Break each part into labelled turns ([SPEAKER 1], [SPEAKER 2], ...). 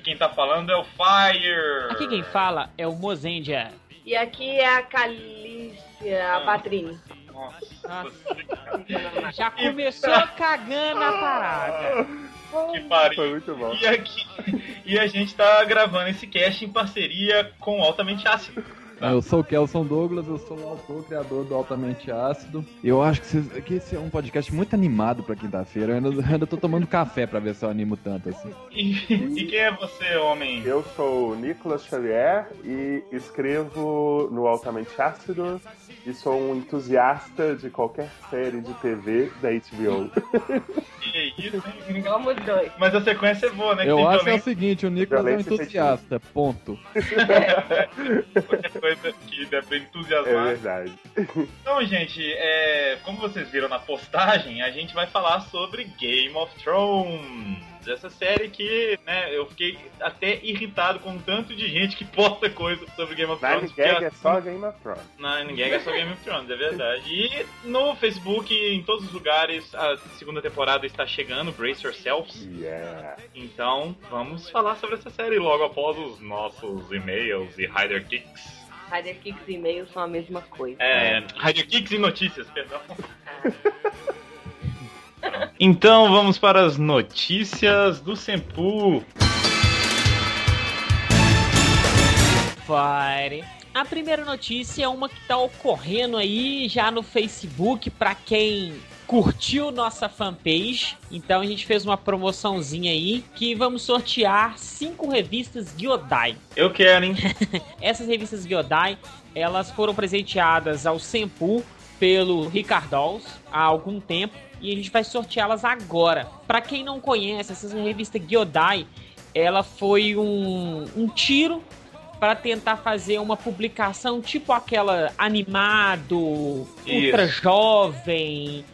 [SPEAKER 1] aqui quem tá falando é o Fire.
[SPEAKER 2] Aqui quem fala é o Mozendia.
[SPEAKER 3] E aqui é a Calícia, a
[SPEAKER 1] Ah.
[SPEAKER 3] Patrícia.
[SPEAKER 1] Nossa,
[SPEAKER 2] Já começou cagando a parada.
[SPEAKER 1] que pariu.
[SPEAKER 4] Foi muito bom.
[SPEAKER 1] E, aqui, e a gente tá gravando esse cast em parceria com Altamente Ácido.
[SPEAKER 5] Ah, Eu sou o Kelson Douglas, eu sou o autor, criador do Altamente Ácido. Eu acho que, vocês- que esse é um podcast muito animado pra quinta-feira. Eu ainda, eu ainda tô tomando café pra ver se eu animo tanto assim.
[SPEAKER 1] E, e quem é você, homem?
[SPEAKER 4] Eu sou o Nicolas Xavier e escrevo no Altamente Ácido e sou um entusiasta de qualquer série de TV da HBO.
[SPEAKER 1] Que isso, hein? Mas a sequência é boa, né? Que
[SPEAKER 5] Eu acho que é o seguinte, o Nicolas é um entusiasta, ponto.
[SPEAKER 1] qualquer coisa que dá pra
[SPEAKER 4] É
[SPEAKER 1] entusiasmar.
[SPEAKER 4] verdade.
[SPEAKER 1] Então, gente, é, como vocês viram na postagem, a gente vai falar sobre Game of Thrones. Essa série que, né, eu fiquei até irritado com o tanto de gente que posta coisa sobre Game of
[SPEAKER 4] Nine
[SPEAKER 1] Thrones.
[SPEAKER 4] Gag
[SPEAKER 1] porque
[SPEAKER 4] é só Game of Thrones.
[SPEAKER 1] Na ninguém é só Game of Thrones, é verdade. E no Facebook, em todos os lugares, a segunda temporada está chegando, Brace Yourselves.
[SPEAKER 4] Yeah.
[SPEAKER 1] Então, vamos falar sobre essa série logo após os nossos e-mails e Rider Kicks.
[SPEAKER 3] Rider Kicks e e-mails são a mesma coisa.
[SPEAKER 1] É, Rider Kicks e notícias, perdão. Então vamos para as notícias do Senpu.
[SPEAKER 2] Fire. A primeira notícia é uma que tá ocorrendo aí já no Facebook pra quem curtiu nossa fanpage. Então a gente fez uma promoçãozinha aí que vamos sortear cinco revistas Gyodai.
[SPEAKER 1] Eu quero, hein?
[SPEAKER 2] Essas revistas Gyodai, elas foram presenteadas ao Senpu pelo Ricardos há algum tempo e a gente vai sorteá-las agora. Pra quem não conhece, essa revista Gyodai, ela foi um, um tiro para tentar fazer uma publicação tipo aquela animado, ultra jovem,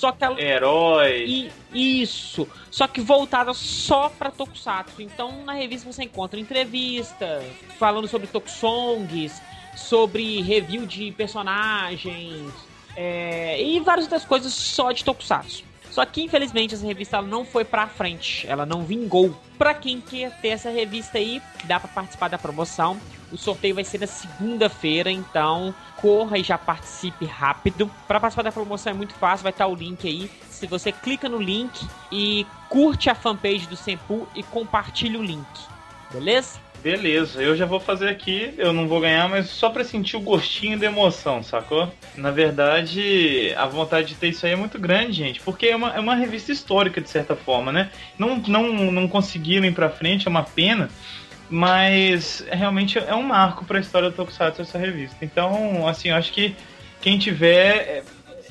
[SPEAKER 2] só que ela
[SPEAKER 1] Herói.
[SPEAKER 2] e isso, só que voltada só pra Tokusatsu. Então na revista você encontra entrevistas falando sobre Tokusongs, sobre review de personagens é, e várias outras coisas só de Tokusatsu. Só que infelizmente essa revista não foi pra frente, ela não vingou. Pra quem quer ter essa revista aí, dá pra participar da promoção. O sorteio vai ser na segunda-feira, então corra e já participe rápido. Pra participar da promoção é muito fácil, vai estar o link aí. Se você clica no link e curte a fanpage do Senpu e compartilha o link. Beleza?
[SPEAKER 1] Beleza, eu já vou fazer aqui. Eu não vou ganhar, mas só pra sentir o gostinho da emoção, sacou? Na verdade, a vontade de ter isso aí é muito grande, gente, porque é uma, é uma revista histórica, de certa forma, né? Não, não, não conseguiram ir pra frente, é uma pena. Mas realmente é um marco pra história do Tokusatsu essa revista. Então, assim, eu acho que quem tiver é,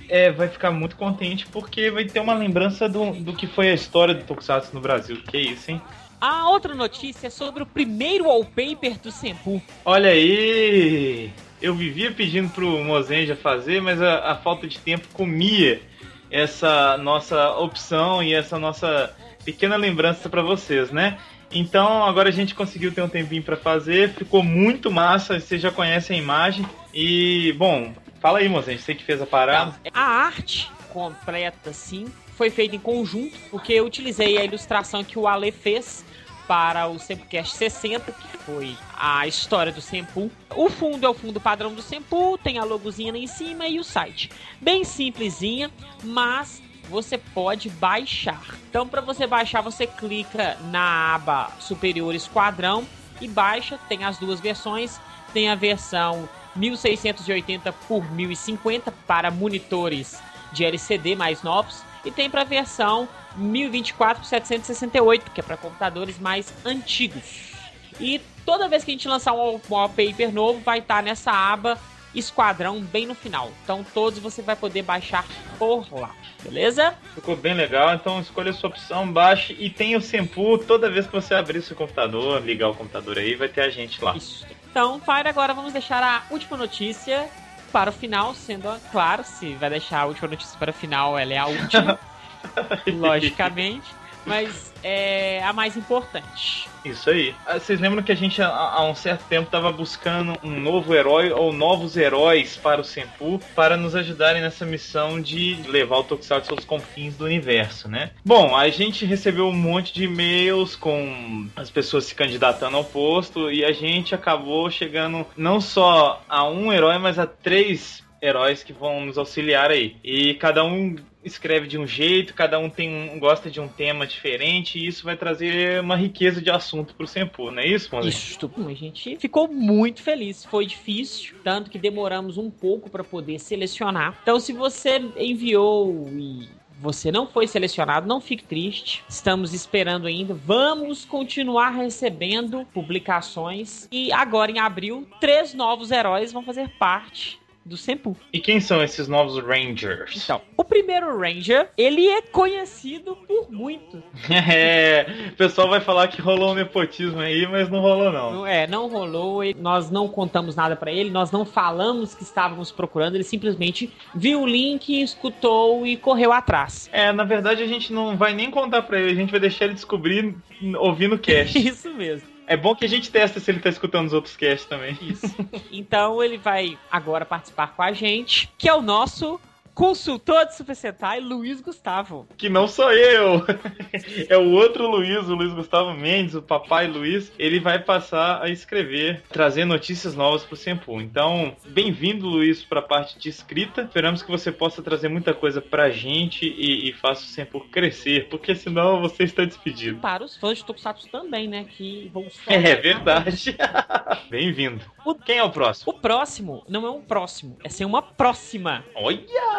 [SPEAKER 1] é, vai ficar muito contente porque vai ter uma lembrança do, do que foi a história do Tokusatsu no Brasil. Que isso, hein?
[SPEAKER 2] A outra notícia é sobre o primeiro wallpaper do Senpu.
[SPEAKER 1] Olha aí! Eu vivia pedindo pro Mozenja fazer, mas a, a falta de tempo comia essa nossa opção e essa nossa pequena lembrança pra vocês, né? Então agora a gente conseguiu ter um tempinho pra fazer, ficou muito massa, vocês já conhecem a imagem. E, bom, fala aí, Mozenja, você que fez a parada.
[SPEAKER 2] A arte completa, sim, foi feita em conjunto, porque eu utilizei a ilustração que o Ale fez para o Sempucast 60, que foi a história do Sempu. O fundo é o fundo padrão do Sempu, tem a logozinha lá em cima e o site. Bem simplesinha, mas você pode baixar. Então, para você baixar, você clica na aba superior esquadrão e baixa. Tem as duas versões. Tem a versão 1680 por 1050 para monitores de LCD mais novos e tem para a versão 1024 por 768, que é para computadores mais antigos. E toda vez que a gente lançar um wallpaper novo, vai estar nessa aba Esquadrão bem no final. Então todos você vai poder baixar por lá, beleza?
[SPEAKER 1] Ficou bem legal, então escolha a sua opção, baixe e tem o Sempu toda vez que você abrir seu computador, ligar o computador aí, vai ter a gente lá.
[SPEAKER 2] Isso. Então, Fire, agora vamos deixar a última notícia para o final, sendo claro, se vai deixar a última notícia para o final, ela é a última. logicamente. Mas é a mais importante.
[SPEAKER 1] Isso aí. Ah, Vocês lembram que a gente há, um certo tempo estava buscando um novo herói ou novos heróis para o Senpu para nos ajudarem nessa missão de levar o Tokusatsu aos confins do universo, né? Bom, a gente recebeu um monte de e-mails com as pessoas se candidatando ao posto e a gente acabou chegando não só a um herói, mas a três heróis que vão nos auxiliar aí. E cada um escreve de um jeito, cada um tem um, gosta de um tema diferente, e isso vai trazer uma riqueza de assunto pro Senpu, não é isso, Monzi?
[SPEAKER 2] Isso, a gente ficou muito feliz. Foi difícil, tanto que demoramos um pouco para poder selecionar. Então, se você enviou e você não foi selecionado, não fique triste. Estamos esperando ainda. Vamos continuar recebendo publicações. E agora, em abril, três novos heróis vão fazer parte do Senpu.
[SPEAKER 1] E quem são esses novos Rangers?
[SPEAKER 2] Então, o primeiro Ranger, ele é conhecido por muito.
[SPEAKER 1] É, o pessoal vai falar que rolou um nepotismo aí, mas não rolou não.
[SPEAKER 2] É, não rolou, nós não contamos nada pra ele, nós não falamos que estávamos procurando, ele simplesmente viu o link, escutou e correu atrás.
[SPEAKER 1] É, na verdade a gente não vai nem contar pra ele, a gente vai deixar ele descobrir ouvindo o cast.
[SPEAKER 2] Isso mesmo.
[SPEAKER 1] É bom que a gente testa se ele tá escutando os outros casts também.
[SPEAKER 2] Isso. Então ele vai agora participar com a gente, que é o nosso consultor de Super Sentai, Luiz Gustavo.
[SPEAKER 1] Que não sou eu! É o outro Luiz, o Luiz Gustavo Mendes, o papai Luiz. Ele vai passar a escrever, trazer notícias novas pro Sempu. Então, bem-vindo, Luiz, pra parte de escrita. Esperamos que você possa trazer muita coisa pra gente e, e faça o Sempu crescer, porque senão você está despedido.
[SPEAKER 2] Para os fãs de Tokusatsu também, né, que vão
[SPEAKER 1] É verdade. Bem-vindo. Quem é o próximo?
[SPEAKER 2] O próximo não é um próximo, é ser uma próxima.
[SPEAKER 1] Olha!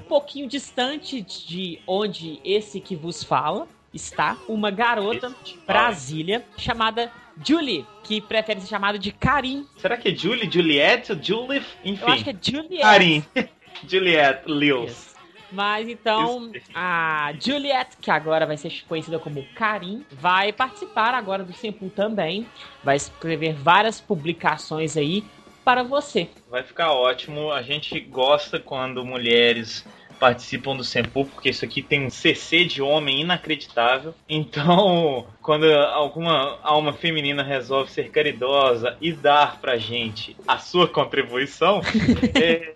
[SPEAKER 2] Um pouquinho distante de onde esse que vos fala está uma garota de Brasília chamada Julie, que prefere ser chamada de Karim.
[SPEAKER 1] Será que é Julie, Juliette, Julie? Enfim.
[SPEAKER 2] Eu acho que é Juliette.
[SPEAKER 1] Karim. Juliette Lewis.
[SPEAKER 2] Isso. Mas então, a Juliette, que agora vai ser conhecida como Karim, vai participar agora do Sempu também. Vai escrever várias publicações aí para você.
[SPEAKER 1] Vai ficar ótimo. A gente gosta quando mulheres participam do Sempu, porque isso aqui tem um CC de homem inacreditável. Então, quando alguma alma feminina resolve ser caridosa e dar pra gente a sua contribuição, é,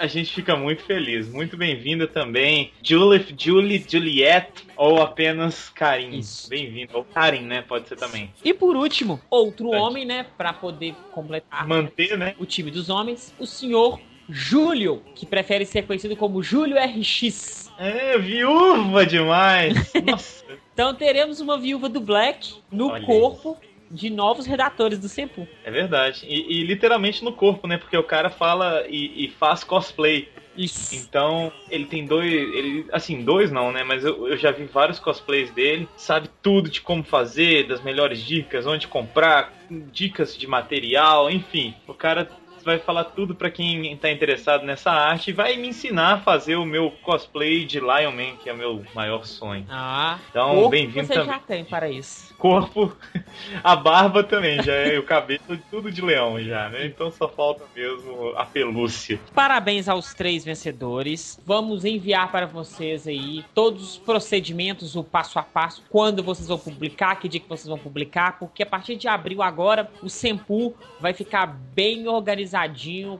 [SPEAKER 1] a gente fica muito feliz. Muito bem-vinda também, Julie, Julie, Juliette, ou apenas Karim. Bem-vindo. Ou Karim, né? Pode ser também.
[SPEAKER 2] E por último, outro
[SPEAKER 1] Verdade.
[SPEAKER 2] homem, né, para poder completar
[SPEAKER 1] Manter, né?
[SPEAKER 2] o time dos homens, o senhor Júlio, que prefere ser conhecido como Júlio RX.
[SPEAKER 1] É, viúva demais. Nossa.
[SPEAKER 2] Então teremos uma viúva do Black no
[SPEAKER 1] Olha
[SPEAKER 2] corpo de novos redatores do Sempu.
[SPEAKER 1] É verdade. E, e literalmente no corpo, né? Porque o cara fala e, e faz cosplay.
[SPEAKER 2] Isso.
[SPEAKER 1] Então, ele tem dois. Ele, assim, dois não, né? Mas eu, eu já vi vários cosplays dele. Sabe tudo de como fazer, das melhores dicas, onde comprar, dicas de material, enfim. O cara vai falar tudo pra quem tá interessado nessa arte e vai me ensinar a fazer o meu cosplay de Lion Man, que é o meu maior sonho.
[SPEAKER 2] Ah,
[SPEAKER 1] Então, bem-vindo
[SPEAKER 2] você
[SPEAKER 1] também.
[SPEAKER 2] já tem para isso.
[SPEAKER 1] Corpo, a barba também já é, o cabelo tudo de leão já, né? Então só falta mesmo a pelúcia.
[SPEAKER 2] Parabéns aos três vencedores. Vamos enviar para vocês aí todos os procedimentos, o passo a passo, quando vocês vão publicar, que dia que vocês vão publicar, porque a partir de abril agora o Sempu vai ficar bem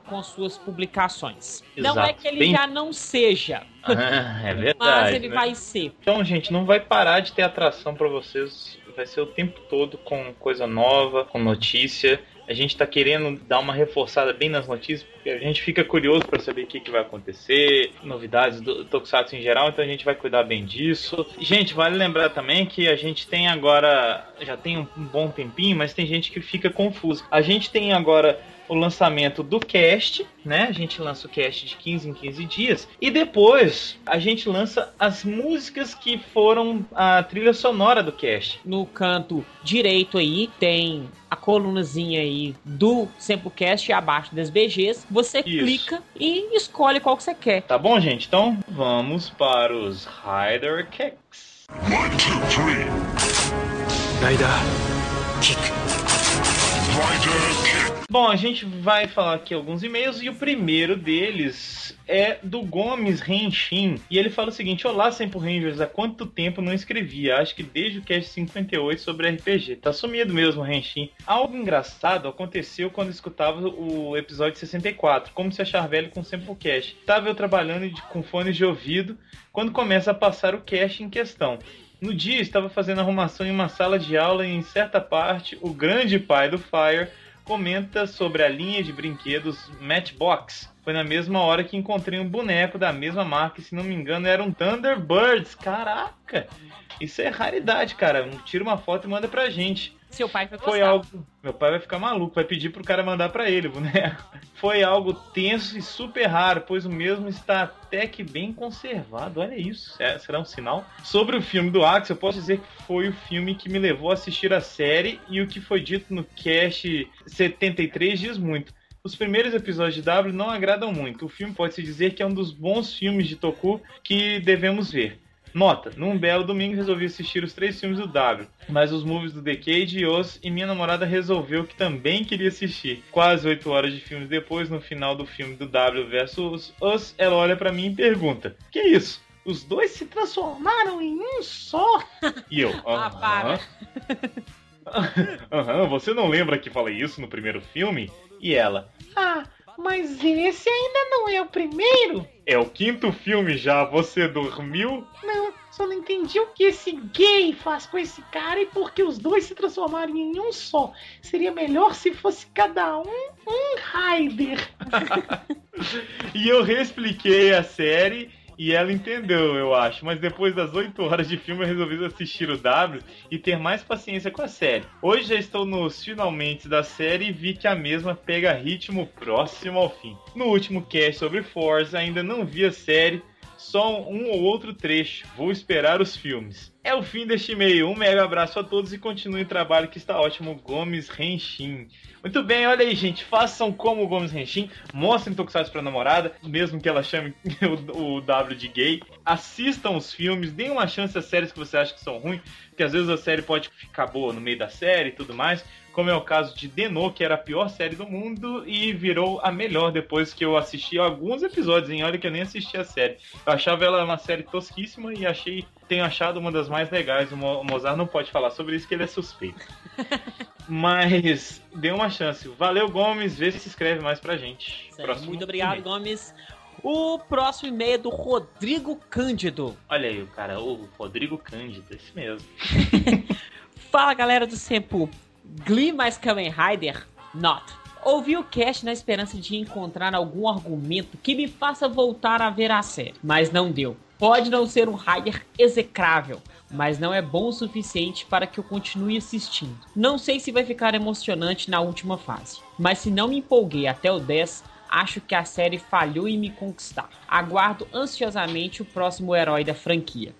[SPEAKER 2] com suas publicações. Não é
[SPEAKER 1] Exato.
[SPEAKER 2] que ele
[SPEAKER 1] Bem-
[SPEAKER 2] já não seja,
[SPEAKER 1] Ah, é verdade.
[SPEAKER 2] mas ele
[SPEAKER 1] né?
[SPEAKER 2] vai ser.
[SPEAKER 1] Então, gente, não vai parar de ter atração pra vocês. Vai ser o tempo todo com coisa nova, com notícia. A gente tá querendo dar uma reforçada bem nas notícias, porque a gente fica curioso pra saber o que, que vai acontecer, novidades do Tokusatsu em geral, então a gente vai cuidar bem disso. Gente, vale lembrar também que a gente tem agora, já tem um, bom tempinho, mas tem gente que fica confuso. A gente tem agora o lançamento do cast, né? A gente lança o cast de 15 em 15 dias. E depois a gente lança as músicas que foram a trilha sonora do cast.
[SPEAKER 2] No canto direito aí tem a colunazinha aí do Sempocast abaixo das BGs. Você clica e escolhe qual que você quer.
[SPEAKER 1] Tá bom, gente? Então vamos para os Rider Kicks.
[SPEAKER 6] One, two, three. Rider kick. Rider kick.
[SPEAKER 1] Bom, a gente vai falar aqui alguns e-mails e o primeiro deles é do Gomes Renshin. E ele fala o seguinte: Olá, Sempo Rangers, há quanto tempo não escrevia? Acho que desde o cast 58 sobre RPG. Tá sumido mesmo, Renshin. Algo engraçado aconteceu quando escutava o episódio 64, como se achar velho com Sempocast. Tava eu trabalhando com fones de ouvido quando começa a passar o cast em questão. No dia, estava fazendo arrumação em uma sala de aula e, em certa parte, o grande pai do Fire comenta sobre a linha de brinquedos Matchbox. Foi na mesma hora que encontrei um boneco da mesma marca, e, se não me engano, era um Thunderbirds. Caraca! Isso é raridade, cara. Tira uma foto e manda pra gente.
[SPEAKER 2] Seu pai vai gostar.
[SPEAKER 1] Foi algo. Meu pai vai ficar maluco, vai pedir pro cara mandar pra ele o boneco. Foi algo tenso e super raro, pois o mesmo está até que bem conservado. Olha isso, é- será um sinal? Sobre o filme do Axel, eu posso dizer que foi o filme que me levou a assistir a série e o que foi dito no cast 73 diz muito. Os primeiros episódios de W não agradam muito. O filme pode-se dizer que é um dos bons filmes de Toku que devemos ver. Nota, num belo domingo resolvi assistir os três filmes do W, mas os movies do Decade e os, e minha namorada resolveu que também queria assistir. Quase oito horas de filmes depois, no final do filme do W versus Us, ela olha pra mim e pergunta: Que isso? Os dois se transformaram em um só? E eu,
[SPEAKER 2] Ah, para.
[SPEAKER 1] Aham, você não lembra que falei isso no primeiro filme? E ela,
[SPEAKER 6] Ah, mas esse ainda não é o primeiro?
[SPEAKER 1] é o quinto filme já, você dormiu?
[SPEAKER 6] Não, só não entendi o que esse gay faz com esse cara e por que os dois se transformarem em um só. Seria melhor se fosse cada um um Raider.
[SPEAKER 1] E eu reexpliquei a série e ela entendeu, eu acho. Mas depois das 8 horas de filme eu resolvi assistir o W e ter mais paciência com a série. Hoje já estou nos finalmente da série e vi que a mesma pega ritmo próximo ao fim. No último cast sobre Forza ainda não vi a série, só um ou outro trecho. Vou esperar os filmes. É o fim deste e-mail. Um mega abraço a todos e continue o trabalho que está ótimo, Gomes Renshin. Muito bem, olha aí, gente. Façam como o Gomes Renshin. Mostrem Tokusatsu pra namorada, mesmo que ela chame o, o W de gay. Assistam os filmes, deem uma chance às séries que você acha que são ruins, porque às vezes a série pode ficar boa no meio da série e tudo mais. Como é o caso de Denô, que era a pior série do mundo e virou a melhor depois que eu assisti alguns episódios, hein? Olha que eu nem assisti a série. Eu achava ela uma série tosquíssima e achei, tenho achado uma das mais legais. O Mo- o Mozart não pode falar sobre isso, que ele é suspeito. Mas dê uma chance. Valeu, Gomes. Vê se inscreve mais pra gente.
[SPEAKER 2] Muito obrigado,
[SPEAKER 1] e-mail.
[SPEAKER 2] Gomes. O próximo e-mail é do Rodrigo Cândido.
[SPEAKER 1] Olha aí o cara, o Rodrigo Cândido, esse mesmo.
[SPEAKER 2] Fala galera do Sempo. Glee mais Kamen Rider? Not. Ouvi o cast na esperança de encontrar algum argumento que me faça voltar a ver a série, mas não deu. Pode não ser um Rider execrável, mas não é bom o suficiente para que eu continue assistindo. Não sei se vai ficar emocionante na última fase, mas se não me empolguei até o 10, acho que a série falhou em me conquistar. Aguardo ansiosamente o próximo herói da franquia.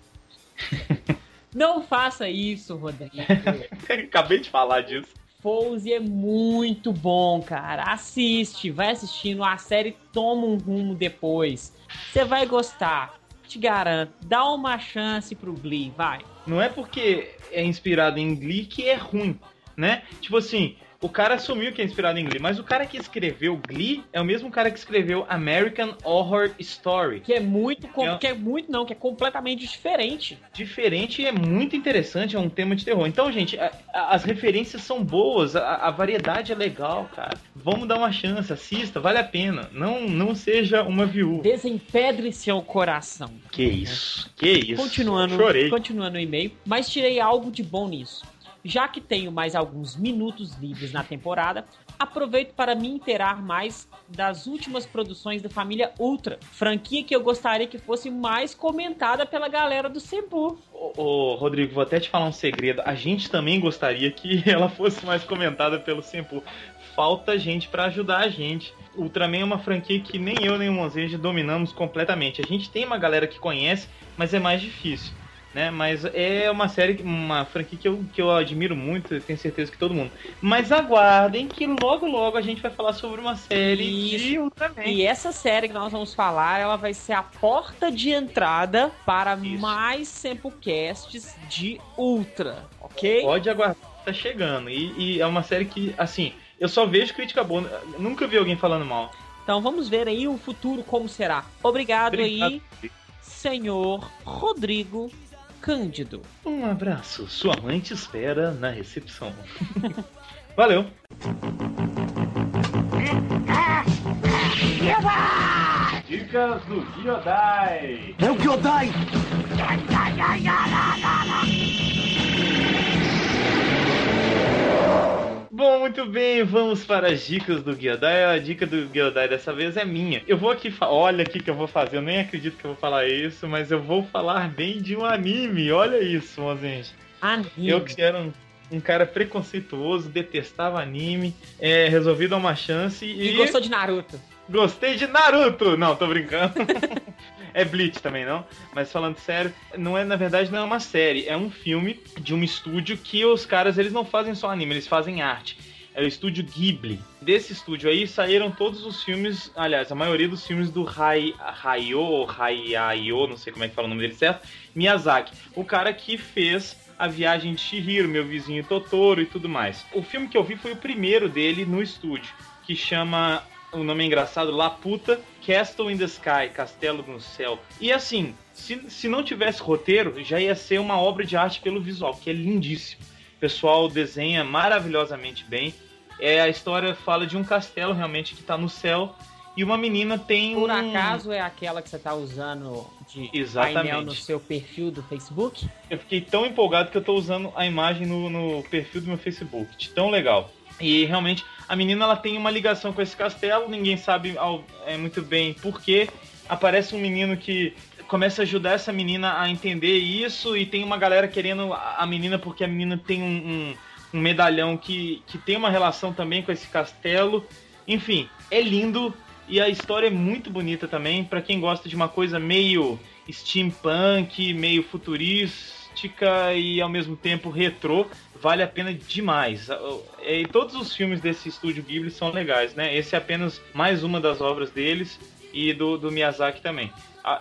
[SPEAKER 2] Não faça isso, Rodrigo.
[SPEAKER 1] Acabei de falar disso.
[SPEAKER 2] Fouse é muito bom, cara. Assiste, vai assistindo, a série toma um rumo depois. Você vai gostar, te garanto. Dá uma chance pro Glee, vai.
[SPEAKER 1] Não é porque é inspirado em Glee que é ruim, né? Tipo assim, o cara assumiu que é inspirado em Glee, mas o cara que escreveu Glee é o mesmo cara que escreveu American Horror Story.
[SPEAKER 2] Que é muito,
[SPEAKER 1] É.
[SPEAKER 2] que é muito não, que é completamente diferente.
[SPEAKER 1] Diferente e é muito interessante, é um tema de terror. Então, gente, a- a- as referências são boas, a, a variedade é legal, cara. Vamos dar uma chance, assista, vale a pena. Não, não seja uma viúva.
[SPEAKER 2] Desempedre seu coração.
[SPEAKER 1] Que isso, que isso.
[SPEAKER 2] Continuando,
[SPEAKER 1] Chorei.
[SPEAKER 2] continuando o e-mail, mas tirei algo de bom nisso. Já que tenho mais alguns minutos livres na temporada, aproveito para me inteirar mais das últimas produções da família Ultra, franquia que eu gostaria que fosse mais comentada pela galera do Sempu.
[SPEAKER 1] Ô, Rodrigo, vou até te falar um segredo. A gente também gostaria que ela fosse mais comentada pelo Sempu. Falta gente pra ajudar a gente. Ultraman é uma franquia que nem eu nem o Monzeja dominamos completamente. A gente tem uma galera que conhece, mas é mais difícil. Né? Mas é uma série, uma franquia que eu, que eu admiro muito, tenho certeza que todo mundo. Mas aguardem que logo logo a gente vai falar sobre uma série de
[SPEAKER 2] Isso.
[SPEAKER 1] Ultraman.
[SPEAKER 2] E essa série que nós vamos falar, ela vai ser a porta de entrada para
[SPEAKER 1] Isso.
[SPEAKER 2] mais Sempucasts de Ultra, ok?
[SPEAKER 1] Pode aguardar, tá chegando. E, e é uma série que, assim, Eu só vejo crítica boa. Nunca vi alguém falando mal.
[SPEAKER 2] Então vamos ver aí o futuro como será. Obrigado,
[SPEAKER 1] Obrigado.
[SPEAKER 2] aí, senhor Rodrigo Cândido.
[SPEAKER 1] Um abraço. Sua mãe te espera na recepção. Valeu. Dicas do Giodai.
[SPEAKER 7] É o Kyodai!
[SPEAKER 1] Bom, muito bem, vamos para as dicas do Giodai. A dica do Giodai dessa vez é minha. Eu vou aqui, olha aqui que eu vou fazer, eu nem acredito que eu vou falar isso, mas eu vou falar bem de um anime. Olha isso, mozinhos.
[SPEAKER 2] Anime.
[SPEAKER 1] Eu que era um, um cara preconceituoso, detestava anime, é, resolvi dar uma chance e,
[SPEAKER 2] E gostou de Naruto.
[SPEAKER 1] gostei de Naruto. Não, tô brincando. é Bleach também, não? Mas falando sério, não é, na verdade, não é uma série, é um filme de um estúdio que os caras, eles não fazem só anime, eles fazem arte. É o estúdio Ghibli. Desse estúdio aí saíram todos os filmes, aliás, a maioria dos filmes do Hai, Hayao, Hayao, não sei como é que fala o nome dele certo, Miyazaki. O cara que fez a Viagem de Chihiro, Meu Vizinho Totoro e tudo mais. O filme que eu vi foi o primeiro dele no estúdio, que chama, o nome engraçado, Laputa Castle in the Sky, Castelo no Céu. E assim, se, se não tivesse roteiro, já ia ser uma obra de arte pelo visual, que é lindíssimo. O pessoal desenha maravilhosamente bem. É, a história fala de um castelo realmente que tá no céu e uma menina tem
[SPEAKER 2] Por
[SPEAKER 1] um...
[SPEAKER 2] acaso é aquela que você tá usando de
[SPEAKER 1] Exatamente.
[SPEAKER 2] painel no seu perfil do Facebook?
[SPEAKER 1] Eu fiquei tão empolgado que eu tô usando a imagem no, no perfil do meu Facebook. Tão legal. E realmente, a menina ela tem uma ligação com esse castelo, ninguém sabe ao- é, muito bem por quê. Aparece um menino que começa a ajudar essa menina a entender isso, e tem uma galera querendo a menina porque a menina tem um, um- um medalhão que, que tem uma relação também com esse castelo. Enfim, é lindo e a história é muito bonita também. Pra quem gosta de uma coisa meio steampunk, meio futurística e ao mesmo tempo retrô, vale a pena demais. E todos os filmes desse estúdio Ghibli são legais, né? Esse é apenas mais uma das obras deles e do, do Miyazaki também.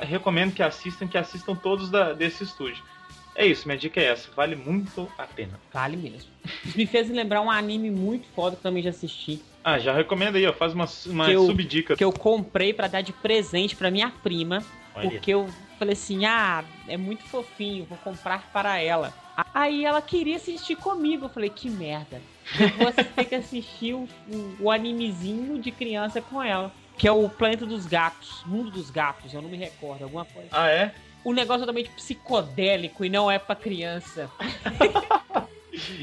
[SPEAKER 1] Recomendo que assistam, que assistam todos da- desse estúdio. É isso, minha dica é essa. Vale muito a pena.
[SPEAKER 2] Vale mesmo. Isso me fez lembrar um anime muito foda que também já assisti.
[SPEAKER 1] Ah, já recomendo aí, ó. Faz uma, uma
[SPEAKER 2] Que eu-
[SPEAKER 1] subdica.
[SPEAKER 2] Que eu comprei pra dar de presente pra minha prima.
[SPEAKER 1] Olha.
[SPEAKER 2] Porque eu falei assim, ah, é muito fofinho, vou comprar para ela. Aí ela queria assistir comigo. Eu falei, que merda. Eu vou ter que assistir o, o, o animezinho de criança com ela. Que é o Planeta dos Gatos. Mundo dos Gatos, eu não me recordo, alguma coisa.
[SPEAKER 1] Ah, é?
[SPEAKER 2] O negócio é totalmente psicodélico e não é pra criança.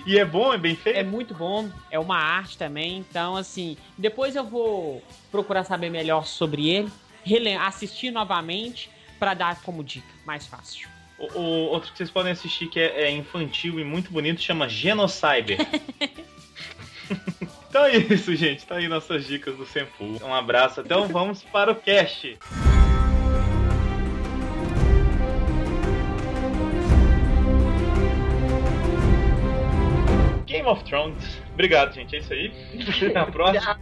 [SPEAKER 1] E é bom, é bem feito?
[SPEAKER 2] É muito bom, é uma arte também. Então, assim, depois eu vou procurar saber melhor sobre ele, assistir novamente pra dar como dica, mais fácil.
[SPEAKER 1] O, o- outro que vocês podem assistir que é, é infantil e muito bonito chama Genocyber. então é isso, gente. Tá aí nossas dicas do Senpu. Um abraço. Então vamos para o cast. Game of Thrones. Obrigado, gente. É isso aí. Na próxima.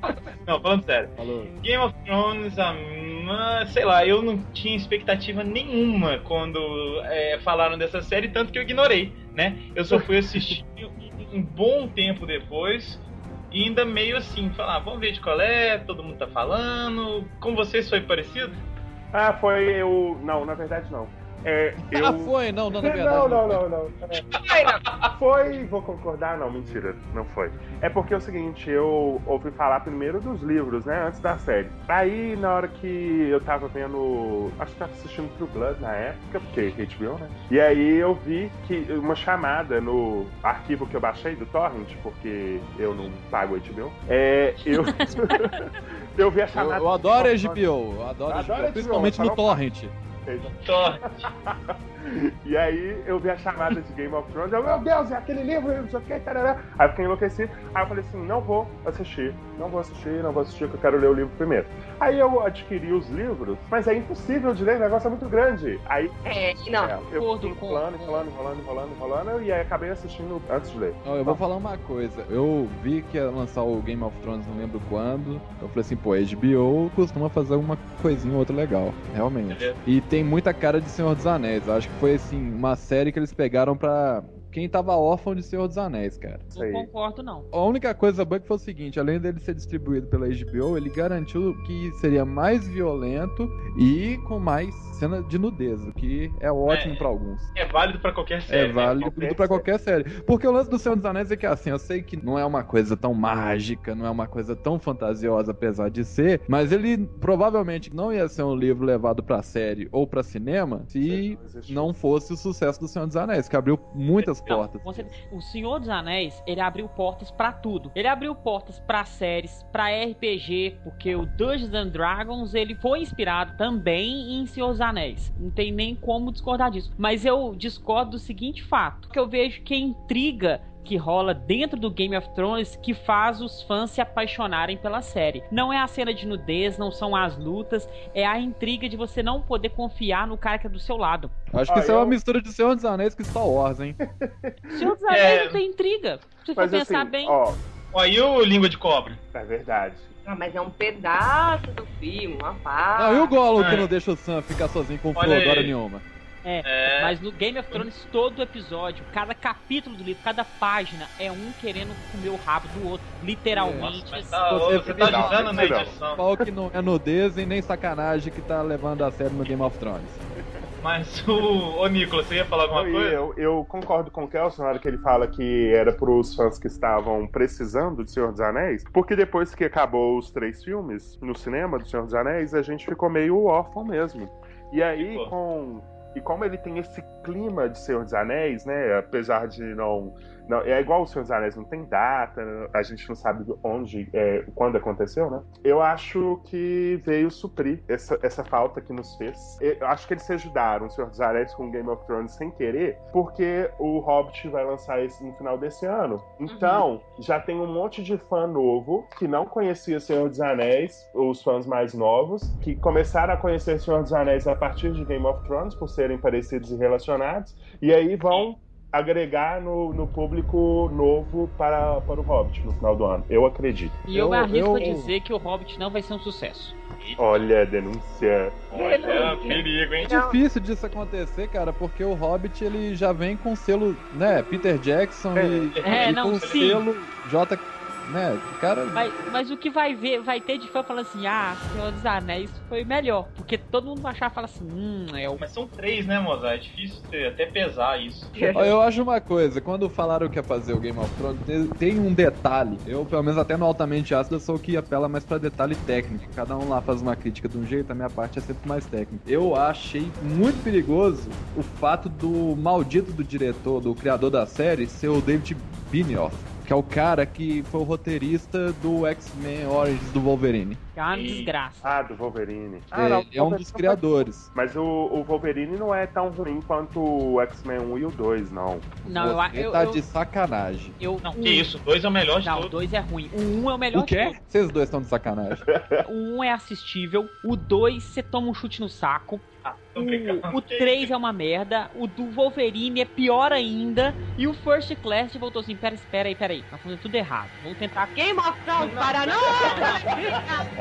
[SPEAKER 1] Não, falando sério.
[SPEAKER 5] Falou.
[SPEAKER 1] Game of Thrones, a, ma- sei lá, eu não tinha expectativa nenhuma quando é, falaram dessa série, tanto que eu ignorei, né? Eu só fui assistir um, um bom tempo depois e ainda meio assim, falar, "Ah, vamos ver de qual é, todo mundo tá falando. Com vocês foi parecido?
[SPEAKER 4] Ah, foi eu. Não, na verdade não. É, eu.
[SPEAKER 5] Ah, foi? Não, não.
[SPEAKER 4] Não, não, não, não. É, Foi, vou concordar, não, mentira, não foi. É porque é o seguinte, eu ouvi falar primeiro dos livros, né, antes da série. Aí, na hora que eu tava vendo, acho que tava assistindo True Blood na época, porque HBO, né? E aí eu vi que uma chamada no arquivo que eu baixei do Torrent, porque eu não pago HBO, é, eu... eu vi a
[SPEAKER 5] Eu,
[SPEAKER 4] chamada...
[SPEAKER 5] eu adoro HBO, eu adoro,
[SPEAKER 4] Adoro
[SPEAKER 5] HBO,
[SPEAKER 4] HBO,
[SPEAKER 5] principalmente no
[SPEAKER 4] fala-
[SPEAKER 5] Torrent.
[SPEAKER 1] Tô.
[SPEAKER 4] E aí eu vi a chamada de Game of Thrones, eu, meu Deus, é aquele livro, não sei o que, tarará. Aí eu fiquei enlouquecido, aí eu falei assim, não vou assistir, não vou assistir, não vou assistir, que eu quero ler o livro primeiro. Aí eu adquiri os livros, mas é impossível de ler, o negócio é muito grande. Aí
[SPEAKER 3] É, não.
[SPEAKER 4] é, eu
[SPEAKER 2] com-
[SPEAKER 4] enrolando, enrolando, enrolando, enrolando, enrolando, e aí acabei assistindo antes de ler.
[SPEAKER 5] Eu vou falar uma coisa. Eu vi que ia lançar o Game of Thrones, não lembro quando. Eu falei assim, pô, a HBO costuma fazer uma coisinha ou outra legal, realmente.
[SPEAKER 1] É.
[SPEAKER 5] E tem muita cara de Senhor dos Anéis. Eu Acho que foi assim, uma série que eles pegaram pra quem tava órfão de Senhor dos Anéis, cara.
[SPEAKER 2] Não concordo, não.
[SPEAKER 5] A única coisa boa que foi o seguinte, além dele ser distribuído pela HBO, ele garantiu que seria mais violento e com mais cena de nudez, o que é ótimo
[SPEAKER 1] É.
[SPEAKER 5] pra alguns.
[SPEAKER 1] É válido pra qualquer série.
[SPEAKER 5] É
[SPEAKER 1] né?
[SPEAKER 5] válido
[SPEAKER 4] qualquer
[SPEAKER 5] pra qualquer série. Porque o lance do Senhor dos Anéis é que assim, eu sei que não é uma coisa tão mágica, não é uma coisa tão fantasiosa, apesar de ser, mas ele provavelmente não ia ser um livro levado pra série ou pra cinema se não fosse o sucesso do Senhor dos Anéis, que abriu muitas
[SPEAKER 2] Não,
[SPEAKER 5] portas.
[SPEAKER 2] com certeza. O Senhor dos Anéis, ele abriu portas pra tudo. Ele abriu portas pra séries, pra RPG, porque o Dungeons and Dragons, ele foi inspirado também em Senhor dos Anéis. Não tem nem como discordar disso. Mas eu discordo do seguinte fato, que eu vejo que a intriga que rola dentro do Game of Thrones que faz os fãs se apaixonarem pela série. Não é a cena de nudez, não são as lutas, é a intriga de você não poder confiar no cara que é do seu lado.
[SPEAKER 5] Acho que
[SPEAKER 4] Ah,
[SPEAKER 5] isso é uma
[SPEAKER 4] eu-
[SPEAKER 5] mistura de Senhor dos Anéis com Star Wars, hein?
[SPEAKER 2] Senhor dos Anéis
[SPEAKER 1] É.
[SPEAKER 2] não tem intriga. Se for
[SPEAKER 4] Mas
[SPEAKER 2] pensar
[SPEAKER 4] assim,
[SPEAKER 2] bem.
[SPEAKER 4] ó,
[SPEAKER 1] e o Língua de Cobra?
[SPEAKER 4] é verdade.
[SPEAKER 3] Ah, mas é um pedaço do filme, uma parte.
[SPEAKER 5] Não, e o Gollum
[SPEAKER 1] Ah,
[SPEAKER 5] que
[SPEAKER 1] é.
[SPEAKER 5] não deixa o Sam ficar sozinho com
[SPEAKER 1] Olha aí.
[SPEAKER 5] nenhuma.
[SPEAKER 1] É.
[SPEAKER 2] Mas no Game of Thrones, todo episódio, cada capítulo do livro, cada página é um querendo comer o rabo do outro. Literalmente.
[SPEAKER 1] Nossa, mas
[SPEAKER 2] assim.
[SPEAKER 1] tá,
[SPEAKER 5] Você
[SPEAKER 1] você tá ajudando na edição.
[SPEAKER 5] Qual que não é nudez e nem sacanagem que tá levando a série no Game of Thrones.
[SPEAKER 1] Mas o. Ô, Nicolas, você ia falar alguma
[SPEAKER 4] Eu,
[SPEAKER 1] coisa?
[SPEAKER 4] eu, eu concordo com o Kelson na hora que ele fala que era pros fãs que estavam precisando de Senhor dos Anéis, porque depois que acabou os três filmes no cinema do Senhor dos Anéis, a gente ficou meio órfão mesmo. E aí, com. E como ele tem esse clima de Senhor dos Anéis, né? Apesar de não. Não é igual o Senhor dos Anéis, não tem data, a gente não sabe onde, é, quando aconteceu, né? Eu acho que veio suprir essa, essa falta que nos fez. Eu acho que eles se ajudaram, o Senhor dos Anéis com Game of Thrones sem querer, porque o Hobbit vai lançar esse no final desse ano. Então, já tem um monte de fã novo que não conhecia Senhor dos Anéis, os fãs mais novos, que começaram a conhecer Senhor dos Anéis a partir de Game of Thrones, por serem parecidos e relacionados, e aí vão agregar no, no público novo para, para o Hobbit no final do ano. Eu acredito.
[SPEAKER 2] E eu,
[SPEAKER 5] Eu-
[SPEAKER 2] arrisco
[SPEAKER 5] eu-
[SPEAKER 2] a dizer que o Hobbit não vai ser um sucesso.
[SPEAKER 4] Olha, denúncia.
[SPEAKER 1] Olha, perigo, hein?
[SPEAKER 5] É difícil disso acontecer, cara, porque o Hobbit ele já vem com selo, né, Peter Jackson e,
[SPEAKER 2] É,
[SPEAKER 5] e
[SPEAKER 2] não,
[SPEAKER 5] com
[SPEAKER 2] sim.
[SPEAKER 5] selo J, né, cara,
[SPEAKER 2] Mas, mas o que vai ver, vai ter de fã falando assim, ah, Senhor dos Anéis foi melhor. Porque todo mundo vai achar e fala assim, hum, é o.
[SPEAKER 1] Mas são três, né, Mozart? É difícil ter, até pesar isso.
[SPEAKER 5] Ó, Eu acho uma coisa, quando falaram que ia fazer o Game of Thrones, tem- um detalhe. Eu, pelo menos até no Altamente Ácido, eu sou o que apela mais pra detalhe técnico. Cada um lá faz uma crítica de um jeito, a minha parte é sempre mais técnica. Eu achei muito perigoso o fato do maldito do diretor, do criador da série, ser o David Benioff. Que é o cara que foi o roteirista do X-Men Origins do Wolverine.
[SPEAKER 2] É uma desgraça.
[SPEAKER 4] Ah, do Wolverine.
[SPEAKER 5] É,
[SPEAKER 4] Ah, não,
[SPEAKER 5] é um dos criadores.
[SPEAKER 4] Mas o, o Wolverine não é tão ruim quanto o X-Men 1 e o 2, não.
[SPEAKER 2] Não, eu,
[SPEAKER 5] Você
[SPEAKER 2] eu,
[SPEAKER 5] tá
[SPEAKER 2] eu,
[SPEAKER 5] de sacanagem.
[SPEAKER 2] eu-
[SPEAKER 1] Não,
[SPEAKER 2] um-
[SPEAKER 1] que isso? Dois é o melhor de
[SPEAKER 2] Não, o
[SPEAKER 1] todos.
[SPEAKER 2] 2 é ruim. O 1 um é o melhor
[SPEAKER 5] O quê?
[SPEAKER 2] de
[SPEAKER 5] Vocês dois estão de sacanagem.
[SPEAKER 2] todos. O 1 um é assistível. O 2 você toma um chute no saco.
[SPEAKER 1] Ah, tô brincando.
[SPEAKER 2] O, o 3 é uma merda. O do Wolverine é pior ainda. E o First Class voltou assim: pera, espera aí, pera aí. Tá fazendo tudo errado. Vamos tentar.
[SPEAKER 3] Of Thrones, para não!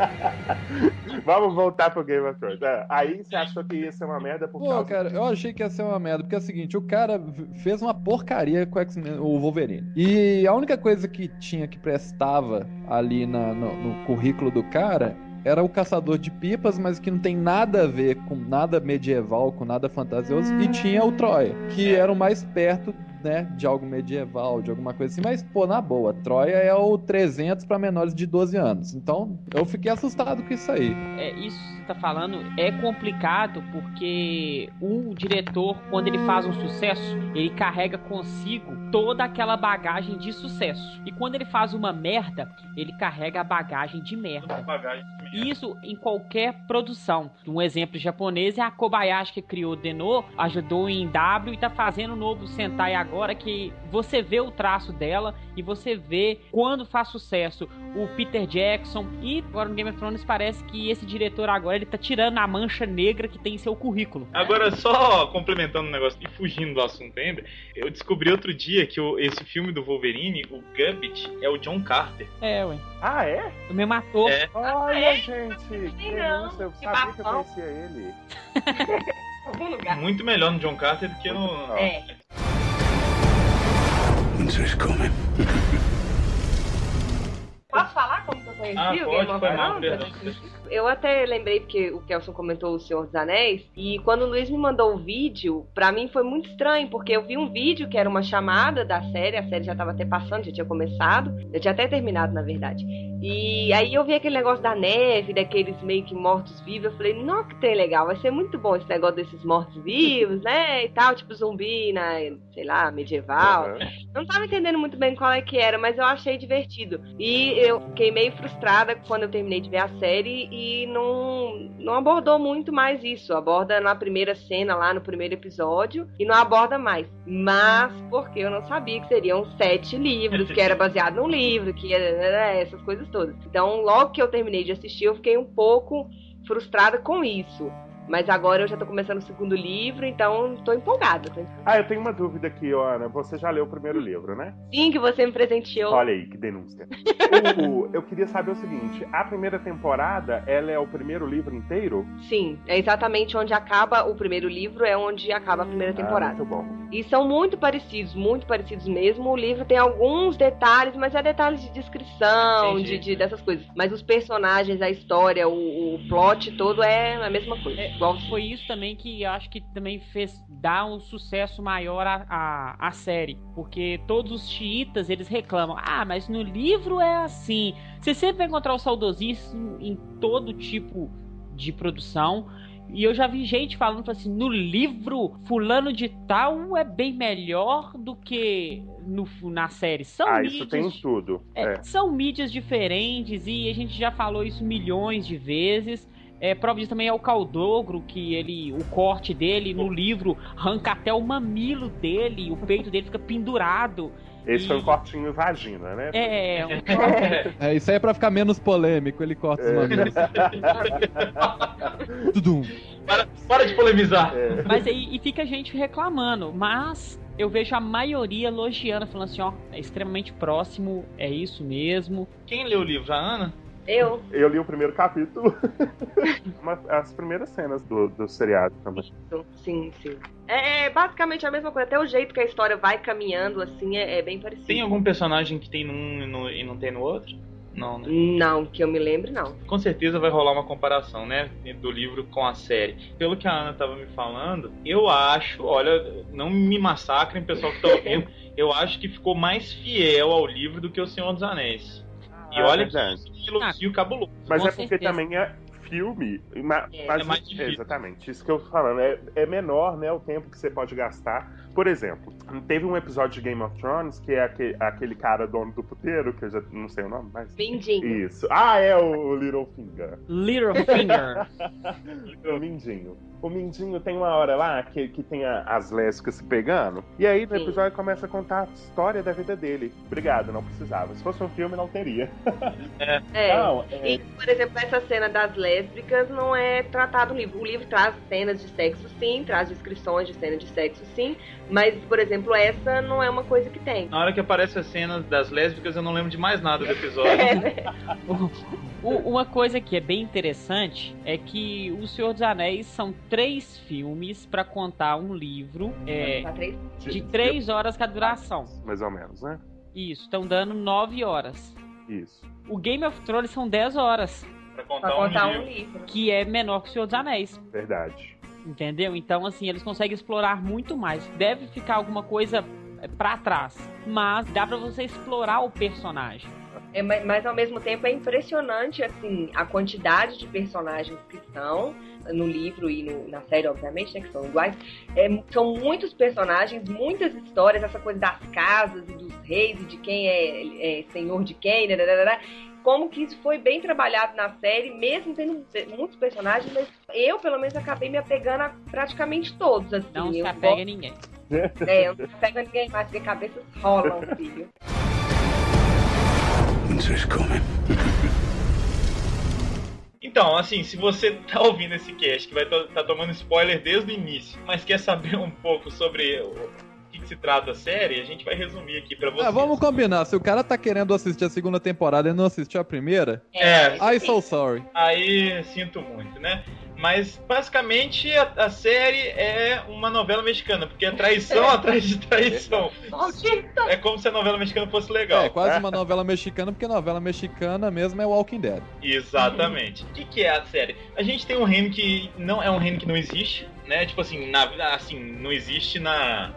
[SPEAKER 4] Vamos voltar pro Game of Thrones. É, aí você achou que ia ser uma merda por
[SPEAKER 5] Pô,
[SPEAKER 4] causa
[SPEAKER 5] cara, eu achei que ia ser uma merda, porque é o seguinte, o cara fez uma porcaria com o, X-Men- o Wolverine. E a única coisa que tinha que prestava ali na- no, no currículo do cara era o caçador de pipas, mas que não tem nada a ver com nada medieval, com nada fantasioso, e tinha o Troia, que era o mais perto, né, de algo medieval, de alguma coisa assim, mas, pô, na boa, Troia é o 300 pra menores de 12 anos. Então, eu fiquei assustado com isso aí.
[SPEAKER 2] É, isso que você tá falando é complicado porque o diretor, quando ele faz um sucesso, ele carrega consigo toda aquela bagagem de sucesso. E quando ele faz uma merda, ele carrega a bagagem de merda.
[SPEAKER 1] Bagagem.
[SPEAKER 2] E Isso em qualquer produção. Um exemplo japonês é a Kobayashi que criou Deno, ajudou em W e tá fazendo o novo Sentai agora que você vê o traço dela e você vê quando faz sucesso o Peter Jackson e agora no Game of Thrones parece que esse diretor agora ele tá tirando a mancha negra que tem em seu currículo.
[SPEAKER 1] Agora, só complementando o negócio e fugindo do assunto ainda, eu descobri outro dia que o- esse filme do Wolverine, o Gambit, é o John Carter.
[SPEAKER 2] É, ué.
[SPEAKER 4] Ah, é?
[SPEAKER 2] O mesmo ator.
[SPEAKER 1] É.
[SPEAKER 4] Olha, gente.
[SPEAKER 3] Sei
[SPEAKER 4] Que
[SPEAKER 3] não,
[SPEAKER 4] denúncia, eu
[SPEAKER 3] que
[SPEAKER 4] sabia que eu conhecia ele.
[SPEAKER 3] Algum lugar.
[SPEAKER 1] Muito melhor no John Carter do que no.
[SPEAKER 3] É.
[SPEAKER 7] Winter's coming.
[SPEAKER 3] Posso falar como que eu conheci
[SPEAKER 1] Ah,
[SPEAKER 3] o
[SPEAKER 1] pode,
[SPEAKER 3] Game of
[SPEAKER 1] foi mal,
[SPEAKER 3] Thrones? Eu até lembrei porque o Kelson comentou o Senhor dos Anéis e quando o Luiz me mandou o vídeo, pra mim foi muito estranho, porque eu vi um vídeo que era uma chamada da série, a série já tava até passando, já tinha começado, já tinha até terminado, na verdade. E aí eu vi aquele negócio da neve, daqueles meio que mortos-vivos, eu falei, não que tem legal, vai ser muito bom esse negócio desses mortos-vivos, né, e tal, tipo zumbi na, sei lá, medieval. Eu não tava entendendo muito bem qual é que era, mas eu achei divertido. E eu fiquei meio frustrada quando eu terminei de ver a série e não, não abordou muito mais isso. Aborda na primeira cena, lá no primeiro episódio, e não aborda mais. Mas porque eu não sabia que seriam sete livros, que era baseado num livro, que era essas coisas todas. Então, logo que eu terminei de assistir, eu fiquei um pouco frustrada com isso. Mas agora eu já tô começando o segundo livro, então tô empolgada. Tô empolgada.
[SPEAKER 4] Ah, eu tenho uma dúvida aqui, Ana. Você já leu o primeiro livro, né?
[SPEAKER 3] Sim, que você me presenteou.
[SPEAKER 4] Olha aí, que denúncia. O- eu queria saber o seguinte: a primeira temporada, ela é o primeiro livro inteiro?
[SPEAKER 3] Sim, é exatamente onde acaba o primeiro livro, é onde acaba a primeira
[SPEAKER 4] Ah,
[SPEAKER 3] temporada.
[SPEAKER 4] muito bom.
[SPEAKER 3] E são muito parecidos, muito parecidos mesmo. O livro tem alguns detalhes, mas é detalhes de descrição,
[SPEAKER 1] Entendi.
[SPEAKER 3] de, de- dessas coisas. Mas os personagens, a história, o, o plot todo é a mesma coisa.
[SPEAKER 2] É,
[SPEAKER 3] Igual
[SPEAKER 2] Foi isso também que eu acho que também fez dar um sucesso maior à, à, à série. Porque todos os xiitas, eles reclamam. Ah, mas no livro é assim. Você sempre vai encontrar o saudosismo em todo tipo de produção. E eu já vi gente falando assim, no livro, fulano de tal é bem melhor do que no, na série. São
[SPEAKER 4] ah, isso
[SPEAKER 2] mídias
[SPEAKER 4] tem em tudo.
[SPEAKER 2] é,
[SPEAKER 4] É.
[SPEAKER 2] São mídias diferentes e a gente já falou isso milhões de vezes. É, prova disso também é o Caldogro, que ele, o corte dele no livro arranca até o mamilo dele, o peito dele fica pendurado.
[SPEAKER 4] Esse
[SPEAKER 2] E-
[SPEAKER 4] foi um cortinho vagina, né?
[SPEAKER 2] É, um corte
[SPEAKER 5] É, isso aí é pra ficar menos polêmico, ele corta os
[SPEAKER 4] É.
[SPEAKER 5] mamilos. Tudum.
[SPEAKER 1] Para, para de polemizar.
[SPEAKER 4] É.
[SPEAKER 2] Mas aí e fica a gente reclamando. Mas eu vejo a maioria elogiando, falando assim, ó, é extremamente próximo, é isso mesmo.
[SPEAKER 1] Quem leu o livro? A Ana?
[SPEAKER 3] Eu.
[SPEAKER 4] Eu li o primeiro capítulo. As primeiras cenas do, do seriado também.
[SPEAKER 3] Sim, sim. É, é basicamente a mesma coisa. Até o jeito que a história vai caminhando, assim, é, é bem parecido.
[SPEAKER 1] Tem algum personagem que tem num e no- e não tem no outro? Não, né?
[SPEAKER 3] Não, que eu me lembre, não.
[SPEAKER 1] Com certeza vai rolar uma comparação, né? Do livro com a série. Pelo que a Ana tava me falando, eu acho, olha, não me massacrem, pessoal que tá ouvindo, eu acho que ficou mais fiel ao livro do que o Senhor dos Anéis. E
[SPEAKER 4] Ah,
[SPEAKER 1] olha
[SPEAKER 4] verdade.
[SPEAKER 1] que elogio cabuloso.
[SPEAKER 4] Mas
[SPEAKER 2] Com
[SPEAKER 4] é porque
[SPEAKER 2] certeza.
[SPEAKER 4] também é filme. ma-
[SPEAKER 3] É,
[SPEAKER 4] mas-
[SPEAKER 1] é mais difícil.
[SPEAKER 4] Exatamente, isso que eu tô falando. É, é menor, né, o tempo que você pode gastar. Por exemplo, teve um episódio de Game of Thrones que é aquele, aquele cara dono do puteiro, que eu já não sei o nome, mas.
[SPEAKER 3] Mindinho.
[SPEAKER 4] Isso. Ah, é o Littlefinger.
[SPEAKER 2] Littlefinger.
[SPEAKER 4] O Mindinho. O Mindinho tem uma hora lá que, que tem a- as lésbicas se pegando. E aí no
[SPEAKER 3] Sim.
[SPEAKER 4] episódio começa a contar a história da vida dele. Obrigado, não precisava. Se fosse um filme, não teria.
[SPEAKER 3] É.
[SPEAKER 4] Não, é-
[SPEAKER 3] E, por exemplo, essa cena das lésbicas não é tratado no livro. O livro traz cenas de sexo, sim, traz descrições de cena de sexo, sim. Mas, por exemplo, essa não é uma coisa que tem.
[SPEAKER 1] Na hora que aparece as cenas das lésbicas, eu não lembro de mais nada do episódio.
[SPEAKER 3] É,
[SPEAKER 2] Uma coisa que é bem interessante é que O Senhor dos Anéis são três filmes pra contar um livro é,
[SPEAKER 3] três-
[SPEAKER 2] de três horas cada duração.
[SPEAKER 4] Mais ou menos, né?
[SPEAKER 2] Isso, estão dando nove horas.
[SPEAKER 4] Isso.
[SPEAKER 2] O Game of Thrones são 10 horas,
[SPEAKER 1] Pra
[SPEAKER 3] Pra
[SPEAKER 1] contar,
[SPEAKER 3] contar
[SPEAKER 1] um
[SPEAKER 3] um
[SPEAKER 1] livro.
[SPEAKER 3] livro.
[SPEAKER 2] que é menor que O Senhor dos Anéis.
[SPEAKER 4] Verdade.
[SPEAKER 2] Entendeu? Então, assim, eles conseguem explorar muito mais. Deve ficar alguma coisa é, pra trás, mas dá pra você explorar o personagem.
[SPEAKER 3] É, ma- mas ao mesmo tempo é impressionante assim a quantidade de personagens que estão no livro e no- na série, obviamente, né, que são iguais. É, são muitos personagens, muitas histórias, essa coisa das casas e dos reis e de quem é, é senhor de quem, né, né, né, né. Como que isso foi bem trabalhado na série, mesmo tendo muitos personagens, mas eu, pelo menos, acabei me apegando a praticamente todos, assim.
[SPEAKER 2] Não se apega a ninguém.
[SPEAKER 3] É, eu não se apego a ninguém mais, porque cabeças rolam, filho.
[SPEAKER 7] Winter's coming.
[SPEAKER 1] Então, assim, se você tá ouvindo esse cast, que vai estar tá tomando spoiler desde o início, mas quer saber um pouco sobre o que, que se trata a série, a gente vai resumir aqui pra vocês.
[SPEAKER 5] Ah, vamos combinar. Se o cara tá querendo assistir a segunda temporada e não assistiu a primeira,
[SPEAKER 1] É,
[SPEAKER 5] I so sorry.
[SPEAKER 1] Aí sinto muito, né? Mas basicamente a, a série é uma novela mexicana, porque é traição atrás de traição. É como se a novela mexicana fosse legal.
[SPEAKER 5] É, quase uma novela mexicana, porque novela mexicana mesmo é Walking Dead.
[SPEAKER 1] Exatamente. O que, que é a série? A gente tem um reino que não é um reino que não existe, né? Tipo assim, na, assim, não existe na,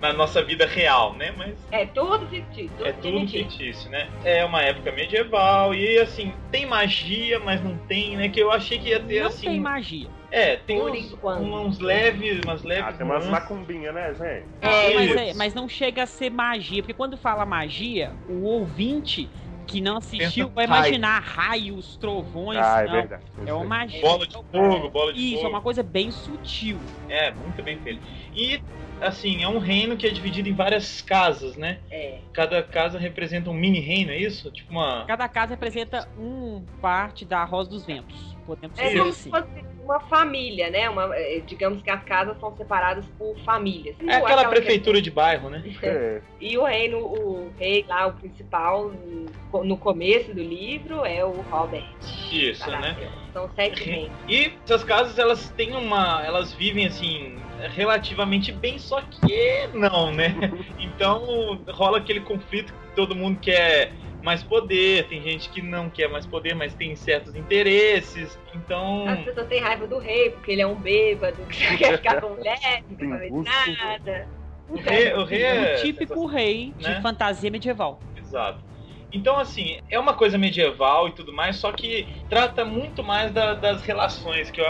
[SPEAKER 1] na nossa vida real, né? Mas
[SPEAKER 3] É tudo fictício. Tudo
[SPEAKER 1] é tudo
[SPEAKER 3] fictício.
[SPEAKER 1] fictício, né? É uma época medieval e assim, tem magia, mas não tem, né? Que eu achei que ia ter
[SPEAKER 2] Não
[SPEAKER 1] assim.
[SPEAKER 2] tem magia.
[SPEAKER 1] É, tem
[SPEAKER 3] Por
[SPEAKER 1] uns, uns leves, umas leves.
[SPEAKER 4] Ah, tem umas macumbinhas, né, gente?
[SPEAKER 2] É, mas,
[SPEAKER 1] Isso.
[SPEAKER 2] é- mas não chega a ser magia, porque quando fala magia, o ouvinte que não assistiu vai
[SPEAKER 1] raio.
[SPEAKER 2] imaginar raios, trovões.
[SPEAKER 4] Ah, é
[SPEAKER 2] não.
[SPEAKER 4] verdade.
[SPEAKER 2] É uma magia.
[SPEAKER 1] Bola de fogo, bola de
[SPEAKER 2] Isso, é
[SPEAKER 1] fogo.
[SPEAKER 2] uma coisa bem sutil.
[SPEAKER 1] É, muito bem feito. E, assim, é um reino que é dividido em várias casas, né?
[SPEAKER 3] É.
[SPEAKER 1] Cada casa representa um mini reino, é isso? Tipo uma.
[SPEAKER 2] Cada casa representa um parte da Rosa dos Ventos. Podemos
[SPEAKER 3] É
[SPEAKER 2] dizer
[SPEAKER 3] como se
[SPEAKER 2] assim.
[SPEAKER 3] fosse uma família, né? Uma, é, digamos que as casas são separadas por famílias.
[SPEAKER 1] É aquela prefeitura de bairro, né?
[SPEAKER 4] É.
[SPEAKER 3] E o reino, o rei lá, o principal, no- começo do livro, é o Robert.
[SPEAKER 1] Isso, né?
[SPEAKER 3] São sete reinos.
[SPEAKER 1] E essas casas, elas têm uma. Elas vivem assim. Relativamente bem, só que não, né? Então rola aquele conflito que todo mundo quer mais poder, tem gente que não quer mais poder, mas tem certos interesses. Então.
[SPEAKER 3] As pessoas têm raiva do rei, porque ele é um bêbado, que só quer ficar com mulher, não quer saber nada.
[SPEAKER 1] O rei, o rei
[SPEAKER 2] O
[SPEAKER 1] é.
[SPEAKER 2] típico rei de
[SPEAKER 1] né?
[SPEAKER 2] fantasia medieval.
[SPEAKER 1] Exato. Então, assim, é uma coisa medieval e tudo mais, só que trata muito mais da- das relações, que eu,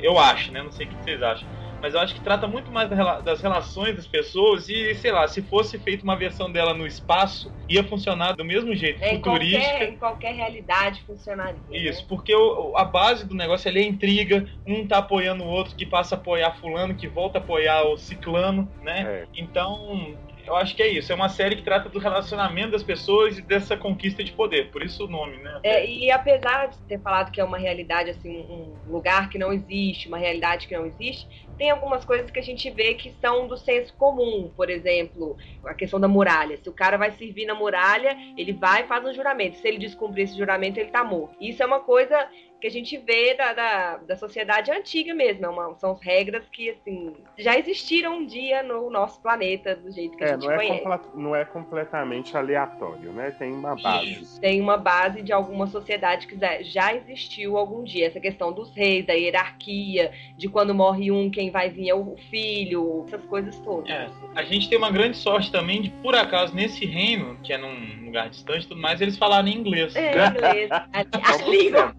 [SPEAKER 1] eu acho, né? Não sei o que vocês acham. Mas eu acho que trata muito mais das relações das pessoas e, sei lá, se fosse feita uma versão dela no espaço, ia funcionar do mesmo jeito,
[SPEAKER 3] É, em,
[SPEAKER 1] futurística.
[SPEAKER 3] qualquer, em qualquer realidade funcionaria.
[SPEAKER 1] Isso,
[SPEAKER 3] né?
[SPEAKER 1] porque o- a base do negócio ali é intriga, um tá apoiando o outro, que passa a apoiar fulano, que volta a apoiar o ciclano, né?
[SPEAKER 4] É.
[SPEAKER 1] Então, eu acho que é isso. É uma série que trata do relacionamento das pessoas e dessa conquista de poder. Por isso o nome, né?
[SPEAKER 3] É, e apesar de ter falado que é uma realidade, assim, um lugar que não existe, uma realidade que não existe, tem algumas coisas que a gente vê que são do senso comum. Por exemplo, a questão da muralha. Se o cara vai servir na muralha, ele vai e faz um juramento. Se ele descumprir esse juramento, ele tá morto. Isso é uma coisa que a gente vê da, da, da sociedade antiga mesmo. É uma- são regras que, assim, já existiram um dia no nosso planeta, do jeito que a
[SPEAKER 4] É,
[SPEAKER 3] gente
[SPEAKER 4] não é,
[SPEAKER 3] conhece.
[SPEAKER 4] compla- não é completamente aleatório, né? Tem uma base.
[SPEAKER 1] Isso.
[SPEAKER 3] tem uma base de alguma sociedade que já- existiu algum dia. Essa questão dos reis, da hierarquia, de quando morre um, quem vai vir é o filho, essas coisas todas.
[SPEAKER 1] É. A gente tem uma grande sorte também de, por acaso, nesse reino, que é num lugar distante e tudo mais, eles falarem inglês.
[SPEAKER 3] É, inglês. A, a
[SPEAKER 4] Como
[SPEAKER 3] língua.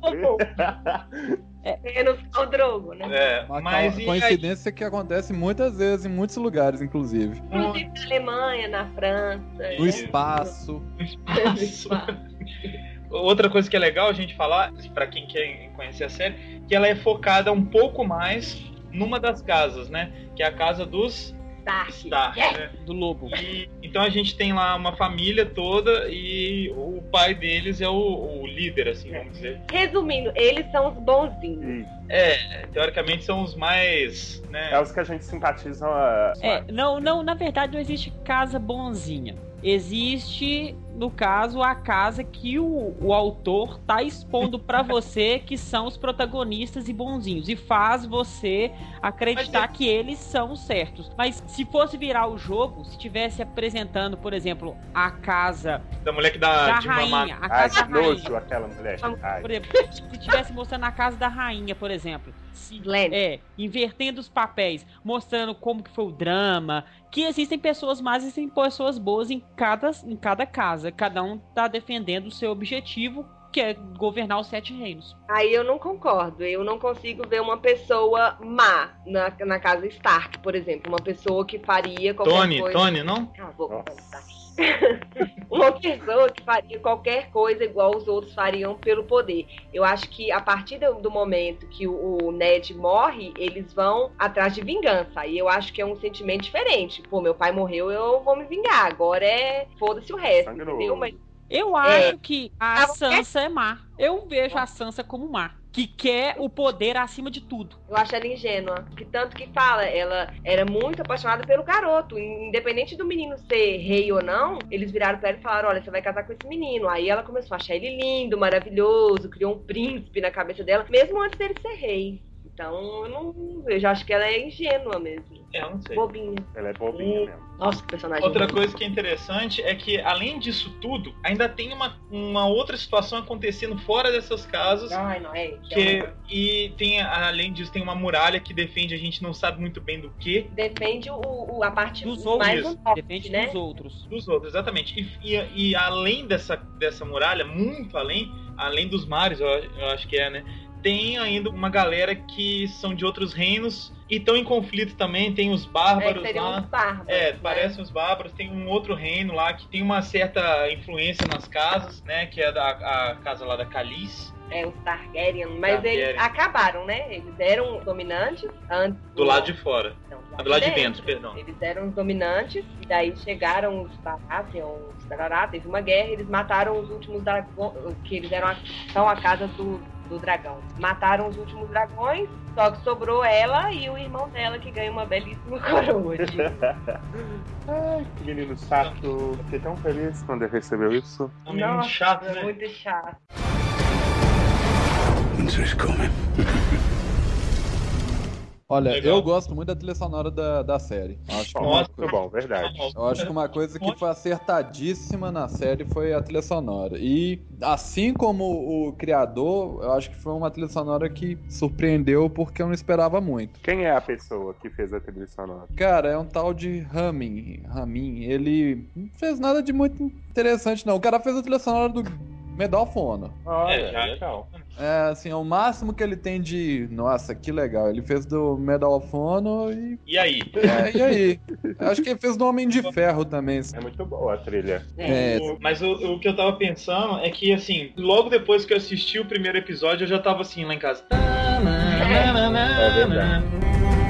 [SPEAKER 3] Comum. Menos o drogo, né?
[SPEAKER 1] É,
[SPEAKER 5] Uma
[SPEAKER 1] mas
[SPEAKER 5] co-
[SPEAKER 1] e aí,
[SPEAKER 5] coincidência que acontece muitas vezes em muitos lugares, inclusive.
[SPEAKER 3] Inclusive na Alemanha, na França.
[SPEAKER 5] No
[SPEAKER 1] É.
[SPEAKER 5] espaço.
[SPEAKER 1] no espaço. Outra coisa que é legal a gente falar, pra quem quer conhecer a série, que ela é focada um pouco mais numa das casas, né? Que é a casa dos
[SPEAKER 3] Stark.
[SPEAKER 1] Stark,
[SPEAKER 3] Yes!
[SPEAKER 1] né?
[SPEAKER 2] Do lobo.
[SPEAKER 1] E, então a gente tem lá uma família toda e o pai deles é o, o líder, assim, vamos dizer.
[SPEAKER 3] Resumindo, eles são os bonzinhos.
[SPEAKER 4] E
[SPEAKER 1] É, teoricamente são os mais, né?
[SPEAKER 4] é os que a gente simpatiza.
[SPEAKER 2] É, não, não, na verdade não existe casa bonzinha. Existe, no caso, a casa que o, o autor tá expondo pra você que são os protagonistas e bonzinhos. E faz você acreditar
[SPEAKER 1] Mas
[SPEAKER 2] que eles são os certos. Mas se fosse virar o jogo, se tivesse apresentando, por exemplo, a casa
[SPEAKER 1] Da mulher que dá
[SPEAKER 2] da
[SPEAKER 1] de
[SPEAKER 2] rainha,
[SPEAKER 1] mamar.
[SPEAKER 2] a
[SPEAKER 4] Ai,
[SPEAKER 2] casa
[SPEAKER 4] que
[SPEAKER 2] da rainha.
[SPEAKER 4] nojo aquela mulher. Ai.
[SPEAKER 2] Por exemplo, se tivesse mostrando a casa da rainha, por exemplo. Se, é, invertendo os papéis, mostrando como que foi o drama, que existem pessoas más e existem pessoas boas em cada, em cada casa. Cada um tá defendendo o seu objetivo, que é governar os sete reinos.
[SPEAKER 3] Aí eu não concordo. Eu não consigo ver uma pessoa má na, na casa Stark, por exemplo. Uma pessoa que faria qualquer
[SPEAKER 1] Tony,
[SPEAKER 3] coisa.
[SPEAKER 1] Tony, não?
[SPEAKER 3] Cala a boca,
[SPEAKER 4] Nossa.
[SPEAKER 3] Uma pessoa que faria qualquer coisa igual os outros fariam pelo poder. Eu acho que a partir do, momento que o, Ned morre, eles vão atrás de vingança. E eu acho que é um sentimento diferente. Pô, meu pai morreu, eu vou me vingar. Agora é foda-se o resto, entendeu? Mas
[SPEAKER 2] Eu
[SPEAKER 3] É.
[SPEAKER 2] acho que a Sansa é má. Eu vejo a Sansa como má. Que quer o poder acima de tudo.
[SPEAKER 3] eu acho ela ingênua. Que tanto que fala, ela era muito apaixonada pelo garoto. Independente do menino ser rei ou não, eles viraram pra ela e falaram: olha, você vai casar com esse menino. Aí ela começou a achar ele lindo, maravilhoso, criou um príncipe na cabeça dela, mesmo antes dele ser rei. Então eu não vejo, acho que ela é ingênua mesmo.
[SPEAKER 1] É, não sei.
[SPEAKER 3] Bobinha.
[SPEAKER 4] Ela é bobinha
[SPEAKER 1] O-
[SPEAKER 4] mesmo.
[SPEAKER 3] Nossa, que personagem.
[SPEAKER 1] Outra
[SPEAKER 3] ruim.
[SPEAKER 1] coisa que é interessante é que, além disso tudo, ainda tem uma, uma outra situação acontecendo fora dessas casas.
[SPEAKER 3] Ai, não é.
[SPEAKER 1] Que, e tem, além disso, tem uma muralha que defende, a gente não sabe muito bem do que,
[SPEAKER 3] Defende o, o- a parte
[SPEAKER 2] Dos
[SPEAKER 3] mais
[SPEAKER 2] outros. Defende
[SPEAKER 3] né?
[SPEAKER 2] dos outros.
[SPEAKER 1] dos outros, exatamente. E, e- e além dessa, dessa muralha, muito além, além dos mares, eu, eu acho que é, né? Tem ainda uma galera que são de outros reinos e estão em conflito também. Tem os
[SPEAKER 3] É,
[SPEAKER 1] bárbaros
[SPEAKER 3] seriam
[SPEAKER 1] lá.
[SPEAKER 3] os bárbaros.
[SPEAKER 1] É,
[SPEAKER 3] né?
[SPEAKER 1] parecem os bárbaros. Tem um outro reino lá que tem uma certa influência nas casas, né? Que é da, a casa lá da Calice,
[SPEAKER 3] É, os Targaryen. Mas
[SPEAKER 1] Targaryen.
[SPEAKER 3] eles acabaram, né? Eles eram dominantes antes.
[SPEAKER 1] do lado de fora.
[SPEAKER 3] Não,
[SPEAKER 1] Ah, Do lado de dentro, perdão.
[SPEAKER 3] Eles eram os dominantes, e daí chegaram os Baratheon, os Tarará, teve uma guerra, eles mataram os últimos dragões, que eles eram a, são a casa do, do dragão. Mataram os últimos dragões, só que sobrou ela e o irmão dela, que ganha uma belíssima coroa de...
[SPEAKER 4] Ai, que menino chato. Fiquei tão feliz quando ele recebeu isso.
[SPEAKER 1] Um menino
[SPEAKER 3] Nossa,
[SPEAKER 1] chato, né?
[SPEAKER 3] muito chato.
[SPEAKER 5] Olha,
[SPEAKER 1] Legal.
[SPEAKER 5] eu gosto muito da trilha sonora da, da série. Acho que, uma,
[SPEAKER 1] Nossa.
[SPEAKER 4] Muito bom, verdade.
[SPEAKER 5] eu acho que uma coisa que foi acertadíssima na série foi a trilha sonora. E assim como o criador, eu acho que foi uma trilha sonora que surpreendeu porque eu não esperava muito.
[SPEAKER 4] Quem é a pessoa que fez a trilha sonora?
[SPEAKER 5] Cara, é um tal de Ramin. Ramin, ele não fez nada de muito interessante, não. O cara fez a trilha sonora do Medal of Honor.
[SPEAKER 4] Olha,
[SPEAKER 1] É,
[SPEAKER 4] legal.
[SPEAKER 5] É, assim, é o máximo que ele tem de. Nossa, que legal. Ele fez do Medal of Honor e.
[SPEAKER 1] E aí?
[SPEAKER 5] É, e aí? Acho que ele fez do Homem de Ferro também.
[SPEAKER 4] É muito boa a trilha.
[SPEAKER 5] É,
[SPEAKER 1] O- Mas o, o que eu tava pensando é que, assim, logo depois que eu assisti o primeiro episódio, eu já tava assim lá em casa.
[SPEAKER 4] É verdade.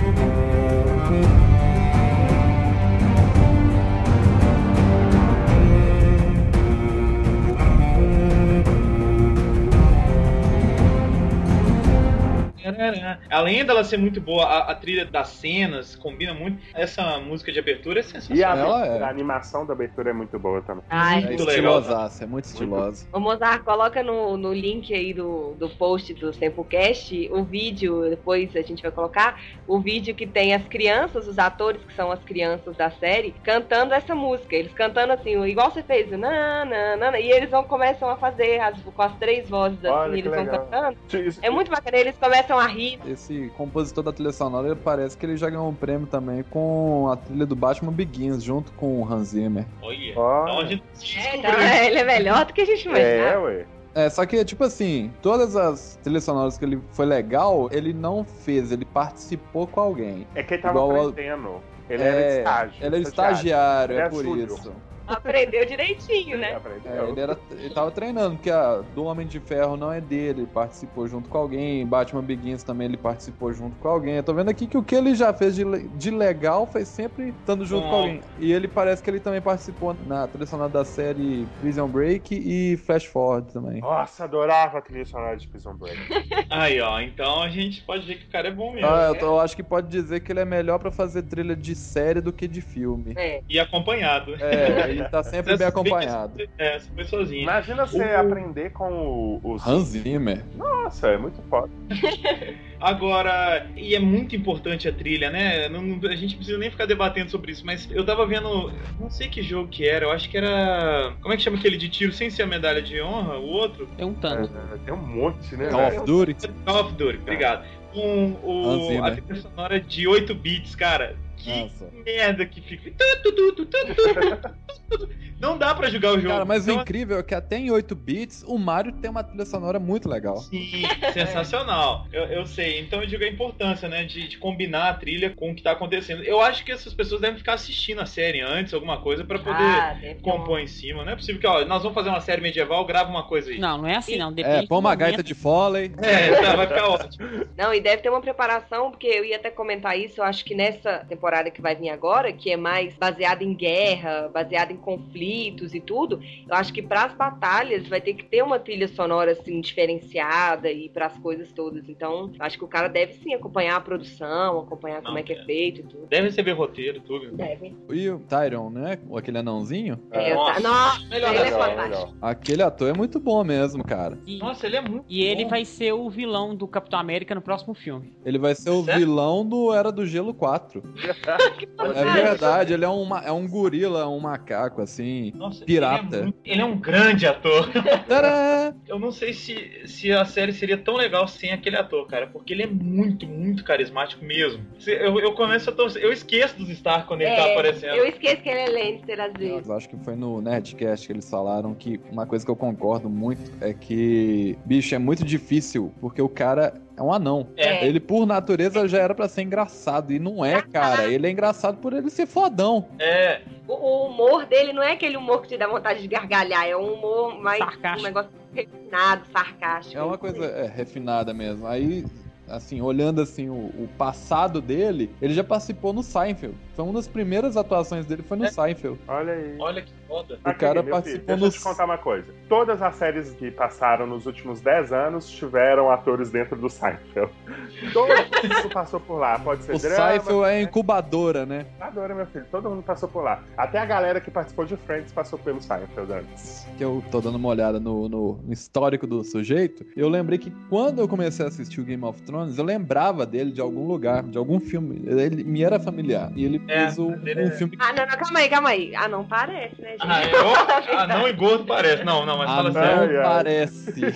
[SPEAKER 1] Além dela ser muito boa, a, a trilha das cenas combina muito. Essa música de abertura é
[SPEAKER 4] E a,
[SPEAKER 1] sensacional.
[SPEAKER 5] Ela
[SPEAKER 4] abertura,
[SPEAKER 5] é.
[SPEAKER 4] a animação da abertura é muito boa também.
[SPEAKER 3] Ai,
[SPEAKER 5] É
[SPEAKER 1] Muito legal,
[SPEAKER 5] estilosaça, é muito estilosa.
[SPEAKER 3] Ô Mozart, coloca no, no link aí do, do post do Tempocast o vídeo, depois a gente vai colocar, o vídeo que tem as crianças, os atores que são as crianças da série, cantando essa música. Eles cantando assim, igual você fez, o na, na, na, na, e eles vão começam a fazer as- com as três vozes assim,
[SPEAKER 4] Olha
[SPEAKER 3] eles vão
[SPEAKER 4] legal.
[SPEAKER 3] cantando.
[SPEAKER 4] Isso-
[SPEAKER 3] É muito bacana, eles começam a rir.
[SPEAKER 5] Esse compositor da trilha sonora, ele parece que ele já ganhou um prêmio também com a trilha do Batman Begins, junto com o Hans Zimmer.
[SPEAKER 1] Olha.
[SPEAKER 4] Olha.
[SPEAKER 1] Então a gente
[SPEAKER 3] É, então, ele é melhor do que a gente
[SPEAKER 4] É,
[SPEAKER 3] imaginava.
[SPEAKER 4] ué.
[SPEAKER 5] É, só que, tipo assim, todas as trilhas sonoras que ele foi legal, ele não fez, ele participou com alguém.
[SPEAKER 4] É que ele tava
[SPEAKER 5] Igual
[SPEAKER 4] aprendendo. Ele
[SPEAKER 5] é,
[SPEAKER 4] era estágio.
[SPEAKER 5] Ele era estagiário, é
[SPEAKER 4] é
[SPEAKER 5] por isso.
[SPEAKER 3] Aprendeu direitinho,
[SPEAKER 4] Ele
[SPEAKER 3] né?
[SPEAKER 4] aprendeu.
[SPEAKER 5] É, ele, era, ele tava treinando, porque a do Homem de Ferro não é dele, ele participou junto com alguém, Batman Begins também ele participou junto com alguém. Eu tô vendo aqui que o que ele já fez de, de legal foi sempre estando junto
[SPEAKER 1] Com
[SPEAKER 5] com alguém. E ele parece que ele também participou na trilha sonora da série Prison Break e Flash Forward também.
[SPEAKER 4] Nossa, adorava a trilha sonora de Prison Break.
[SPEAKER 1] Aí, ó. Então a gente pode ver que o cara é bom mesmo.
[SPEAKER 5] Ah, eu, tô- eu acho que pode dizer que ele é melhor pra fazer trilha de série do que de filme.
[SPEAKER 3] É.
[SPEAKER 1] E acompanhado.
[SPEAKER 5] É, ele tá sempre bem acompanhado.
[SPEAKER 1] É, você foi sozinho.
[SPEAKER 4] Imagina você
[SPEAKER 1] O-
[SPEAKER 4] aprender com o, os.
[SPEAKER 5] Hans Zimmer.
[SPEAKER 4] Nossa, é muito foda.
[SPEAKER 1] Agora, e é muito importante a trilha, né? Não- a gente não precisa nem ficar debatendo sobre isso, mas eu tava vendo, não sei que jogo que era, eu acho que era. Como é que chama aquele de tiro sem ser a medalha de honra? O outro?
[SPEAKER 2] Tem um tanto.
[SPEAKER 4] É, tem um monte, né?
[SPEAKER 5] Call of Duty.
[SPEAKER 1] Call of Duty, obrigado. Com
[SPEAKER 5] Hans
[SPEAKER 1] o, a trilha sonora de 8 bits, cara. Que
[SPEAKER 5] Nossa.
[SPEAKER 1] merda que fica. Tu, tu, tu, tu, tu, tu, tu. Não dá pra jogar o jogo.
[SPEAKER 5] Cara, mas o
[SPEAKER 1] Então,
[SPEAKER 5] incrível é que até em 8 bits, o Mario tem uma trilha sonora muito legal.
[SPEAKER 1] Sim, sensacional. Eu, eu sei. Então eu digo a importância, né, de, de combinar a trilha com o que tá acontecendo. Eu acho que essas pessoas devem ficar assistindo a série antes, alguma coisa, pra poder
[SPEAKER 3] Ah,
[SPEAKER 1] compor em cima. Não é possível que, ó, nós vamos fazer uma série medieval, grava uma coisa aí.
[SPEAKER 2] Não, não é assim, não. Depende
[SPEAKER 5] É, põe uma gaita de Foley.
[SPEAKER 1] É, tá, vai ficar ótimo.
[SPEAKER 3] Não, e deve ter uma preparação, porque eu ia até comentar isso, eu acho que nessa temporada temporada que vai vir agora, que é mais baseada em guerra, baseada em conflitos e tudo, eu acho que para as batalhas vai ter que ter uma trilha sonora assim diferenciada e para as coisas todas. Então, acho que o cara deve sim acompanhar a produção, acompanhar como
[SPEAKER 1] Não,
[SPEAKER 3] é que é
[SPEAKER 1] é.
[SPEAKER 3] feito e tudo.
[SPEAKER 1] Deve receber roteiro, tudo.
[SPEAKER 3] Deve.
[SPEAKER 5] E o Tyron, né? Ou aquele anãozinho.
[SPEAKER 3] É,
[SPEAKER 1] Nossa,
[SPEAKER 3] tá- Nossa,
[SPEAKER 1] melhor
[SPEAKER 3] ele é
[SPEAKER 4] melhor,
[SPEAKER 3] fantástico.
[SPEAKER 4] melhor.
[SPEAKER 5] Aquele ator é muito bom mesmo, cara.
[SPEAKER 2] E,
[SPEAKER 1] Nossa, ele é muito
[SPEAKER 2] e ele
[SPEAKER 1] bom.
[SPEAKER 2] vai ser o vilão do Capitão América no próximo filme.
[SPEAKER 5] Ele vai ser o
[SPEAKER 1] Sério?
[SPEAKER 5] vilão do Era do Gelo 4. É verdade, ele é um, ma- é um gorila, um macaco, assim.
[SPEAKER 1] Nossa,
[SPEAKER 5] pirata.
[SPEAKER 1] Ele é, muito- ele é um grande ator.
[SPEAKER 5] Tadã!
[SPEAKER 1] Eu não sei se, se a série seria tão legal sem aquele ator, cara, porque ele é muito, muito carismático mesmo. Eu, eu começo a torcer, eu esqueço dos Star quando ele tá
[SPEAKER 3] É,
[SPEAKER 1] aparecendo.
[SPEAKER 3] eu esqueço que ele é Lannister às vezes.
[SPEAKER 5] Eu acho que foi no Nerdcast que eles falaram que uma coisa que eu concordo muito é que, bicho, é muito difícil, porque o cara é um anão.
[SPEAKER 1] É.
[SPEAKER 5] Ele, por natureza, já era pra ser engraçado. E não é, cara. Ele é engraçado por ele ser fodão.
[SPEAKER 1] É,
[SPEAKER 3] O, o humor dele não é aquele humor que te dá vontade de gargalhar, é um humor mais
[SPEAKER 2] Sarcástico.
[SPEAKER 3] um negócio refinado, sarcástico.
[SPEAKER 5] É uma coisa é, refinada mesmo. Aí, assim, olhando assim o, o passado dele, ele já participou no Seinfeld. Foi uma das primeiras atuações dele, foi no
[SPEAKER 1] É.
[SPEAKER 5] Seinfeld.
[SPEAKER 4] Olha aí.
[SPEAKER 1] olha que foda.
[SPEAKER 5] O cara
[SPEAKER 4] meu
[SPEAKER 5] participou
[SPEAKER 4] filho, deixa eu
[SPEAKER 5] nos-
[SPEAKER 4] te contar uma coisa. Todas as séries que passaram nos últimos 10 anos tiveram atores dentro do Seinfeld. Todo mundo passou por lá. Pode ser
[SPEAKER 5] O
[SPEAKER 4] drama.
[SPEAKER 5] Seinfeld é incubadora, né?
[SPEAKER 4] Adora, meu filho. Todo mundo passou por lá. Até a galera que participou de Friends passou pelo Seinfeld antes.
[SPEAKER 5] que eu tô dando uma olhada no- no histórico do sujeito, eu lembrei que quando eu comecei a assistir o Game of Thrones, eu lembrava dele de algum lugar, de algum filme. Ele me era familiar. E ele
[SPEAKER 1] É,
[SPEAKER 5] fez o-
[SPEAKER 1] ele
[SPEAKER 5] um
[SPEAKER 1] é-
[SPEAKER 5] filme.
[SPEAKER 3] Ah, não, não, calma aí, calma aí. Ah, não parece, né, gente?
[SPEAKER 1] Ah, eu, ah, não e gordo parece. Não, não, mas
[SPEAKER 5] Ah,
[SPEAKER 1] fala
[SPEAKER 5] não
[SPEAKER 1] sério.
[SPEAKER 5] Parece.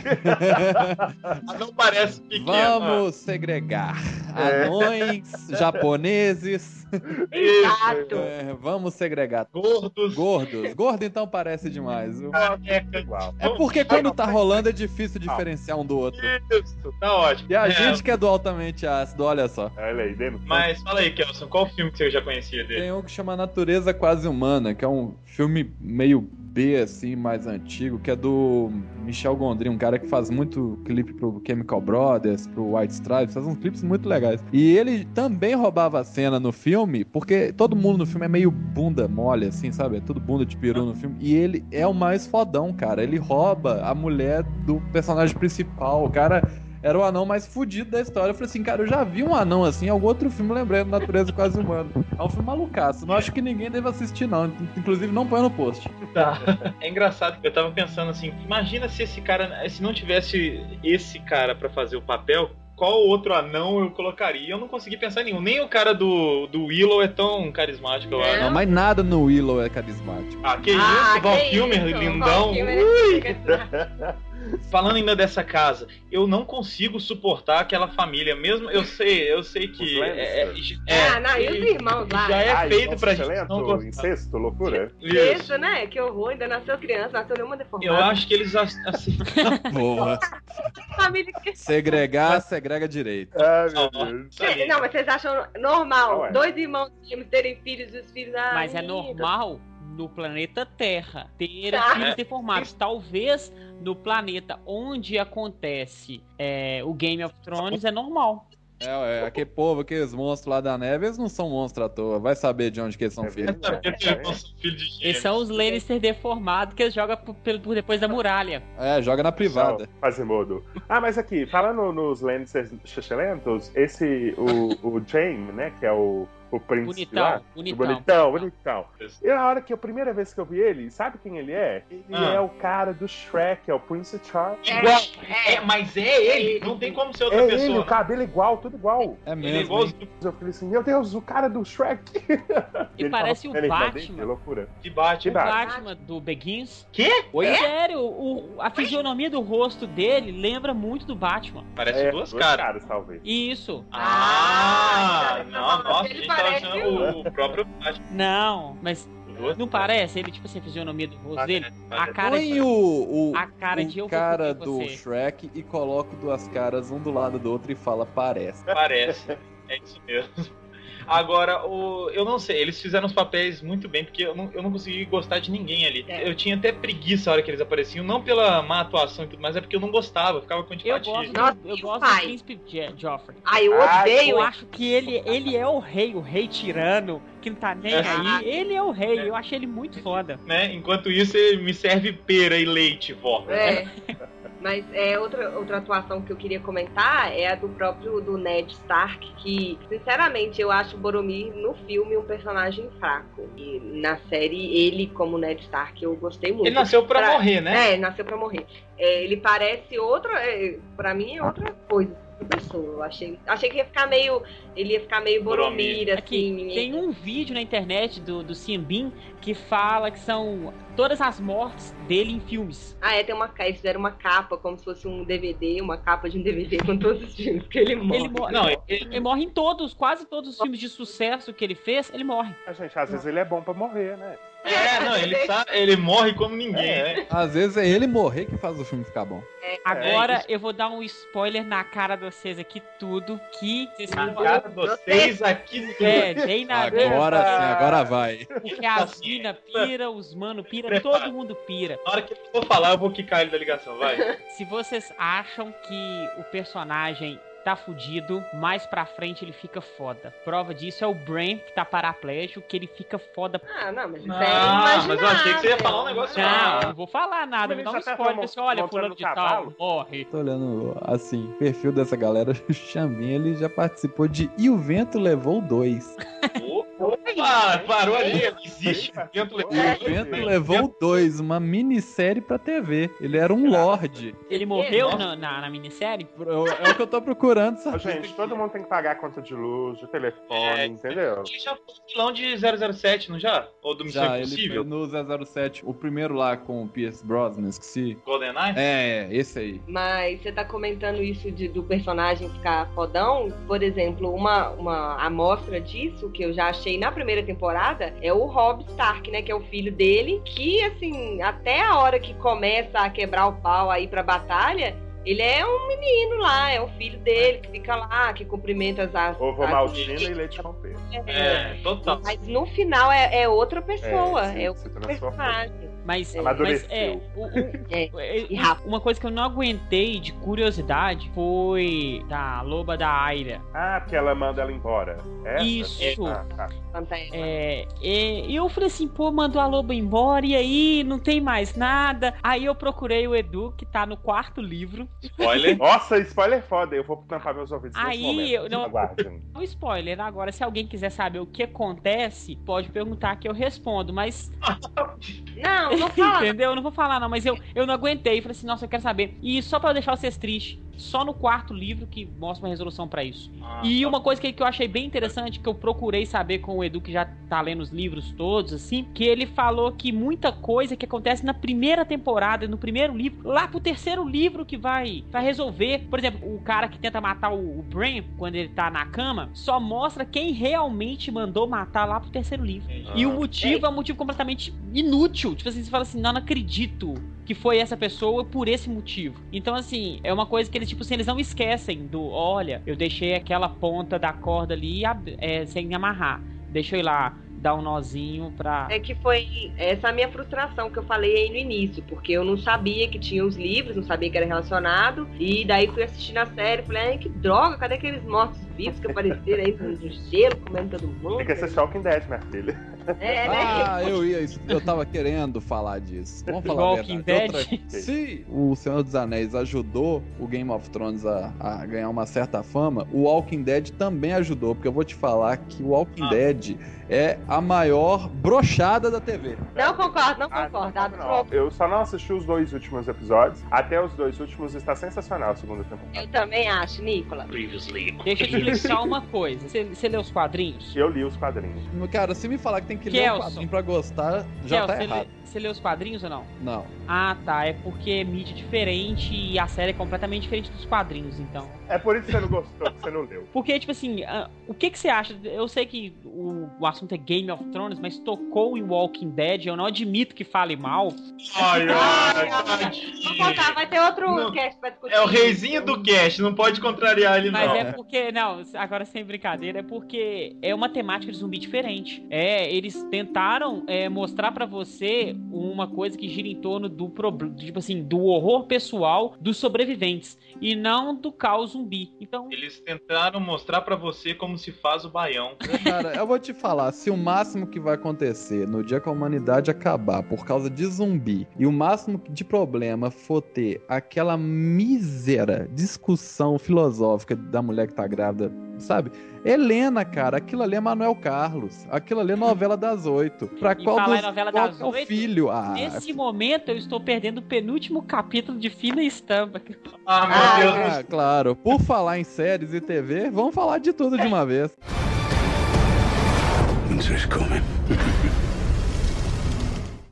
[SPEAKER 1] Ah, não parece pequeno.
[SPEAKER 5] Vamos segregar.
[SPEAKER 4] É.
[SPEAKER 5] Anões, japoneses.
[SPEAKER 3] Exato.
[SPEAKER 5] é, vamos segregar.
[SPEAKER 1] Gordos.
[SPEAKER 5] Gordos. Gordo então parece demais. viu?
[SPEAKER 1] careca.
[SPEAKER 4] Igual.
[SPEAKER 5] É porque quando tá rolando é difícil diferenciar um do outro.
[SPEAKER 1] Isso, tá ótimo.
[SPEAKER 5] E a
[SPEAKER 1] É,
[SPEAKER 5] gente que é do altamente ácido, olha só.
[SPEAKER 4] Olha aí, dentro.
[SPEAKER 1] Mas fala aí, Kelson, qual filme que você já conhecia dele?
[SPEAKER 5] Tem um que chama Natureza Quase Humana, que é um filme meio B, assim, mais antigo, que é do Michel Gondry, um cara que faz muito clipe pro Chemical Brothers, pro White Stripes, faz uns clipes muito legais. E ele também roubava a cena no filme, porque todo mundo no filme é meio bunda mole, assim, sabe? É tudo bunda de peru no filme. E ele é o mais fodão, cara. Ele rouba a mulher do personagem principal. O cara era o anão mais fudido da história. Eu falei assim, cara, eu já vi um anão assim em algum outro filme, lembrando Natureza Quase Humana. É um filme malucaço. Não acho que ninguém deva assistir, não. Inclusive, não põe no post.
[SPEAKER 1] Tá. É engraçado, eu tava pensando assim, imagina se esse cara, se não tivesse esse cara pra fazer o papel, qual outro anão eu colocaria? Eu não consegui pensar em nenhum. Nem o cara do, do Willow é tão carismático, eu
[SPEAKER 3] Não.
[SPEAKER 1] acho.
[SPEAKER 5] Não, mas nada no Willow é carismático.
[SPEAKER 1] Ah, que
[SPEAKER 3] Ah,
[SPEAKER 1] isso, Val Kilmer, lindão.
[SPEAKER 3] Val Kilmer.
[SPEAKER 1] Falando ainda dessa casa, eu não consigo suportar aquela família, mesmo eu sei, eu sei que
[SPEAKER 4] Os
[SPEAKER 1] é, é,
[SPEAKER 4] Lannister?
[SPEAKER 1] é-
[SPEAKER 3] ah, não, e os irmãos lá?
[SPEAKER 1] já é
[SPEAKER 4] Ai,
[SPEAKER 1] feito
[SPEAKER 4] nossa,
[SPEAKER 1] pra gente
[SPEAKER 4] excelente,
[SPEAKER 1] não gostar.
[SPEAKER 4] Incesto, loucura.
[SPEAKER 1] Isso.
[SPEAKER 3] Isso, né? Que horror, ainda nasceu criança, nasceu nenhuma deformada.
[SPEAKER 1] Eu acho que eles ass- assim,
[SPEAKER 5] Porra.
[SPEAKER 3] Família que...
[SPEAKER 5] Segregar, segrega direito.
[SPEAKER 4] Ai, meu Deus.
[SPEAKER 1] sabe?
[SPEAKER 3] Não, mas vocês acham normal
[SPEAKER 4] Não é.
[SPEAKER 3] dois irmãos terem filhos e os filhos... Ah,
[SPEAKER 2] Mas é normal no planeta Terra ter
[SPEAKER 3] Tá.
[SPEAKER 2] filhos deformados. Talvez no planeta onde acontece é, o Game of Thrones é normal.
[SPEAKER 5] É, é, aquele povo, aqueles monstros lá da neve, eles não são monstros à toa. Vai saber de onde que eles são
[SPEAKER 4] É
[SPEAKER 5] filhos.
[SPEAKER 1] eles são
[SPEAKER 2] os Lannister deformados que eles jogam por, depois da muralha.
[SPEAKER 5] É, joga na privada.
[SPEAKER 4] Quasimodo. Ah, mas aqui, falando nos Lannisters excelentes, esse, o, o Jaime, né, que é o, o príncipe
[SPEAKER 2] Bonitão,
[SPEAKER 4] lá.
[SPEAKER 2] bonitão.
[SPEAKER 4] Bonitão, bonitão. E na hora que a primeira vez que eu vi ele, sabe quem ele é? Ele
[SPEAKER 1] Ah.
[SPEAKER 4] é o cara do Shrek, é o Prince.
[SPEAKER 1] Igual.
[SPEAKER 3] É,
[SPEAKER 1] É, mas é ele, não tem como ser outra
[SPEAKER 4] É ele,
[SPEAKER 1] pessoa.
[SPEAKER 4] o cabelo igual, tudo igual.
[SPEAKER 5] É
[SPEAKER 1] Ele é
[SPEAKER 5] mesmo.
[SPEAKER 1] igual
[SPEAKER 5] hein?
[SPEAKER 4] Eu falei assim, meu Deus, o cara do Shrek.
[SPEAKER 2] E parece o
[SPEAKER 4] ele
[SPEAKER 2] Batman.
[SPEAKER 4] dentro, Que loucura.
[SPEAKER 1] de bate.
[SPEAKER 2] O
[SPEAKER 4] Batman.
[SPEAKER 2] Batman do Begins.
[SPEAKER 1] Quê?
[SPEAKER 2] Oi? Sério, o- a fisionomia do rosto dele lembra muito do Batman.
[SPEAKER 1] Parece
[SPEAKER 4] É,
[SPEAKER 1] duas caras.
[SPEAKER 4] talvez.
[SPEAKER 2] Isso.
[SPEAKER 1] Ah,
[SPEAKER 3] Ah,
[SPEAKER 1] não,
[SPEAKER 3] então,
[SPEAKER 1] nossa,
[SPEAKER 3] ele
[SPEAKER 1] gente o próprio Batman.
[SPEAKER 2] Não, mas não parece? Ele, tipo assim, a fisionomia do rosto dele. A cara de...
[SPEAKER 5] O, o,
[SPEAKER 2] A cara de eu
[SPEAKER 5] o cara do
[SPEAKER 2] você.
[SPEAKER 5] Shrek e coloca duas caras um do lado do outro e fala, parece.
[SPEAKER 1] Parece. É isso mesmo. Agora, o, eu não sei, eles fizeram os papéis muito bem, porque eu não, eu não consegui gostar de ninguém ali.
[SPEAKER 3] É.
[SPEAKER 1] Eu tinha até preguiça a hora que eles apareciam, não pela má atuação e tudo mais, é porque eu não gostava, eu ficava com
[SPEAKER 2] Eu
[SPEAKER 1] antipatia.
[SPEAKER 2] gosto,
[SPEAKER 3] Nossa,
[SPEAKER 2] eu gosto do príncipe Jo- Joffrey.
[SPEAKER 3] Ai, eu odeio.
[SPEAKER 2] Eu acho que ele, ele é o rei, o rei tirano, que não tá nem
[SPEAKER 3] Ah.
[SPEAKER 2] aí. Ele é o rei, eu achei ele muito foda.
[SPEAKER 1] Né? Enquanto isso, ele me serve pera e leite, vó.
[SPEAKER 3] É. Mas é outra, outra atuação que eu queria comentar é a do próprio do Ned Stark, que, sinceramente, eu acho o Boromir no filme um personagem fraco. E na série, ele, como Ned Stark, eu gostei muito.
[SPEAKER 1] Ele nasceu pra
[SPEAKER 3] Pra-
[SPEAKER 1] morrer, né?
[SPEAKER 3] É, nasceu pra morrer. É, ele parece outra. É, pra mim é outra coisa. Pessoa. Eu achei, achei que ia ficar meio. Ele ia ficar meio Boromir,
[SPEAKER 1] Boromir.
[SPEAKER 2] Aqui,
[SPEAKER 3] assim.
[SPEAKER 2] tem um vídeo na internet do, do Simbin que fala que são todas as mortes dele em filmes.
[SPEAKER 3] Ah, é, tem uma. Eles fizeram uma capa, como se fosse um DVD, uma capa de um DVD com todos os filmes que ele morre.
[SPEAKER 2] Ele, morre,
[SPEAKER 1] Não, ele,
[SPEAKER 2] ele morre em todos, quase todos os filmes de sucesso que ele fez, ele morre.
[SPEAKER 4] A gente, às vezes ele é bom pra morrer, né?
[SPEAKER 1] É, não, ele, sabe, ele morre como ninguém, né?
[SPEAKER 5] Às vezes é ele morrer que faz o filme ficar bom.
[SPEAKER 2] Agora
[SPEAKER 1] isso.
[SPEAKER 2] eu vou dar um spoiler na cara de vocês aqui, tudo, que vocês
[SPEAKER 1] Na cara de vocês aqui tudo.
[SPEAKER 2] É, bem na
[SPEAKER 5] Agora sim, agora vai.
[SPEAKER 2] Porque as mina pira, os mano pira, todo mundo pira.
[SPEAKER 1] Na hora que ele for falar, eu vou quicar ele da ligação, vai.
[SPEAKER 2] Se vocês acham que o personagem tá fudido, mais pra frente ele fica foda. Prova disso é o Bran, que tá paraplégico, que ele fica foda.
[SPEAKER 3] Ah, não, mas isso
[SPEAKER 1] Não,
[SPEAKER 3] é
[SPEAKER 1] mas eu achei que você ia falar um
[SPEAKER 3] imaginável.
[SPEAKER 1] negócio
[SPEAKER 2] Não, não vou falar nada, vou dar um spoiler. Assim, olha, fulano de tal, morre.
[SPEAKER 5] Tô olhando assim, o perfil dessa galera, o Xambin, ele já participou de E o Vento Levou Dois.
[SPEAKER 1] Opa, parou ali. Existe. Vento levou
[SPEAKER 5] o Vento Levou Dois, uma minissérie pra TV. Ele era um lorde.
[SPEAKER 2] Ele morreu na, na, na minissérie?
[SPEAKER 5] É o que eu tô procurando, sabe?
[SPEAKER 4] gente, todo mundo tem que pagar a conta de luz, de telefone,
[SPEAKER 1] É.
[SPEAKER 4] entendeu?
[SPEAKER 1] Ele já foi vilão de 007, não já? Ou do Missão
[SPEAKER 5] Já, ele
[SPEAKER 1] Impossível?
[SPEAKER 5] foi no 007, o primeiro lá com o Pierce Brosnan, esqueci.
[SPEAKER 1] GoldenEye?
[SPEAKER 5] É, esse aí.
[SPEAKER 3] Mas você tá comentando isso de, do personagem ficar fodão. Por exemplo, uma, uma amostra disso que eu já achei na primeira temporada é o Rob Stark, né? Que é o filho dele. Que, assim, até a hora que começa a quebrar o pau aí pra batalha. Ele é um menino lá, é o filho dele que fica lá, que cumprimenta as as-
[SPEAKER 4] Ovo
[SPEAKER 3] as-
[SPEAKER 4] maltina e leite com peixe.
[SPEAKER 1] É, total.
[SPEAKER 3] Mas no final é, é outra pessoa,
[SPEAKER 4] É,
[SPEAKER 3] é,
[SPEAKER 4] se-
[SPEAKER 3] outro
[SPEAKER 4] transformou.
[SPEAKER 3] personagem.
[SPEAKER 2] Mas, mas é, o- o-
[SPEAKER 3] É.
[SPEAKER 2] é,
[SPEAKER 3] rápido.
[SPEAKER 2] uma coisa que eu não aguentei de curiosidade foi da loba da Aira.
[SPEAKER 4] Ah, porque ela manda ela embora. Essa?
[SPEAKER 2] Isso.
[SPEAKER 4] Ah, tá.
[SPEAKER 2] É, é, e eu falei assim, pô, mandou a loba embora, e aí não tem mais nada. Aí eu procurei o Edu, que tá no quarto livro.
[SPEAKER 1] Spoiler.
[SPEAKER 4] Nossa, spoiler foda. Eu vou tampar meus ouvidos
[SPEAKER 2] Aí,
[SPEAKER 4] nesse momento.
[SPEAKER 2] eu não-
[SPEAKER 4] Aguardem.
[SPEAKER 2] Um spoiler agora, se alguém quiser saber o que acontece, pode perguntar que eu respondo, mas
[SPEAKER 3] Não, não fala.
[SPEAKER 2] Entendeu? Eu não vou falar, não, mas eu, eu não aguentei. Falei assim, nossa, eu quero saber. E só pra deixar vocês tristes, só no quarto livro que mostra uma resolução pra isso.
[SPEAKER 1] Ah,
[SPEAKER 2] E
[SPEAKER 1] tá.
[SPEAKER 2] uma coisa que, que eu achei bem interessante, que eu procurei saber com o Edu, que já tá lendo os livros todos, assim, que ele falou que muita coisa que acontece na primeira temporada, no primeiro livro, lá pro terceiro livro que vai, vai resolver. Por exemplo, o cara que tenta matar o, o Bran, quando ele tá na cama, só mostra quem realmente mandou matar lá pro terceiro livro. E o motivo é um motivo completamente inútil. Tipo assim, você fala assim, não, não acredito que foi essa pessoa por esse motivo. Então, assim, é uma coisa que eles, tipo assim, eles não esquecem do, olha, eu deixei aquela ponta da corda ali é, sem amarrar. Ir lá dar um nozinho pra.
[SPEAKER 3] É que foi essa a minha frustração que eu falei aí no início, porque eu não sabia que tinha os livros, não sabia que era relacionado, e daí fui assistir a série, falei, ai que droga, cadê aqueles mortos-vivos que apareceram aí no gelo, comendo todo mundo?
[SPEAKER 4] Tem que ser Walking Dead, minha filha.
[SPEAKER 3] É, né?
[SPEAKER 5] Ah, eu ia, eu tava querendo falar disso. Vamos falar
[SPEAKER 2] Walking. Dead.
[SPEAKER 5] Se o Senhor dos Anéis ajudou o Game of Thrones a, a ganhar uma certa fama, o Walking Dead também ajudou, porque eu vou te falar que o Walking
[SPEAKER 1] Ah.
[SPEAKER 5] Dead é a maior brochada da TV.
[SPEAKER 3] Não concordo, não
[SPEAKER 4] Ah,
[SPEAKER 3] concordo.
[SPEAKER 4] não, não. Eu só não assisti os dois últimos episódios. Até os dois últimos está sensacional a segunda temporada.
[SPEAKER 3] Eu também acho, Nicolas.
[SPEAKER 2] Deixa eu te explicar uma coisa. Você, você lê os quadrinhos?
[SPEAKER 4] Eu li os quadrinhos.
[SPEAKER 5] Cara, se me falar que tem que ler um
[SPEAKER 2] Kelson.
[SPEAKER 5] quadrinho pra gostar, já tá
[SPEAKER 2] você,
[SPEAKER 5] errado.
[SPEAKER 2] lê, você lê os quadrinhos ou não?
[SPEAKER 5] Não.
[SPEAKER 2] Ah, tá. É porque é mídia diferente e a série é completamente diferente dos quadrinhos, então.
[SPEAKER 4] É por isso que você não gostou, que você não leu.
[SPEAKER 2] Porque, tipo assim, ah, o que, que você acha? Eu sei que o, o assunto é Game of Thrones, mas tocou em Walking Dead, eu não admito que fale mal.
[SPEAKER 1] Ai, ai,
[SPEAKER 3] Vamos contar, vai ter outro
[SPEAKER 1] Não.
[SPEAKER 3] cast pra discutir.
[SPEAKER 1] É o reizinho do cast, não pode contrariar ele,
[SPEAKER 2] Mas
[SPEAKER 1] não.
[SPEAKER 2] é porque, não, agora sem brincadeira, é porque é uma temática de zumbi diferente. É, eles tentaram é, mostrar pra você uma coisa que gira em torno do problema, tipo assim, do horror pessoal dos sobreviventes e não do caos zumbi. Então,
[SPEAKER 1] Eles tentaram mostrar pra você como se faz o baião.
[SPEAKER 5] Cara, eu vou te falar, se o máximo que vai acontecer no dia que a humanidade acabar por causa de zumbi e o máximo de problema for ter aquela mísera discussão filosófica da mulher que tá grávida, sabe? Helena, cara, aquilo ali é Manuel Carlos, aquilo ali é novela das oito. Pra
[SPEAKER 2] E
[SPEAKER 5] qual
[SPEAKER 2] falar
[SPEAKER 5] dos
[SPEAKER 2] novela
[SPEAKER 5] qual
[SPEAKER 2] das
[SPEAKER 5] é o
[SPEAKER 2] oito,
[SPEAKER 5] filho? Ah,
[SPEAKER 2] nesse momento eu estou perdendo o penúltimo capítulo de Fina Estampa.
[SPEAKER 1] Ah, meu
[SPEAKER 3] Ah,
[SPEAKER 1] Deus.
[SPEAKER 5] ah, claro. Por falar em séries e TV, vamos falar de tudo de uma vez.
[SPEAKER 7] Winter's coming.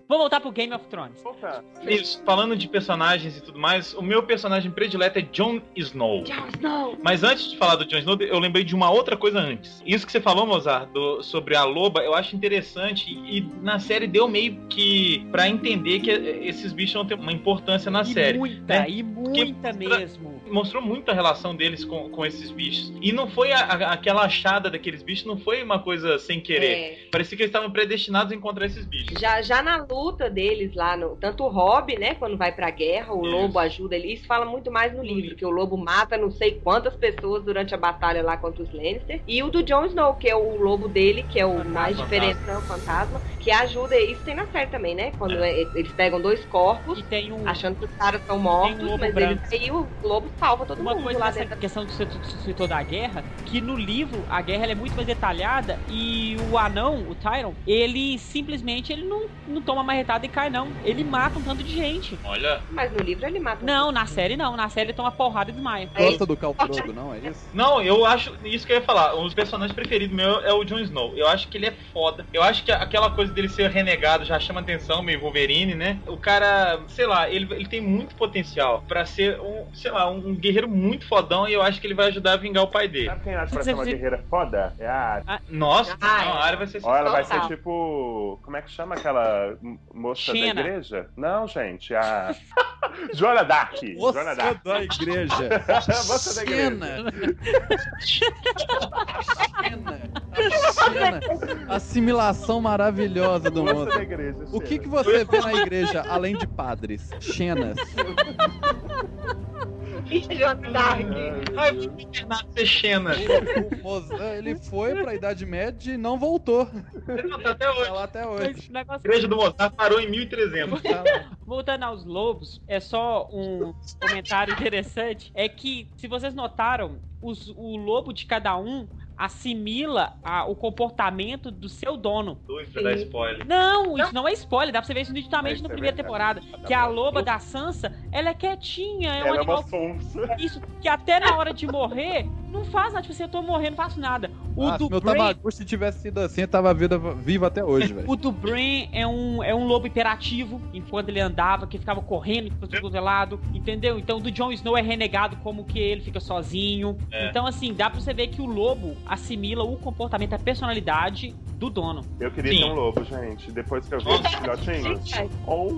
[SPEAKER 2] Vamos voltar pro Game of Thrones.
[SPEAKER 4] Opa,
[SPEAKER 1] Isso, falando de personagens e tudo mais, o meu personagem predileto é Jon Snow.
[SPEAKER 3] Jon Snow.
[SPEAKER 1] Mas antes de falar do Jon Snow, eu lembrei de uma outra coisa antes. Isso que você falou, Mozart, do- sobre a loba, eu acho interessante e na série deu meio que pra entender que esses bichos vão ter uma importância na
[SPEAKER 2] e
[SPEAKER 1] série.
[SPEAKER 2] muita,
[SPEAKER 1] né?
[SPEAKER 2] e muita mesmo.
[SPEAKER 1] Mostrou muito a relação deles com, com esses bichos. E não foi a- a- aquela achada daqueles bichos, não foi uma coisa sem querer.
[SPEAKER 3] É.
[SPEAKER 1] Parecia que eles estavam predestinados a encontrar esses bichos.
[SPEAKER 3] Já, já na luta deles lá, no, tanto o Rob, né, quando vai pra guerra, o
[SPEAKER 1] Isso.
[SPEAKER 3] lobo ajuda ele, isso fala muito mais no livro, que o lobo mata não sei quantas pessoas durante a batalha lá contra os Lannister, e o do Jon Snow, que é o lobo dele, que é o
[SPEAKER 2] Fantasma.
[SPEAKER 3] mais diferente, o fantasma, que ajuda, isso tem na série também, né, quando é- eles pegam dois corpos,
[SPEAKER 2] E tem um,
[SPEAKER 3] achando que os caras estão mortos,
[SPEAKER 2] um
[SPEAKER 3] mas
[SPEAKER 2] branco.
[SPEAKER 3] eles, aí o lobo salva todo
[SPEAKER 2] uma
[SPEAKER 3] mundo
[SPEAKER 2] coisa
[SPEAKER 3] lá dentro.
[SPEAKER 2] questão do setor, do setor da guerra, que no livro a guerra ela é muito mais detalhada e o anão, o Tyron, ele simplesmente ele não, não toma marretada e cai não. Ele mata um tanto de gente.
[SPEAKER 1] Olha.
[SPEAKER 3] Mas no livro ele mata.
[SPEAKER 2] Não, na série não. Na série ele toma porrada e desmaia.
[SPEAKER 5] Gosta do Khal Drogo, não é isso?
[SPEAKER 1] Não, eu acho. Isso que eu ia falar. Um dos personagens preferidos meu é o Jon Snow. Eu acho que ele é foda. Eu acho que aquela coisa dele ser renegado já chama atenção, meio Wolverine, né? O cara, sei lá, ele, ele tem muito potencial pra ser um, sei lá, um guerreiro muito fodão e eu acho que ele vai ajudar a vingar o pai dele.
[SPEAKER 4] sabe quem acha pra
[SPEAKER 2] Você-
[SPEAKER 4] ser uma guerreira foda? É a Arya.
[SPEAKER 1] Nossa,
[SPEAKER 3] Ah,
[SPEAKER 1] não,
[SPEAKER 3] é.
[SPEAKER 1] a área vai ser
[SPEAKER 4] Ou ela vai ser tipo. Como é que chama aquela moça
[SPEAKER 2] Xena.
[SPEAKER 4] da igreja? Não, gente, a. Joana Dark. Joana
[SPEAKER 5] Moça
[SPEAKER 4] Dark.
[SPEAKER 5] da igreja.
[SPEAKER 4] Moça da igreja.
[SPEAKER 5] Xena. Xena. Xena. Assimilação maravilhosa do
[SPEAKER 4] Moça
[SPEAKER 5] mundo.
[SPEAKER 4] da igreja.
[SPEAKER 5] O que, que você vê na igreja além de padres? Xenas.
[SPEAKER 3] Joana Dark.
[SPEAKER 1] Ai, eu fui internado ser Xena.
[SPEAKER 5] O Mozart, ele foi pra Idade Média e não voltou.
[SPEAKER 1] Não, tá até
[SPEAKER 5] Tá
[SPEAKER 1] hoje.
[SPEAKER 5] lá até hoje.
[SPEAKER 1] A igreja do Mozart parou em 1300.
[SPEAKER 5] Tá lá.
[SPEAKER 2] Voltando aos lobos, é só um comentário interessante. É que, se vocês notaram, os- o lobo de cada um assimila a- o comportamento do seu dono.
[SPEAKER 1] Pra dar spoiler.
[SPEAKER 2] Não, isso não é spoiler, dá pra você ver isso nitidamente
[SPEAKER 4] Isso
[SPEAKER 2] na
[SPEAKER 4] é
[SPEAKER 2] primeira temporada. Que a loba da Sansa, ela é quietinha, é um
[SPEAKER 4] Ela é
[SPEAKER 2] animal
[SPEAKER 4] uma sonsa.
[SPEAKER 2] isso, que até na hora de morrer, não faz nada. Tipo assim, eu tô morrendo, não faço nada. O
[SPEAKER 5] Ah,
[SPEAKER 2] do
[SPEAKER 5] se meu
[SPEAKER 2] Bran,
[SPEAKER 5] Tamagotchi tivesse sido assim, eu tava viva, vivo até hoje, velho.
[SPEAKER 2] o do Bran é um, é um lobo hiperativo, enquanto ele andava, que ficava correndo pra todo é lado, entendeu? Então o do Jon Snow é renegado como que ele fica sozinho.
[SPEAKER 1] É.
[SPEAKER 2] Então, assim, dá pra você ver que o lobo assimila o comportamento, a personalidade do dono.
[SPEAKER 4] Eu queria
[SPEAKER 1] Sim.
[SPEAKER 4] ter um lobo, gente. Depois que eu vi os filhotinhos. Oh,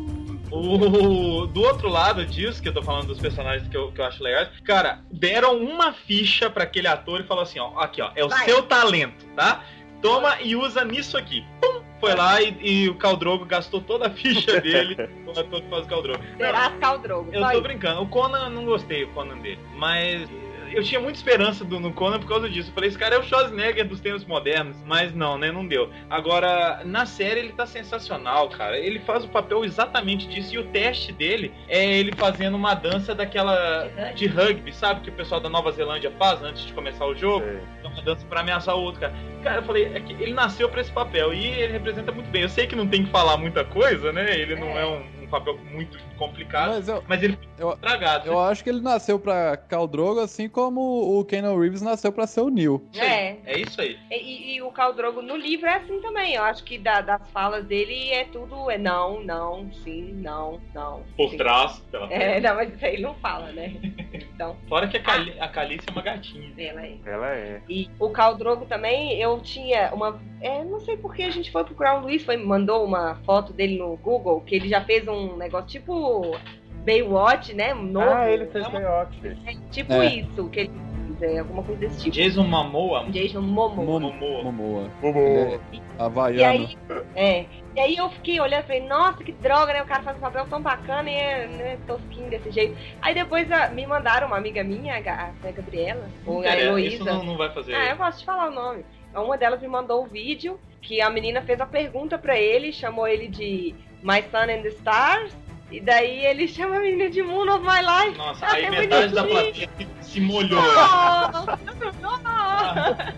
[SPEAKER 1] O, do outro lado disso, que eu tô falando dos personagens que eu, que eu acho legais, cara, deram uma ficha pra aquele ator e falou assim, ó, aqui, ó, é o
[SPEAKER 3] Vai.
[SPEAKER 1] seu talento, tá? Toma e usa nisso aqui. Pum! Foi lá e, e o Caldrogo gastou toda a ficha dele, o ator que faz o Caldrogo.
[SPEAKER 3] Será Caldrogo.
[SPEAKER 1] Eu tô brincando. O Conan, não gostei o Conan dele. Mas eu tinha muita esperança do, no Conan por causa disso. Eu falei, esse cara é o Schwarzenegger dos tempos modernos. Mas não, né? Não deu. Agora, na série ele tá sensacional, cara. Ele faz o papel exatamente disso. E o teste dele é ele fazendo uma dança daquela de rugby, sabe? Que o pessoal da Nova Zelândia faz antes de começar o jogo. É uma dança pra ameaçar o outro, cara. Cara, eu falei, é que ele nasceu pra esse papel e ele representa muito bem. Eu sei que não tem que falar muita coisa, né? Ele não é um, um papel muito complicado,
[SPEAKER 5] Mas eu,
[SPEAKER 1] mas ele
[SPEAKER 5] eu,
[SPEAKER 1] estragado.
[SPEAKER 5] eu acho que ele nasceu pra Khal Drogo, assim como o Keanu Reeves nasceu pra ser o Neil.
[SPEAKER 3] É.
[SPEAKER 1] é isso aí.
[SPEAKER 3] E, e o Caldrogo no livro é assim também. Eu acho que da- das falas dele é tudo é não, não, sim, não, não.
[SPEAKER 1] Por
[SPEAKER 3] sim.
[SPEAKER 1] trás, pela
[SPEAKER 3] É, não, mas isso aí ele não fala, né? então.
[SPEAKER 1] Fora que a, Cali a Calice é uma gatinha.
[SPEAKER 3] Ela é.
[SPEAKER 4] Ela é.
[SPEAKER 3] E o Caldrogo também, eu tinha uma. É, não sei por que a gente foi procurar o Luiz, foi, mandou uma foto dele no Google, que ele já fez um negócio tipo Baywatch, né? Um Novo.
[SPEAKER 4] Ah, ele fez Coyote.
[SPEAKER 3] É, tipo
[SPEAKER 5] É.
[SPEAKER 3] isso, que ele fez, é, alguma coisa desse tipo.
[SPEAKER 1] Jason Momoa.
[SPEAKER 3] Jason Momoa.
[SPEAKER 5] Momo-
[SPEAKER 1] Momoa.
[SPEAKER 5] Momoa.
[SPEAKER 4] Bobo.
[SPEAKER 5] Ele é
[SPEAKER 3] E
[SPEAKER 5] havaiano.
[SPEAKER 3] aí, é. E aí eu fiquei olhando e falei, nossa, que droga, né? O cara faz um papel tão bacana e é né, tosquinho desse jeito. Aí depois ah, me mandaram uma amiga minha, a a Gabriela, ou a Heloísa.
[SPEAKER 1] não, não vai fazer.
[SPEAKER 3] Ah, eu posso te falar o nome. Uma delas me mandou o vídeo que a menina fez a pergunta pra ele, chamou ele de My Sun and the Stars. E daí ele chama a menina de Moon of My Life.
[SPEAKER 1] Nossa,
[SPEAKER 3] Ah,
[SPEAKER 1] aí
[SPEAKER 3] é
[SPEAKER 1] metade da plateia se molhou.
[SPEAKER 3] Oh,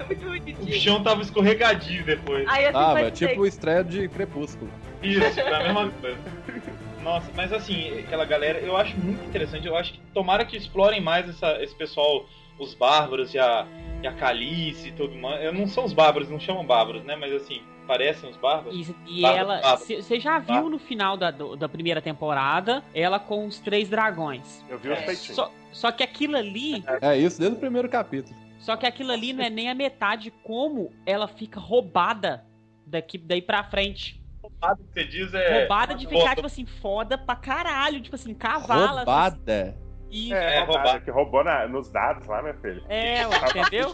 [SPEAKER 3] muito
[SPEAKER 1] O
[SPEAKER 3] bonitinho.
[SPEAKER 1] chão tava escorregadio depois.
[SPEAKER 3] Aí assim,
[SPEAKER 5] Tava,
[SPEAKER 3] vai dizer,
[SPEAKER 5] tipo o estreia de Crepúsculo.
[SPEAKER 1] Isso, é a mesma coisa. Nossa, mas assim, aquela galera, eu acho muito interessante. Eu acho que tomara que explorem mais essa- esse pessoal, os bárbaros e a, e a Calice e todo mundo. Eu não são os bárbaros, não chamam bárbaros, né? Mas assim, parecem os bárbaros.
[SPEAKER 2] E, e
[SPEAKER 1] Bárbaro,
[SPEAKER 2] ela. Você já viu no final da, do- da primeira temporada ela com os três dragões.
[SPEAKER 4] Eu vi os
[SPEAKER 1] É,
[SPEAKER 4] peitinhos.
[SPEAKER 2] Só, só que aquilo ali.
[SPEAKER 5] É isso desde o primeiro capítulo.
[SPEAKER 2] Só que aquilo ali não é nem a metade como ela fica roubada daqui daí pra frente.
[SPEAKER 1] O que você diz é.
[SPEAKER 2] roubada de ficar, tipo assim, foda pra caralho. Tipo assim, cavala.
[SPEAKER 5] Roubada.
[SPEAKER 2] Isso.
[SPEAKER 4] É,
[SPEAKER 1] É,
[SPEAKER 4] que roubou na- nos dados lá, minha filha.
[SPEAKER 2] É, ué, entendeu?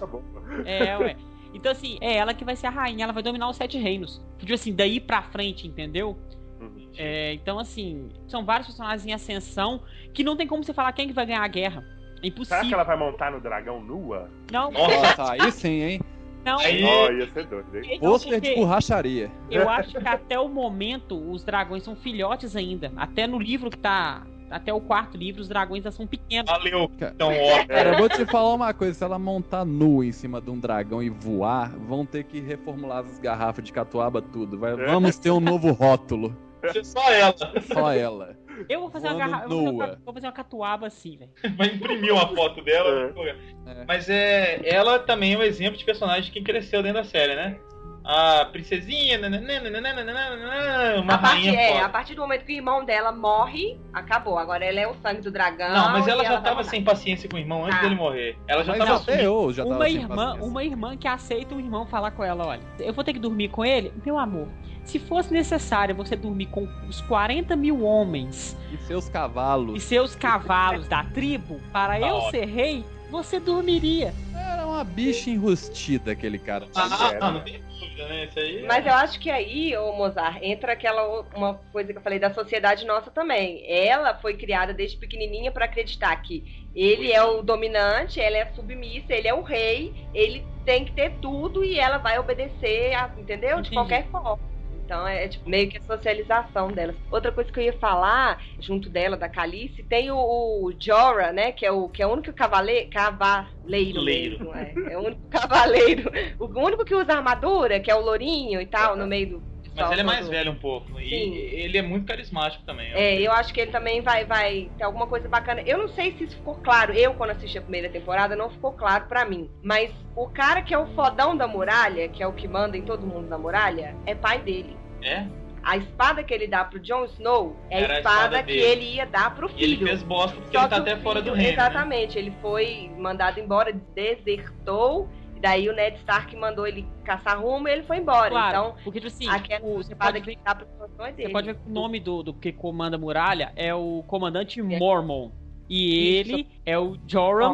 [SPEAKER 2] É, ué. Então, assim, é ela que vai ser a rainha, ela vai dominar os sete reinos. Tipo assim, daí pra frente, entendeu?
[SPEAKER 4] Uhum.
[SPEAKER 2] É, então, assim, são vários personagens em ascensão que não tem como você falar quem que vai ganhar a guerra. É
[SPEAKER 4] Será que
[SPEAKER 2] impossível.
[SPEAKER 4] ela vai montar no dragão nua?
[SPEAKER 2] Não,
[SPEAKER 1] Nossa,
[SPEAKER 5] Nossa, aí sim, hein?
[SPEAKER 2] não.
[SPEAKER 1] Aí-
[SPEAKER 4] Ó, ia ser doido, hein?
[SPEAKER 5] Pôster
[SPEAKER 2] porque
[SPEAKER 5] de borracharia.
[SPEAKER 2] eu acho que até o momento os dragões são filhotes ainda. Até no livro que tá. Até o quarto livro, os dragões ainda são pequenos.
[SPEAKER 1] valeu, então, ó.
[SPEAKER 5] Cara, eu vou te falar uma coisa: se ela montar nua em cima de um dragão e voar, vão ter que reformular as garrafas de catuaba tudo. Vai- vamos ter um novo rótulo.
[SPEAKER 1] Ser só ela.
[SPEAKER 5] Só ela.
[SPEAKER 2] Eu vou fazer uma
[SPEAKER 5] Voando
[SPEAKER 2] garrafa. Eu vou uma, vou fazer uma catuaba assim, velho.
[SPEAKER 1] Vai imprimir uma foto dela.
[SPEAKER 4] É.
[SPEAKER 5] É.
[SPEAKER 1] Mas é. Ela também é um exemplo de personagem de quem cresceu dentro da série, né? A princesinha, nananana, uma
[SPEAKER 3] a partir,
[SPEAKER 1] rainha
[SPEAKER 3] é,
[SPEAKER 1] foda.
[SPEAKER 3] a partir do momento que o irmão dela morre, acabou. Agora ela é o sangue do dragão.
[SPEAKER 1] Não, mas ela
[SPEAKER 3] e
[SPEAKER 1] já
[SPEAKER 3] vai
[SPEAKER 1] tava
[SPEAKER 3] mandar.
[SPEAKER 1] sem paciência com o irmão antes
[SPEAKER 3] Ah.
[SPEAKER 1] dele morrer. Ela já
[SPEAKER 5] Mas
[SPEAKER 1] tava
[SPEAKER 5] até eu já tava
[SPEAKER 2] Uma
[SPEAKER 5] sem
[SPEAKER 2] irmã,
[SPEAKER 5] paciência.
[SPEAKER 2] uma irmã que aceita o irmão falar com ela, olha, eu vou ter que dormir com ele? Meu amor, se fosse necessário você dormir com os 40 mil homens
[SPEAKER 5] E seus
[SPEAKER 2] e
[SPEAKER 5] cavalos.
[SPEAKER 2] seus cavalos da tribo para
[SPEAKER 1] Tá
[SPEAKER 2] eu
[SPEAKER 1] ótimo.
[SPEAKER 2] ser rei, você dormiria.
[SPEAKER 5] Era uma bicha enrustida aquele cara.
[SPEAKER 1] Ah, não tem dúvida, né? Isso aí.
[SPEAKER 3] Mas eu acho que aí, ô Mozart, entra aquela uma coisa que eu falei da sociedade nossa também. Ela foi criada desde pequenininha para acreditar que ele é o dominante, ela é a submissa, ele é o rei, ele tem que ter tudo e ela vai obedecer, a- entendeu? De
[SPEAKER 2] Entendi.
[SPEAKER 3] qualquer forma. Então é tipo, meio que a socialização delas. Outra coisa que eu ia falar, junto dela, da Calice, tem o, o Jorah, né? Que é o, que é o único cavale, cavaleiro
[SPEAKER 1] Leiro.
[SPEAKER 3] mesmo. É, é o único cavaleiro. O único que usa armadura, que é o lourinho e tal, no meio do.
[SPEAKER 1] Mas ele é mais velho um pouco. E
[SPEAKER 3] Sim.
[SPEAKER 1] ele é muito carismático também.
[SPEAKER 3] É, eu acho que ele também vai, vai ter alguma coisa bacana. Eu não sei se isso ficou claro. Eu, quando assisti a primeira temporada, não ficou claro pra mim. Mas o cara que é o fodão da muralha, que é o que manda em todo mundo na muralha, é pai dele.
[SPEAKER 1] É?
[SPEAKER 3] A espada que ele dá pro Jon Snow é
[SPEAKER 1] Era
[SPEAKER 3] a espada,
[SPEAKER 1] espada
[SPEAKER 3] que ele ia dar pro
[SPEAKER 1] E ele
[SPEAKER 3] filho.
[SPEAKER 1] fez bosta porque
[SPEAKER 3] Só
[SPEAKER 1] ele tá até
[SPEAKER 3] o
[SPEAKER 1] fora do
[SPEAKER 3] filho-
[SPEAKER 1] reino. né?
[SPEAKER 3] Exatamente, ele foi mandado embora, desertou. Daí o Ned Stark mandou ele caçar rumo e ele foi embora.
[SPEAKER 2] Claro,
[SPEAKER 3] Então,
[SPEAKER 2] porque, tipo assim,
[SPEAKER 3] aquela
[SPEAKER 2] o- você
[SPEAKER 3] espada
[SPEAKER 2] pode
[SPEAKER 3] que
[SPEAKER 2] ver
[SPEAKER 3] Snow é.
[SPEAKER 2] Você pode ver que o nome do, do que comanda a muralha é o comandante Mormon. E
[SPEAKER 3] Isso.
[SPEAKER 2] ele é o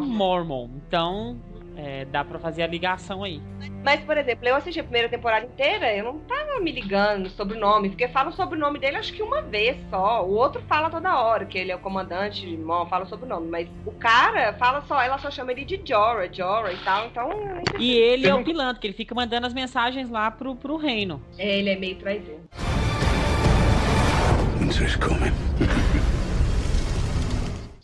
[SPEAKER 3] Mormon.
[SPEAKER 2] Mormon. Então, é, dá pra fazer a ligação aí.
[SPEAKER 3] Mas, por exemplo, eu assisti a primeira temporada inteira, eu não tava me ligando sobre o nome, porque falam sobre o nome dele acho que uma vez só. O outro fala toda hora, que ele é o comandante, irmão, fala sobre o nome. Mas o cara fala só, ela só chama ele de Jorah, Jorah e tal, então
[SPEAKER 2] E ele é o pilantra, que ele fica mandando as mensagens lá pro, pro reino.
[SPEAKER 3] é, ele é meio traidor.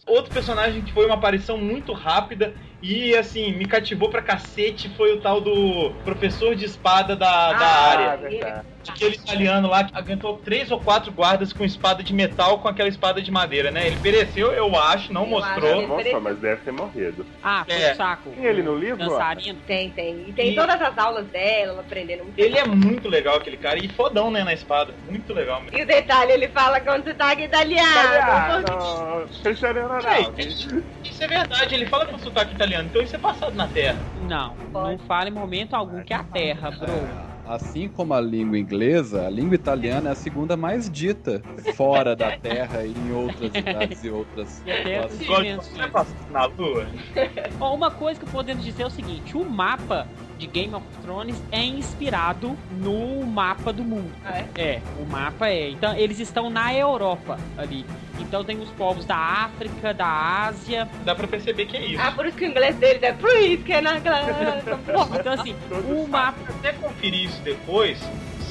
[SPEAKER 1] Outro personagem que foi uma aparição muito rápida e, assim, me cativou pra cacete foi o tal do professor de espada da, da
[SPEAKER 3] Ah,
[SPEAKER 1] área.
[SPEAKER 4] Ah, verdade.
[SPEAKER 1] Aquele italiano lá que aguentou três ou quatro guardas com espada de metal com aquela espada de madeira, né? Ele pereceu, eu acho, não
[SPEAKER 3] Eu
[SPEAKER 1] mostrou.
[SPEAKER 3] acho
[SPEAKER 4] Nossa, mas deve ter morrido.
[SPEAKER 2] Ah, foi
[SPEAKER 1] É.
[SPEAKER 2] o saco.
[SPEAKER 4] Tem ele no livro?
[SPEAKER 2] Dançarino.
[SPEAKER 3] Tem, tem. E tem
[SPEAKER 1] E-
[SPEAKER 3] todas as aulas dela, ela aprendendo muito.
[SPEAKER 1] Ele é muito legal, aquele cara, e fodão, né, na espada. Muito legal mesmo.
[SPEAKER 3] E o detalhe, ele fala com sotaque italiano.
[SPEAKER 4] Italiano,
[SPEAKER 1] isso isso é verdade, ele fala com sotaque italiano, então isso é passado na Terra.
[SPEAKER 2] Não, não fala em momento algum que é a Terra, bro.
[SPEAKER 5] Assim como a língua inglesa, a língua italiana é a segunda mais dita fora da Terra e em outras cidades e outras.
[SPEAKER 2] E até
[SPEAKER 1] é passado na Lua.
[SPEAKER 2] Ó, Uma coisa que podemos dizer é o seguinte: o mapa de Game of Thrones é inspirado no mapa do mundo.
[SPEAKER 3] Ah, é?
[SPEAKER 2] É, o mapa é. Então, eles estão na Europa ali. Então tem os povos da África, da Ásia.
[SPEAKER 1] Dá pra perceber que é isso.
[SPEAKER 3] Ah, por isso que o inglês deles é por isso que é na
[SPEAKER 2] Então, assim, o mapa.
[SPEAKER 1] até conferir isso depois,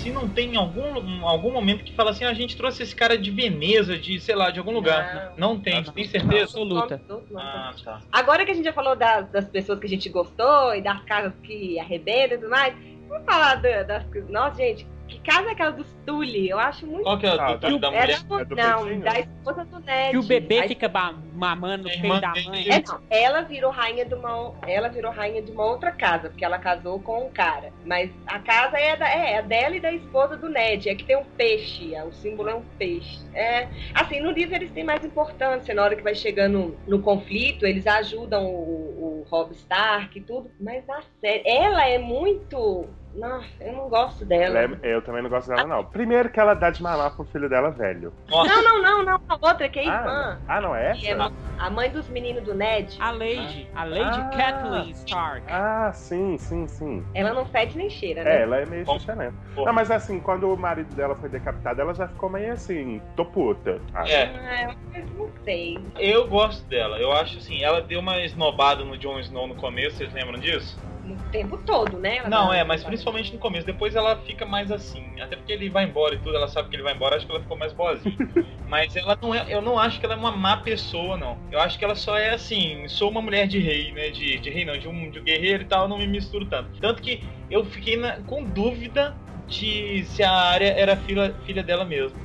[SPEAKER 1] se não tem algum, algum momento que fala assim, a gente trouxe esse cara de Veneza, de, sei lá, de algum lugar. Não, tem, tem certeza?
[SPEAKER 2] Absoluta.
[SPEAKER 1] Ah, tá.
[SPEAKER 3] Agora que a gente já falou das, das pessoas que a gente gostou e das casas que arrebentam e tudo mais, vamos falar da- das coisas. Nossa, gente, que casa é aquela dos Tully? Eu acho muito.
[SPEAKER 1] Qual que é a do, da
[SPEAKER 3] Era,
[SPEAKER 1] mulher?
[SPEAKER 4] É do
[SPEAKER 3] não,
[SPEAKER 4] peitinho?
[SPEAKER 3] da esposa do Ned.
[SPEAKER 2] Que o bebê
[SPEAKER 3] A
[SPEAKER 2] fica mamando no peito da mãe.
[SPEAKER 3] É, não. Ela virou rainha de uma, ela virou rainha de uma outra casa, porque ela casou com um cara. Mas a casa é, da, é, é dela e da esposa do Ned. É que tem um peixe, é, o símbolo é um peixe. É, assim, no livro eles têm mais importância. Na hora que vai chegando no conflito, eles ajudam o, o Robb Stark e tudo. Mas a série, ela é muito. Não, eu não gosto dela.
[SPEAKER 4] Ela é- eu também não gosto dela, não. Primeiro que ela dá de mamar pro filho dela velho.
[SPEAKER 1] Nossa,
[SPEAKER 3] Não, não, não, não. A outra que é
[SPEAKER 4] Ah,
[SPEAKER 3] irmã.
[SPEAKER 4] não. ah, não é
[SPEAKER 3] Que é
[SPEAKER 4] essa?
[SPEAKER 3] a mãe dos meninos do Ned.
[SPEAKER 2] A Lady, a Lady
[SPEAKER 4] Ah.
[SPEAKER 2] Kathleen Stark.
[SPEAKER 4] Ah, sim, sim, sim.
[SPEAKER 3] Ela não fede nem cheira,
[SPEAKER 4] É,
[SPEAKER 3] né?
[SPEAKER 4] ela é meio xixelenta.
[SPEAKER 1] pô.
[SPEAKER 4] Não, mas assim, quando o marido dela foi decapitado, ela já ficou meio assim, tô puta. Ah,
[SPEAKER 1] É.
[SPEAKER 3] Ah, eu não sei.
[SPEAKER 1] eu gosto dela. Eu acho assim, ela deu uma esnobada no Jon Snow no começo, vocês lembram disso?
[SPEAKER 3] O tempo todo, né? Ela
[SPEAKER 1] Não,
[SPEAKER 3] dá-
[SPEAKER 1] é, mas principalmente no começo. Depois ela fica mais assim. Até porque ele vai embora e tudo, ela sabe que ele vai embora, acho que ela ficou mais boazinha. mas ela não é. Eu não acho que ela é uma má pessoa, não. Eu acho que ela só é assim, sou uma mulher de rei, né? De, de rei não, de um, de um guerreiro e tal, eu não me misturo tanto. Tanto que eu fiquei na- com dúvida de se a área era filha, filha dela mesmo.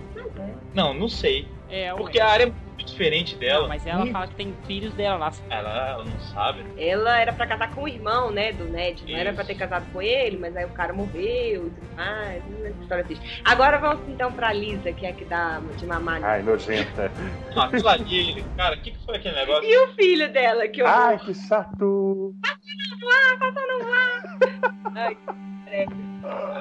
[SPEAKER 1] Não, não sei.
[SPEAKER 2] É.
[SPEAKER 1] Porque a área é diferente dela.
[SPEAKER 2] Não, mas ela
[SPEAKER 1] Muito.
[SPEAKER 2] fala que tem filhos dela lá.
[SPEAKER 1] Ela, ela não sabe.
[SPEAKER 3] Ela era pra casar com o irmão, né, do Ned. Não era
[SPEAKER 1] Isso.
[SPEAKER 3] pra ter casado com ele, mas aí o cara morreu e tudo mais. Hum, História triste. Agora vamos então pra Lisa, que é a que dá de mamar.
[SPEAKER 4] Ai, nojenta.
[SPEAKER 1] Ah, aquilo ali, cara, o que, que foi aquele negócio?
[SPEAKER 3] E o filho dela, que eu.
[SPEAKER 4] Ai, que chato.
[SPEAKER 3] Ai,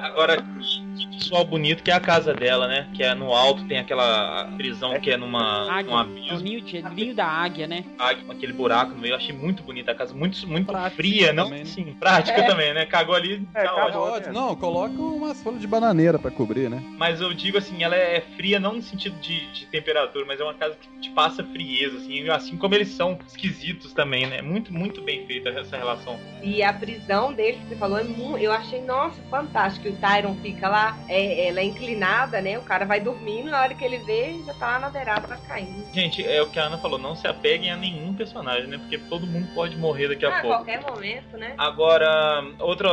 [SPEAKER 1] Agora, que, que visual bonito que é a casa dela, né? Que é no alto, tem aquela prisão que é numa,
[SPEAKER 2] Águia.
[SPEAKER 1] num
[SPEAKER 2] É o
[SPEAKER 1] abismo,
[SPEAKER 2] ninho, de, ninho da águia, né?
[SPEAKER 1] águia, aquele buraco no meio. Eu achei muito bonita a casa, muito, muito
[SPEAKER 5] Prática
[SPEAKER 1] fria, não?
[SPEAKER 5] também, né?
[SPEAKER 1] Sim, prática
[SPEAKER 3] É.
[SPEAKER 1] também, né? Cagou ali,
[SPEAKER 4] É,
[SPEAKER 1] tá
[SPEAKER 4] cagou.
[SPEAKER 1] ótimo.
[SPEAKER 5] Ótimo. Não, coloca umas folhas de bananeira pra cobrir, né?
[SPEAKER 1] Mas eu digo assim, ela é fria não no sentido de, de temperatura, mas é uma casa que te passa frieza, assim, assim como eles são esquisitos também, né? Muito, muito bem feita essa relação.
[SPEAKER 3] E a prisão dele, que você falou, é muito, eu achei, nossa, fantástico. O Tyron fica lá, é, ela é inclinada, né? O cara vai dormindo, na hora que ele vê, já tá lá na beirada, tá caindo.
[SPEAKER 1] Gente, é o que a Ana falou, não se apeguem a nenhum personagem, né? Porque todo mundo pode morrer daqui a
[SPEAKER 3] Ah,
[SPEAKER 1] pouco.
[SPEAKER 3] qualquer momento, né?
[SPEAKER 1] Agora, outra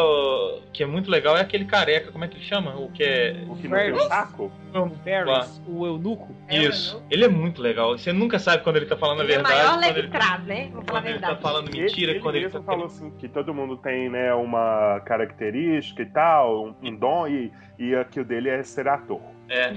[SPEAKER 1] que é muito legal é aquele careca, como é que ele chama? O que é.
[SPEAKER 4] O que não tem um saco?
[SPEAKER 2] O o eunuco.
[SPEAKER 3] É,
[SPEAKER 1] Isso. Ele é muito legal. Você nunca sabe quando ele tá falando a
[SPEAKER 3] Ele é o
[SPEAKER 1] verdade.
[SPEAKER 3] maior
[SPEAKER 1] quando ele,
[SPEAKER 3] leve-trás, né? Vou falar a
[SPEAKER 1] quando ele tá
[SPEAKER 3] verdade.
[SPEAKER 1] falando mentira,
[SPEAKER 4] ele,
[SPEAKER 1] quando
[SPEAKER 4] ele
[SPEAKER 1] ele tá
[SPEAKER 4] falou assim que todo mundo tem, né, uma característica e tal, um, um dom, e, e que o dele é ser ator.
[SPEAKER 1] É.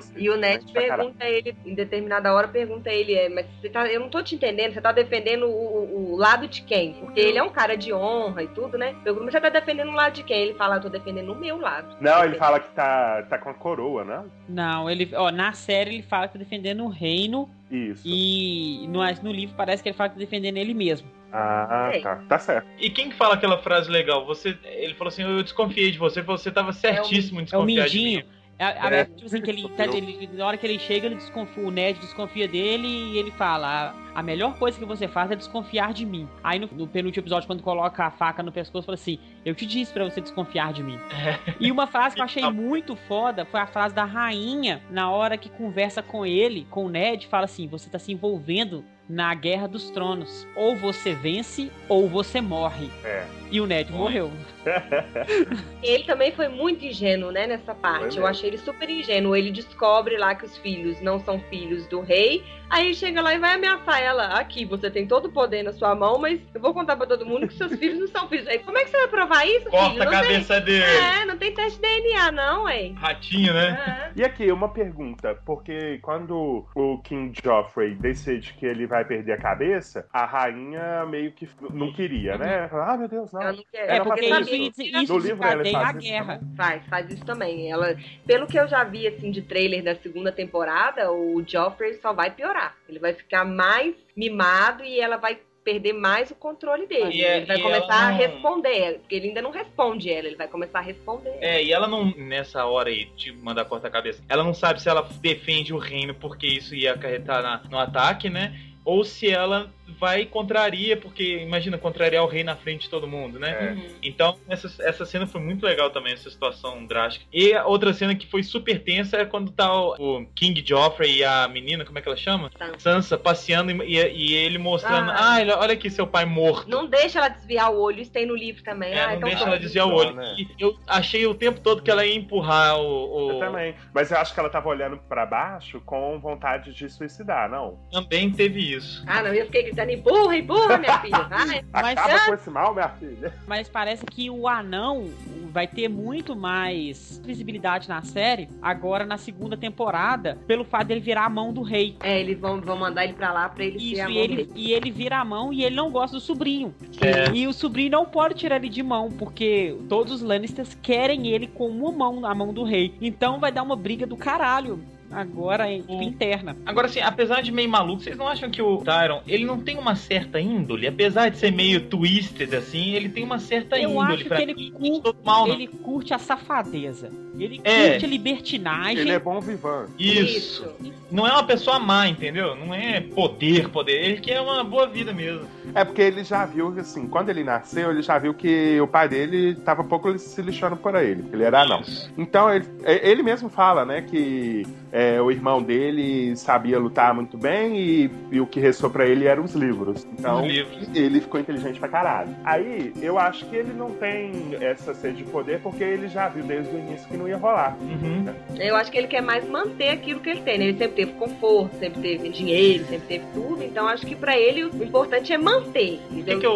[SPEAKER 4] Seja,
[SPEAKER 3] E o Ned
[SPEAKER 4] caralho.
[SPEAKER 3] pergunta a ele, em determinada hora, pergunta a ele, é, mas você tá, eu não tô te entendendo, você tá defendendo o, o- o lado de quem? Porque ele é um cara de honra e tudo, né? Pergunta, mas você tá defendendo o lado de quem? Ele fala, eu tô defendendo o meu lado.
[SPEAKER 4] Não, ele fala que tá, tá com a coroa, né?
[SPEAKER 2] Não, ele, ó, na série ele fala que tá defendendo o reino
[SPEAKER 4] Isso.
[SPEAKER 2] e no, no livro parece que ele fala que tá defendendo ele mesmo.
[SPEAKER 4] Ah,
[SPEAKER 3] É.
[SPEAKER 4] tá. Tá certo.
[SPEAKER 1] E quem que fala aquela frase legal? Você, ele falou assim, eu desconfiei de você, você tava certíssimo em
[SPEAKER 2] É o
[SPEAKER 1] desconfiar de
[SPEAKER 2] Mindinho.
[SPEAKER 1] mim.
[SPEAKER 2] É, a-
[SPEAKER 4] É.
[SPEAKER 2] tipo assim, que ele, tá- ele- na hora que ele chega, ele desconfia, o Ned desconfia dele e ele fala: a, a melhor coisa que você faz é desconfiar de mim. Aí no, no penúltimo episódio, quando coloca a faca no pescoço, fala assim: Eu te disse pra você desconfiar de mim. E uma frase que eu achei muito foda foi a frase da rainha na hora que conversa com ele, com o Ned, fala assim: Você tá se envolvendo na guerra dos tronos. Ou você vence, ou você morre.
[SPEAKER 4] É.
[SPEAKER 2] E o Ned morreu.
[SPEAKER 3] Ele também foi muito ingênuo, né, nessa parte. Eu
[SPEAKER 4] mesmo.
[SPEAKER 3] achei ele super ingênuo. Ele descobre lá que os filhos não são filhos do rei. Aí chega lá e vai ameaçar ela. Aqui, você tem todo o poder na sua mão, mas eu vou contar pra todo mundo que seus filhos não são filhos. Aí, como é que você vai provar isso,
[SPEAKER 1] Corta
[SPEAKER 3] filho?
[SPEAKER 1] a
[SPEAKER 3] Não
[SPEAKER 1] cabeça dele.
[SPEAKER 3] tem... É, não tem teste de DNA, não, hein?
[SPEAKER 1] Ratinho, né?
[SPEAKER 3] É.
[SPEAKER 4] E aqui, uma pergunta, porque quando o King Joffrey decide que ele vai perder a cabeça, a rainha meio que não queria, né? Ah, meu Deus, não.
[SPEAKER 3] Ela não quer.
[SPEAKER 2] É
[SPEAKER 4] Ela
[SPEAKER 2] porque
[SPEAKER 4] faz
[SPEAKER 2] isso,
[SPEAKER 4] isso.
[SPEAKER 2] isso
[SPEAKER 4] No livro ela faz
[SPEAKER 2] a
[SPEAKER 4] isso
[SPEAKER 2] guerra.
[SPEAKER 3] Faz, faz isso também. Ela, pelo que eu já vi assim de trailer da segunda temporada, o Joffrey só vai piorar. Ele vai ficar mais mimado e ela vai perder mais o controle dele.
[SPEAKER 1] É-
[SPEAKER 3] ele vai começar
[SPEAKER 1] ela
[SPEAKER 3] a
[SPEAKER 1] não-
[SPEAKER 3] responder, porque ele ainda não responde ela, ele vai começar a responder.
[SPEAKER 1] É, e ela não, nessa hora aí de mandar cortar a cabeça, ela não sabe se ela defende o reino porque isso ia acarretar na- no ataque, né? Ou se ela vai e contraria, porque imagina, contrariar o rei na frente de todo mundo, né?
[SPEAKER 4] É.
[SPEAKER 3] Uhum.
[SPEAKER 1] Então, essa, essa cena foi muito legal também, essa situação drástica. E a outra cena que foi super tensa é quando tá o, o King Joffrey e a menina, como é que ela chama?
[SPEAKER 3] Sansa.
[SPEAKER 1] Sansa, passeando e, e ele mostrando,
[SPEAKER 3] Ah.
[SPEAKER 1] ah, ele- olha aqui seu pai morto.
[SPEAKER 3] Não deixa ela desviar o olho, isso tem no livro também.
[SPEAKER 1] É,
[SPEAKER 3] ah,
[SPEAKER 1] não
[SPEAKER 3] então
[SPEAKER 1] deixa ela desviar o olho.
[SPEAKER 4] né?
[SPEAKER 1] Eu achei o tempo todo que ela ia empurrar o. o-
[SPEAKER 4] Eu também. Mas eu acho que ela tava olhando pra baixo com vontade de suicidar, não?
[SPEAKER 1] Também teve isso.
[SPEAKER 3] Ah, não, eu fiquei gritando, empurra, empurra, minha filha. Ai,
[SPEAKER 2] Mas-
[SPEAKER 4] Acaba com esse mal, minha filha.
[SPEAKER 2] Mas parece que o anão vai ter muito mais visibilidade na série agora na segunda temporada, pelo fato dele virar a mão do rei.
[SPEAKER 3] É, eles vão, vão mandar ele pra lá pra ele ser
[SPEAKER 2] Isso,
[SPEAKER 3] a
[SPEAKER 2] e
[SPEAKER 3] mão
[SPEAKER 2] ele,
[SPEAKER 3] dele.
[SPEAKER 2] e ele vira a mão e ele não gosta do sobrinho.
[SPEAKER 1] É.
[SPEAKER 2] E o sobrinho não pode tirar ele de mão, porque todos os Lannisters querem ele com uma mão na mão do rei. Então vai dar uma briga do caralho. Agora é tipo,
[SPEAKER 1] O-
[SPEAKER 2] interna.
[SPEAKER 1] Agora, assim, apesar de meio maluco, vocês não acham que o Tyron, ele não tem uma certa índole? Apesar de ser meio twisted, assim, ele tem uma certa
[SPEAKER 2] Eu
[SPEAKER 1] índole.
[SPEAKER 2] acho
[SPEAKER 1] pra
[SPEAKER 2] que ele
[SPEAKER 1] mim.
[SPEAKER 2] curte-
[SPEAKER 1] mal, não.
[SPEAKER 2] Ele curte a safadeza. Ele
[SPEAKER 1] É.
[SPEAKER 2] curte a libertinagem.
[SPEAKER 4] Ele é bom vivan.
[SPEAKER 1] Isso. Não é uma pessoa má, entendeu? Não é poder, poder. Ele quer uma boa vida mesmo.
[SPEAKER 4] É porque ele já viu que, assim, quando ele nasceu, ele já viu que o pai dele tava um pouco se lixando por ele, ele era anão.
[SPEAKER 1] Isso.
[SPEAKER 4] Então, ele, é- ele mesmo fala, né, que é, o irmão dele sabia lutar muito bem e, e o que restou pra ele eram os livros. Então,
[SPEAKER 1] Os livros.
[SPEAKER 4] ele ficou inteligente pra caralho. Aí, eu acho que ele não tem essa sede de poder porque ele já viu desde o início que não ia rolar.
[SPEAKER 1] Uhum.
[SPEAKER 3] Eu acho que ele quer mais manter aquilo que ele tem, né? Ele sempre teve conforto, sempre teve dinheiro, sempre teve tudo. Então acho que pra ele o importante é manter. Entendeu?
[SPEAKER 1] que eu-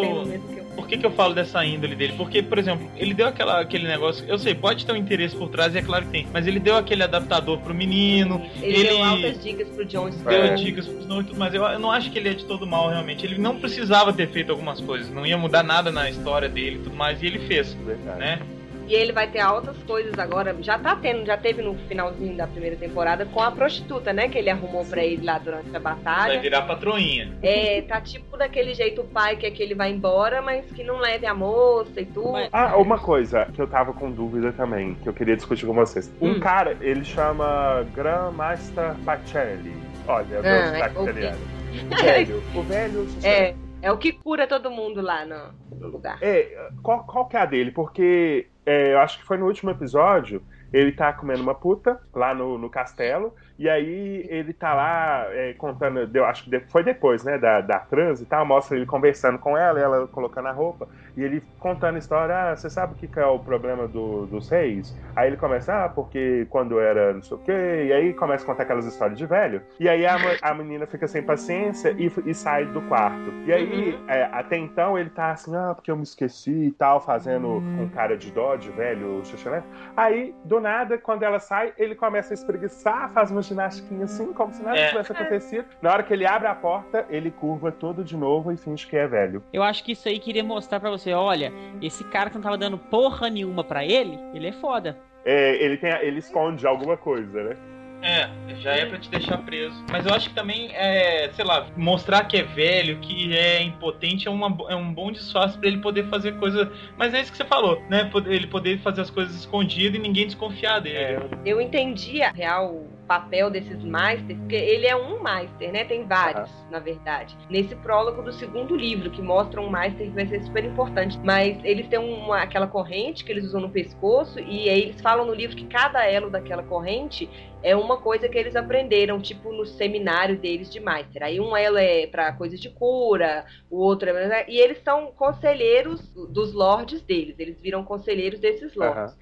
[SPEAKER 3] que eu-
[SPEAKER 1] Por que, que eu falo dessa índole dele? Porque, por exemplo, ele deu aquela, aquele negócio. Eu sei, pode ter um interesse por trás, e é claro que tem. Mas ele deu aquele adaptador pro menino,
[SPEAKER 3] Ele,
[SPEAKER 1] Ele-
[SPEAKER 3] deu altas dicas pro Jon Snow.
[SPEAKER 1] deu dicas pro Snow e tudo mais. Eu, eu não acho que ele é de todo mal, realmente. Ele não precisava ter feito algumas coisas. Não ia mudar nada na história dele e tudo mais. E ele fez,
[SPEAKER 4] Verdade.
[SPEAKER 1] né?
[SPEAKER 3] E ele vai ter altas coisas agora. Já tá tendo, já teve no finalzinho da primeira temporada com a prostituta, né? Que ele arrumou pra ele lá durante a
[SPEAKER 1] Vai
[SPEAKER 3] batalha.
[SPEAKER 1] virar patroinha.
[SPEAKER 3] É, tá tipo daquele jeito o pai quer que ele vá embora, mas que não leve a moça e tudo.
[SPEAKER 4] Ah, uma coisa que eu tava com dúvida também, que eu queria discutir com vocês. Um
[SPEAKER 3] Hum.
[SPEAKER 4] cara, ele chama Grandmaster Pacelli. Olha, meu
[SPEAKER 3] Ah,
[SPEAKER 4] sotaque
[SPEAKER 3] é,
[SPEAKER 4] italiano. O velho, o velho...
[SPEAKER 3] É, é o que cura todo mundo lá no, no lugar.
[SPEAKER 4] É, qual, qual que é a dele? Porque é, eu acho que foi no último episódio, ele tá comendo uma puta lá no, no castelo, e aí ele tá lá é, contando, deu, acho que foi depois, né, da, da trans e tal, mostra ele conversando com ela, ela colocando a roupa, e ele contando a história, ah, você sabe o que, que é o problema do- dos reis? Aí ele começa, ah, porque quando era não sei o quê, e aí começa a contar aquelas histórias de velho, e aí a, a menina fica sem paciência e, e sai do quarto. E aí, é, até então, ele tá assim, ah, porque eu me esqueci e tal, fazendo com cara de dó, de velho, né? Aí, do nada, quando ela sai, ele começa a espreguiçar, faz uma ginastiquinha assim, como se nada
[SPEAKER 1] É.
[SPEAKER 4] tivesse acontecido. Na hora que ele abre a porta, ele curva todo de novo e finge que é velho.
[SPEAKER 2] Eu acho que isso aí queria mostrar pra você, olha, esse cara que não tava dando porra nenhuma pra ele, ele é foda.
[SPEAKER 4] É, ele, tem, ele esconde alguma coisa, né?
[SPEAKER 1] É, já é pra te deixar preso. Mas eu acho que também, é, sei lá, mostrar que é velho, que é impotente, é, uma, é um bom disfarce pra ele poder fazer coisa. Mas é isso que você falou, né? Ele poder fazer as coisas escondidas e ninguém desconfiar dele.
[SPEAKER 4] É,
[SPEAKER 3] Eu entendi a real papel desses Masters, porque ele é um Master, né? Tem vários, na verdade. Nesse prólogo do segundo livro, que mostra um Master que vai ser super importante. Mas eles têm uma, aquela corrente que eles usam no pescoço, e aí eles falam no livro que cada elo daquela corrente é uma coisa que eles aprenderam, tipo no seminário deles de Master. Aí um elo é pra coisas de cura, o outro é. E eles são conselheiros dos lords deles, eles viram conselheiros desses lords.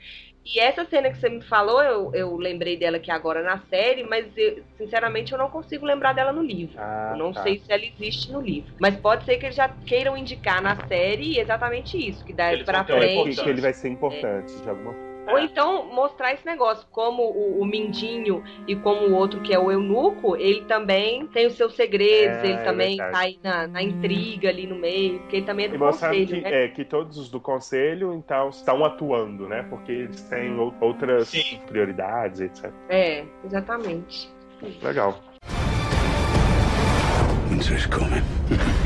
[SPEAKER 3] E essa cena que você me falou, eu, eu lembrei dela aqui agora na série, mas eu, sinceramente eu não consigo lembrar dela no livro.
[SPEAKER 4] Ah,
[SPEAKER 3] eu não
[SPEAKER 4] tá.
[SPEAKER 3] sei se ela existe no livro. Mas pode ser que eles já queiram indicar na série exatamente isso, que
[SPEAKER 1] uma
[SPEAKER 4] É,
[SPEAKER 3] frente.
[SPEAKER 4] que, que ele vai ser importante de alguma forma.
[SPEAKER 3] Ou então mostrar esse negócio, como o, o Mindinho e como o outro que é o Eunuco, ele também tem os seus segredos,
[SPEAKER 4] É,
[SPEAKER 3] ele também
[SPEAKER 4] verdade.
[SPEAKER 3] tá aí na, na intriga ali no meio, porque ele também é
[SPEAKER 4] E
[SPEAKER 3] do
[SPEAKER 4] mostrando
[SPEAKER 3] conselho,
[SPEAKER 4] que,
[SPEAKER 3] né?
[SPEAKER 4] é, que todos os do conselho, então, estão atuando, né? Porque eles têm ou- outras
[SPEAKER 1] Sim.
[SPEAKER 4] prioridades, etc.
[SPEAKER 3] É, exatamente.
[SPEAKER 4] Legal.
[SPEAKER 7] Winter's coming.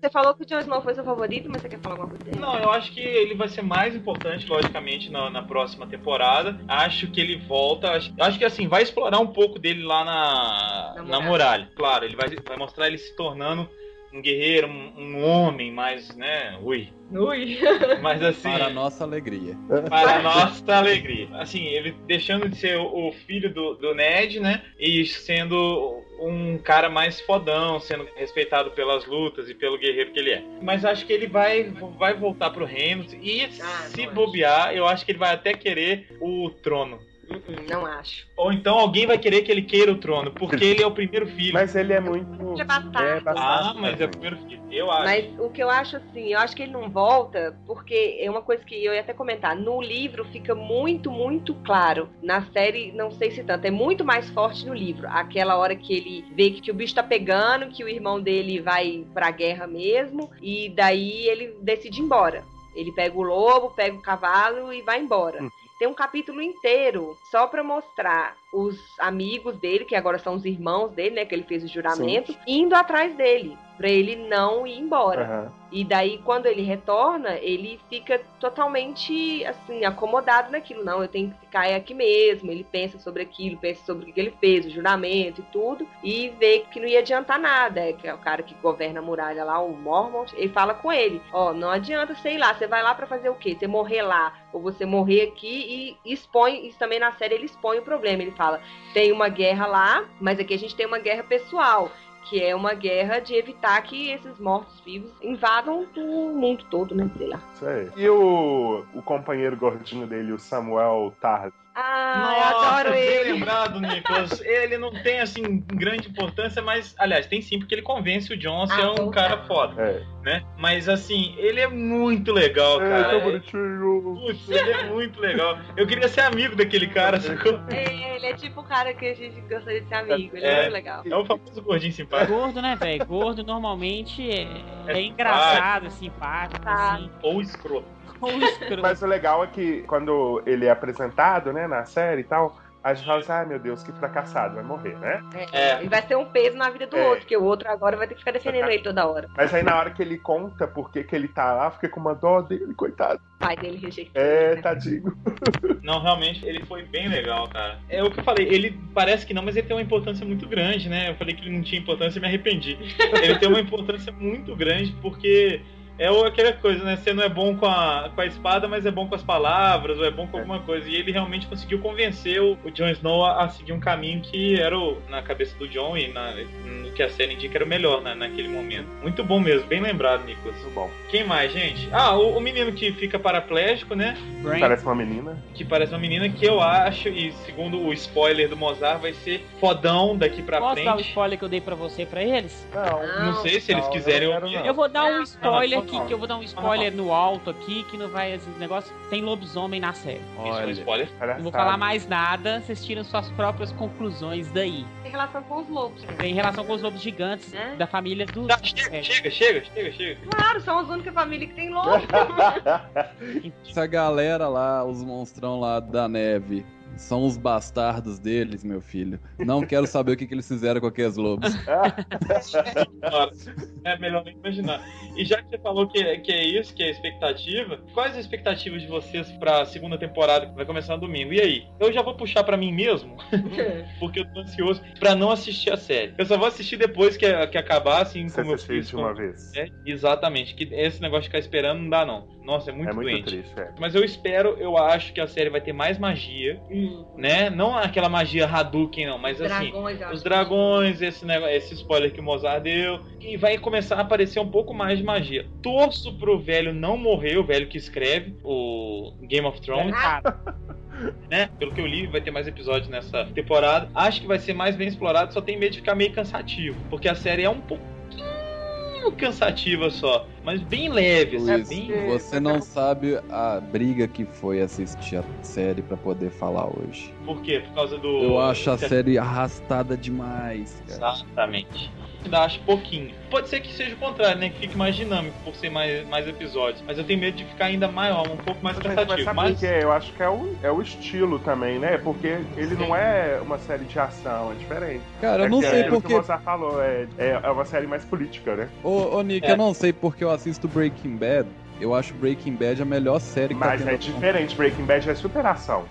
[SPEAKER 3] Você falou que o Jon Snow foi seu favorito, mas você quer falar alguma coisa dele?
[SPEAKER 1] Não, eu acho que ele vai ser mais importante, logicamente, na, na próxima temporada. Acho que ele volta. Acho, acho que assim, vai explorar um pouco dele lá na,
[SPEAKER 3] Na
[SPEAKER 1] na,
[SPEAKER 3] muralha.
[SPEAKER 1] muralha. Claro, ele vai, vai mostrar ele se tornando um guerreiro, um, um homem, mais, né? Ui.
[SPEAKER 3] Ui.
[SPEAKER 1] Mas assim.
[SPEAKER 5] Para a nossa alegria.
[SPEAKER 1] para a nossa alegria. Assim, ele deixando de ser o filho do, do Ned, né? E sendo um cara mais fodão, sendo respeitado pelas lutas e pelo guerreiro que ele é. Mas acho que ele vai, vai voltar pro reino e
[SPEAKER 3] Ah,
[SPEAKER 1] se bobear, eu acho que ele vai até querer o trono.
[SPEAKER 3] Uh-uh, Não acho.
[SPEAKER 1] Ou então alguém vai querer que ele queira o trono, porque ele é o primeiro filho.
[SPEAKER 4] Mas ele é muito.
[SPEAKER 3] Ele é bastardo.
[SPEAKER 4] É
[SPEAKER 1] ah,
[SPEAKER 4] bastardo,
[SPEAKER 1] mas é o primeiro filho. Eu acho.
[SPEAKER 3] Mas o que eu acho assim, eu acho que ele não volta, porque é uma coisa que eu ia até comentar. No livro fica muito, muito claro. Na série, não sei se tanto, é muito mais forte no livro. Aquela hora que ele vê que o bicho tá pegando, que o irmão dele vai pra guerra mesmo, e daí ele decide ir embora. Ele pega o lobo, pega o cavalo e vai embora. Tem um capítulo inteiro só pra mostrar os amigos dele, que agora são os irmãos dele, né? Que ele fez o juramento, indo atrás dele, pra ele não ir embora.
[SPEAKER 4] Aham.
[SPEAKER 3] E daí, quando ele retorna, ele fica totalmente, assim, acomodado naquilo. Não, eu tenho que ficar aqui mesmo. Ele pensa sobre aquilo, pensa sobre o que ele fez, o juramento e tudo. E vê que não ia adiantar nada. É que é o cara que governa a muralha lá, o Mormont, ele fala com ele. Ó, não adianta, sei lá, você vai lá pra fazer o quê? Você morrer lá, ou você morrer aqui e expõe, isso também na série ele expõe o problema. Ele fala, tem uma guerra lá, mas aqui a gente tem uma guerra pessoal que é uma guerra de evitar que esses mortos-vivos invadam o mundo todo, né? Sei lá.
[SPEAKER 4] Aí. E o, o companheiro gordinho dele, o Samuel Tard.
[SPEAKER 3] Ah, eu adoro
[SPEAKER 1] bem
[SPEAKER 3] ele.
[SPEAKER 1] lembrado, Nicolas. Ele não tem, assim, grande importância, mas, aliás, tem sim, porque ele convence o John a ser
[SPEAKER 3] Ah,
[SPEAKER 1] um
[SPEAKER 3] voltar.
[SPEAKER 1] cara foda,
[SPEAKER 4] É.
[SPEAKER 1] né? Mas, assim, ele é muito legal,
[SPEAKER 4] É,
[SPEAKER 1] cara.
[SPEAKER 4] tão bonitinho.
[SPEAKER 1] Putz, ele é muito legal. Eu queria ser amigo daquele cara, sacou?
[SPEAKER 3] É, ele é tipo o cara que a gente gostaria de ser amigo. Ele é,
[SPEAKER 1] É.
[SPEAKER 3] muito legal.
[SPEAKER 1] É o famoso gordinho simpático.
[SPEAKER 2] Gordo, né, velho? Gordo normalmente é,
[SPEAKER 1] É
[SPEAKER 2] é engraçado, é simpático,
[SPEAKER 3] Tá.
[SPEAKER 2] assim.
[SPEAKER 1] Ou escroto.
[SPEAKER 4] Mas o legal é que quando ele é apresentado, né, na série e tal, a gente fala assim, ah, meu Deus, que fracassado, vai morrer, né?
[SPEAKER 3] É, Ele vai ser um peso na vida do
[SPEAKER 4] É.
[SPEAKER 3] outro, porque o outro agora vai ter que ficar defendendo ele toda hora.
[SPEAKER 4] Mas aí na hora que ele conta por que que ele tá lá, fica com uma dó dele, coitado.
[SPEAKER 3] O pai dele rejeitou.
[SPEAKER 4] É,
[SPEAKER 3] né?
[SPEAKER 4] tadinho.
[SPEAKER 1] Não, realmente, ele foi bem legal, cara. É o que eu falei, ele parece que não, mas ele tem uma importância muito grande, né? Eu falei que ele não tinha importância e me arrependi. Ele tem uma importância muito grande porque é aquela coisa, né? Você não é bom com a, com a espada, mas é bom com as palavras, ou é bom com alguma coisa. E ele realmente conseguiu convencer o, o Jon Snow a, a seguir um caminho que era, o, na cabeça do Jon e na, no que a série indica era o melhor né, naquele momento. Muito bom mesmo, bem lembrado, Nicolas.
[SPEAKER 4] Muito bom.
[SPEAKER 1] Quem mais, gente? Ah, o, o menino que fica paraplégico, né?
[SPEAKER 2] Brain.
[SPEAKER 4] Parece uma menina.
[SPEAKER 1] que parece uma menina que eu acho, e segundo o spoiler do Mozart, vai ser fodão daqui pra
[SPEAKER 2] Posso dar o
[SPEAKER 1] frente.
[SPEAKER 2] spoiler que eu dei pra você e pra eles?
[SPEAKER 4] Não.
[SPEAKER 1] Não sei se eles
[SPEAKER 4] Não,
[SPEAKER 1] quiserem
[SPEAKER 4] eu.
[SPEAKER 2] Eu vou dar um spoiler aqui, que eu vou dar um spoiler no alto aqui, que não vai esse negócio. Tem lobisomem na série.
[SPEAKER 1] Isso é um
[SPEAKER 5] Olha,
[SPEAKER 1] spoiler.
[SPEAKER 2] Não vou falar mais nada, vocês tiram suas próprias conclusões daí.
[SPEAKER 3] Tem relação com os lobos. né?
[SPEAKER 2] Tem relação com os lobos gigantes
[SPEAKER 3] É?
[SPEAKER 2] da família do.
[SPEAKER 1] Tá, chega, chega, chega, chega, chega.
[SPEAKER 3] Claro, são as únicas famílias que tem lobo.
[SPEAKER 5] Essa galera lá, os monstrão lá da neve, são os bastardos deles, meu filho. Não quero saber o que, que eles fizeram com aqueles lobos.
[SPEAKER 1] É melhor nem imaginar. E já que você falou que, é- que é isso, que é a expectativa, quais as expectativas de vocês pra segunda temporada que vai começar no domingo? E aí? Eu já vou puxar pra mim mesmo, porque eu tô ansioso pra não assistir a série. Eu só vou assistir depois que, que acabar, assim,
[SPEAKER 4] Você
[SPEAKER 1] como eu fiz
[SPEAKER 4] de uma vez.
[SPEAKER 1] É, exatamente, que esse negócio de ficar esperando não dá não. Nossa, é muito,
[SPEAKER 4] É muito
[SPEAKER 1] doente.
[SPEAKER 4] triste, é.
[SPEAKER 1] Mas eu espero, eu acho que a série vai ter mais magia,
[SPEAKER 3] Hum,
[SPEAKER 1] né? Não aquela magia Hadouken, não, mas assim,
[SPEAKER 3] dragões, eu
[SPEAKER 1] os dragões, esse, negócio, esse spoiler que o Mozart deu, e vai começar a aparecer um pouco mais de magia. Torço pro velho não morrer, o velho que escreve o Game of Thrones, né? Pelo que eu li, vai ter mais episódios nessa temporada. Acho que vai ser mais bem explorado, só tem medo de ficar meio cansativo, porque a série é um pouquinho pouquinho cansativa só, mas bem leve, assim,
[SPEAKER 5] Luiz,
[SPEAKER 1] bem...
[SPEAKER 5] você não sabe a briga que foi assistir a série pra poder falar hoje.
[SPEAKER 1] Por quê? Por causa do.
[SPEAKER 5] Eu acho a série arrastada demais, cara.
[SPEAKER 1] Exatamente. Ainda acho pouquinho. Pode ser que seja o contrário, né? Que fique mais dinâmico por ser mais, mais episódios. Mas eu tenho medo de ficar ainda maior, um pouco mais
[SPEAKER 4] Mas, mas
[SPEAKER 1] Mas,
[SPEAKER 4] o que é? Eu acho que é o, é o estilo também, né? Porque ele não é uma série de ação, é diferente.
[SPEAKER 5] Cara, eu
[SPEAKER 4] é
[SPEAKER 5] não
[SPEAKER 4] que é
[SPEAKER 5] sei
[SPEAKER 4] aquilo
[SPEAKER 5] porque.
[SPEAKER 4] que o Mozart falou, é, é, é uma série mais política, né?
[SPEAKER 5] Ô, ô Nick,
[SPEAKER 1] É.
[SPEAKER 5] eu não sei porque eu assisto Breaking Bad. Eu acho Breaking Bad a melhor série que
[SPEAKER 4] Mas
[SPEAKER 5] tá
[SPEAKER 4] é diferente, Breaking Bad é superação.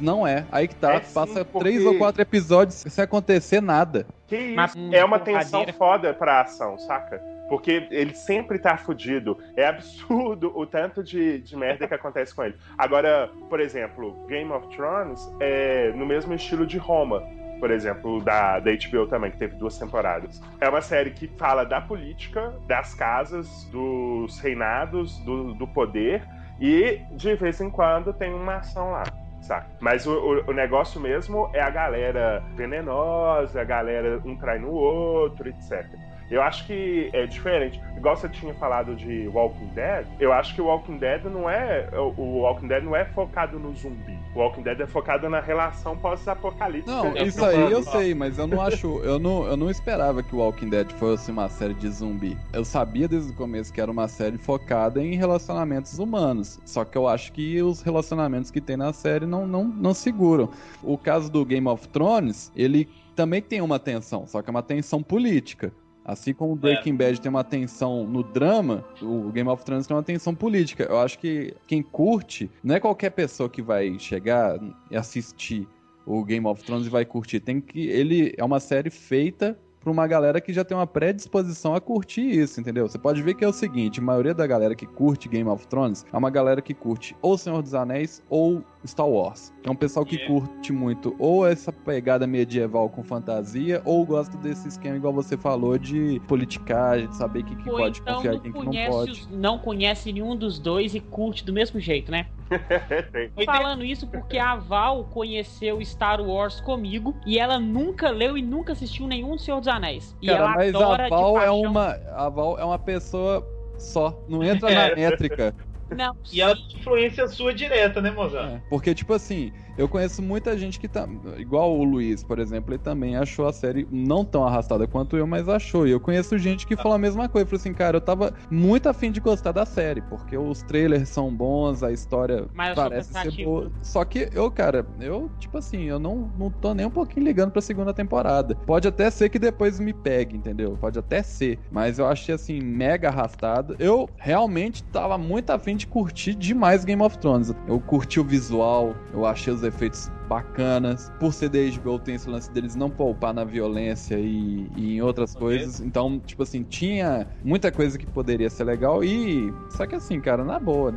[SPEAKER 5] Não é. Aí que tá.
[SPEAKER 4] É sim,
[SPEAKER 5] passa
[SPEAKER 4] porque-
[SPEAKER 5] três ou quatro episódios sem acontecer nada.
[SPEAKER 4] Que isso?
[SPEAKER 2] Mas,
[SPEAKER 4] é uma tensão foda pra ação, saca? Porque ele sempre tá fudido. É absurdo o tanto de, de merda que acontece com ele. Agora, por exemplo, Game of Thrones é no mesmo estilo de Roma. Por exemplo, da, da HBO também, que teve duas temporadas. É uma série que fala da política, das casas, dos reinados, do, do poder, e de vez em quando tem uma ação lá. Saca? Mas o, o- o negócio mesmo é a galera venenosa, a galera um trai no outro, etc. Eu acho que é diferente. Igual você tinha falado de Walking Dead, eu acho que o Walking Dead não é. O Walking Dead não é focado no zumbi. O Walking Dead é focado na relação pós-apocalíptica.
[SPEAKER 5] Não,
[SPEAKER 1] É
[SPEAKER 5] isso
[SPEAKER 1] eu
[SPEAKER 5] aí eu
[SPEAKER 1] falo.
[SPEAKER 5] sei, mas eu não acho. Eu não, eu não esperava que o Walking Dead fosse uma série de zumbi. Eu sabia desde o começo que era uma série focada em relacionamentos humanos. Só que eu acho que os relacionamentos que tem na série não, não, não seguram. O caso do Game of Thrones, ele também tem uma tensão, só que é uma tensão política. Assim como o Breaking Bad tem uma tensão no drama, o Game of Thrones tem uma tensão política. Eu acho que quem curte, não é qualquer pessoa que vai chegar e assistir o Game of Thrones e vai curtir. Tem que ele é uma série feita pra uma galera que já tem uma predisposição a curtir isso, entendeu? Você pode ver que é o seguinte, a maioria da galera que curte Game of Thrones é uma galera que curte ou Senhor dos Anéis ou Star Wars. É um pessoal que
[SPEAKER 1] Yeah.
[SPEAKER 5] curte muito ou essa pegada medieval com fantasia ou gosta desse esquema igual você falou de politicagem, de saber quem que
[SPEAKER 2] Ou
[SPEAKER 5] pode
[SPEAKER 2] então
[SPEAKER 5] confiar e quem que não
[SPEAKER 2] conhece,
[SPEAKER 5] pode.
[SPEAKER 2] os- não conhece nenhum dos dois e curte do mesmo jeito, né?
[SPEAKER 1] Foi
[SPEAKER 2] Falando isso porque a Val conheceu Star Wars comigo e ela nunca leu e nunca assistiu nenhum Senhor dos Anéis. E
[SPEAKER 5] Cara,
[SPEAKER 2] ela
[SPEAKER 5] mas
[SPEAKER 2] adora
[SPEAKER 5] a
[SPEAKER 2] de
[SPEAKER 5] Val é uma a Val é uma pessoa só, não entra na
[SPEAKER 1] É.
[SPEAKER 5] métrica.
[SPEAKER 2] Não,
[SPEAKER 1] E ela influência sua direta, né, Mozart?
[SPEAKER 5] É, porque, tipo assim, eu conheço muita gente que tá. Igual o Luiz, por exemplo, ele também achou a série não tão arrastada quanto eu, mas achou. E eu conheço gente que falou a mesma coisa. Falou assim, cara, eu tava muito afim de gostar da série, porque os trailers são bons, a história parece ser boa. Só que eu, cara, eu, tipo assim, eu não, não tô nem um pouquinho ligando pra segunda temporada. Pode até ser que depois me pegue, entendeu? Pode até ser. Mas eu achei, assim, mega arrastada. Eu realmente tava muito afim de curtir demais Game of Thrones. Eu curti o visual, eu achei os efeitos bacanas. Por ser da HBO, tem esse lance deles não poupar na violência e, e em outras
[SPEAKER 1] Ok.
[SPEAKER 5] coisas. Então, tipo assim, tinha muita coisa que poderia ser legal e. Só que assim, cara, na boa.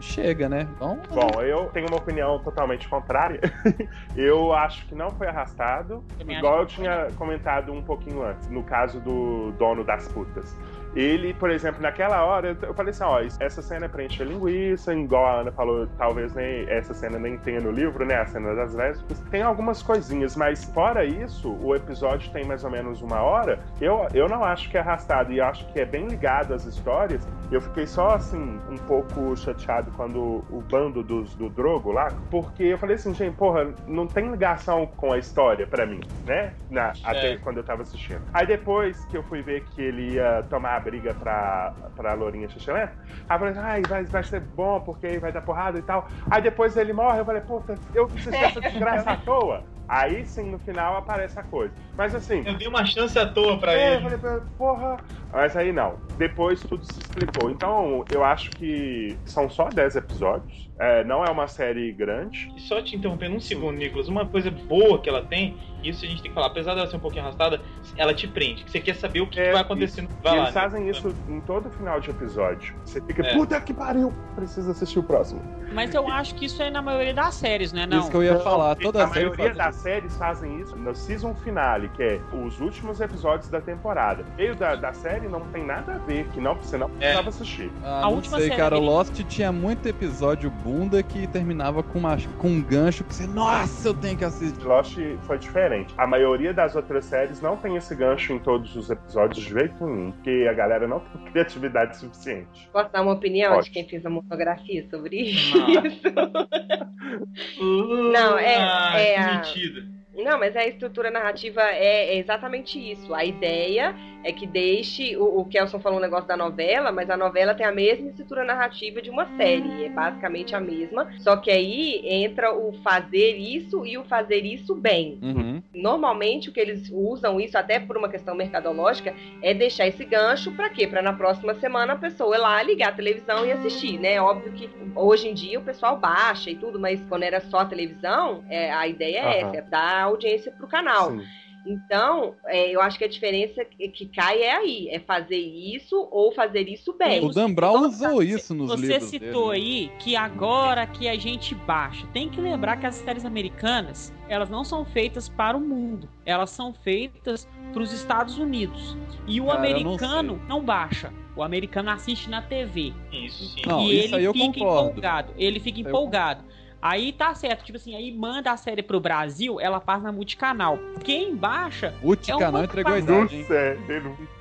[SPEAKER 5] Chega, né? Então.
[SPEAKER 4] Bom, eu tenho uma opinião totalmente contrária. eu acho que não foi arrastado, igual eu
[SPEAKER 2] que
[SPEAKER 4] tinha comentado um pouquinho antes, no caso do dono das putas. Ele, por exemplo, naquela hora, eu falei assim, ó, essa cena é pra encher linguiça, igual a Ana falou, talvez nem essa cena nem tenha no livro, né, a cena das lésbicas. Tem algumas coisinhas, mas fora isso, o episódio tem mais ou menos uma hora, eu, eu não acho que é arrastado, e acho que é bem ligado às histórias. Eu fiquei só, assim, um pouco chateado quando o bando dos, do Drogo lá, porque eu falei assim, gente, porra, não tem ligação com a história pra mim, né, Na, até quando eu tava assistindo. Aí depois que eu fui ver que ele ia tomar a briga pra, pra Lourinha Xixelenta, aí eu falei, ai, vai, vai ser bom, porque aí vai dar porrada e tal. Aí depois ele morre, eu falei, puta, eu assisti essa desgraça à toa. Aí sim, no final aparece a coisa. Mas assim,
[SPEAKER 1] Eu dei uma chance à toa pra
[SPEAKER 4] é, eu
[SPEAKER 1] ele.
[SPEAKER 4] falei, porra. Mas aí não. Depois tudo se explicou. Então, eu acho que são só 10 episódios. É, não é uma série grande.
[SPEAKER 1] E só te interrompendo um segundo, Nicolas, uma coisa boa que ela tem, isso a gente tem que falar, apesar dela ser um pouquinho arrastada, ela te prende, você quer saber o que,
[SPEAKER 4] É,
[SPEAKER 1] que vai acontecendo.
[SPEAKER 4] E
[SPEAKER 1] Vai lá,
[SPEAKER 4] eles fazem
[SPEAKER 1] Nicolas.
[SPEAKER 4] isso em todo final de episódio. Você fica,
[SPEAKER 1] É.
[SPEAKER 4] puta que pariu, precisa assistir o próximo.
[SPEAKER 2] Mas eu acho que isso é na maioria das séries, né? Não.
[SPEAKER 5] Isso que eu ia falar. Toda
[SPEAKER 4] a
[SPEAKER 5] série
[SPEAKER 4] maioria das séries fazem isso no season finale, que é os últimos episódios da temporada. Meio da, da série não tem nada a ver, que não, você não precisava assistir.
[SPEAKER 5] Ah,
[SPEAKER 2] A
[SPEAKER 5] não
[SPEAKER 2] última
[SPEAKER 5] sei,
[SPEAKER 2] série
[SPEAKER 5] cara.
[SPEAKER 2] dele-
[SPEAKER 5] Lost tinha muito episódio bunda que terminava com, uma, com um gancho que você. Nossa, eu tenho que assistir.
[SPEAKER 4] Lost foi diferente. Diferente. A maioria das outras séries não tem esse gancho em todos os episódios de jeito nenhum, porque a galera não tem criatividade suficiente.
[SPEAKER 3] Posso dar uma opinião
[SPEAKER 4] Pode.
[SPEAKER 3] de quem fez a monografia sobre
[SPEAKER 1] Não.
[SPEAKER 3] isso? Não, é-
[SPEAKER 1] Ah,
[SPEAKER 3] é
[SPEAKER 1] que
[SPEAKER 3] a-
[SPEAKER 1] mentira.
[SPEAKER 3] Não, mas a estrutura narrativa é, é exatamente isso. A ideia é que deixe. O, o Kelson falou um negócio da novela, mas a novela tem a mesma estrutura narrativa de uma série. É basicamente a mesma. Só que aí entra o fazer isso e o fazer isso bem.
[SPEAKER 5] Uhum.
[SPEAKER 3] Normalmente o que eles usam isso, até por uma questão mercadológica, é deixar esse gancho pra quê? Pra na próxima semana a pessoa ir lá ligar a televisão e assistir, né? Óbvio que hoje em dia o pessoal baixa e tudo, mas quando era só a televisão, é, a ideia é
[SPEAKER 4] Aham.
[SPEAKER 3] essa, é dar audiência pro canal.
[SPEAKER 4] Sim.
[SPEAKER 3] Então, é, eu acho que a diferença que cai é aí, é fazer isso ou fazer isso bem.
[SPEAKER 5] O Dan Brown
[SPEAKER 2] Então,
[SPEAKER 5] usou isso nos
[SPEAKER 2] Você
[SPEAKER 5] livros
[SPEAKER 2] citou
[SPEAKER 5] dele.
[SPEAKER 2] aí que agora que a gente baixa, tem que lembrar que as séries americanas, elas não são feitas para o mundo, elas são feitas para os Estados Unidos. E o
[SPEAKER 5] Cara, não
[SPEAKER 2] americano
[SPEAKER 5] sei.
[SPEAKER 2] não, baixa. O americano assiste na TV.
[SPEAKER 1] Isso sim.
[SPEAKER 5] Não,
[SPEAKER 2] e
[SPEAKER 5] isso
[SPEAKER 2] ele
[SPEAKER 5] aí eu
[SPEAKER 2] fica
[SPEAKER 5] concordo.
[SPEAKER 2] empolgado. Ele fica
[SPEAKER 5] Eu
[SPEAKER 2] empolgado. Aí tá certo, tipo assim, aí manda a série pro Brasil, ela passa na multicanal. Quem baixa
[SPEAKER 5] O Ticanal
[SPEAKER 2] É um
[SPEAKER 5] entregou a idade, hein?
[SPEAKER 4] Nossa, é,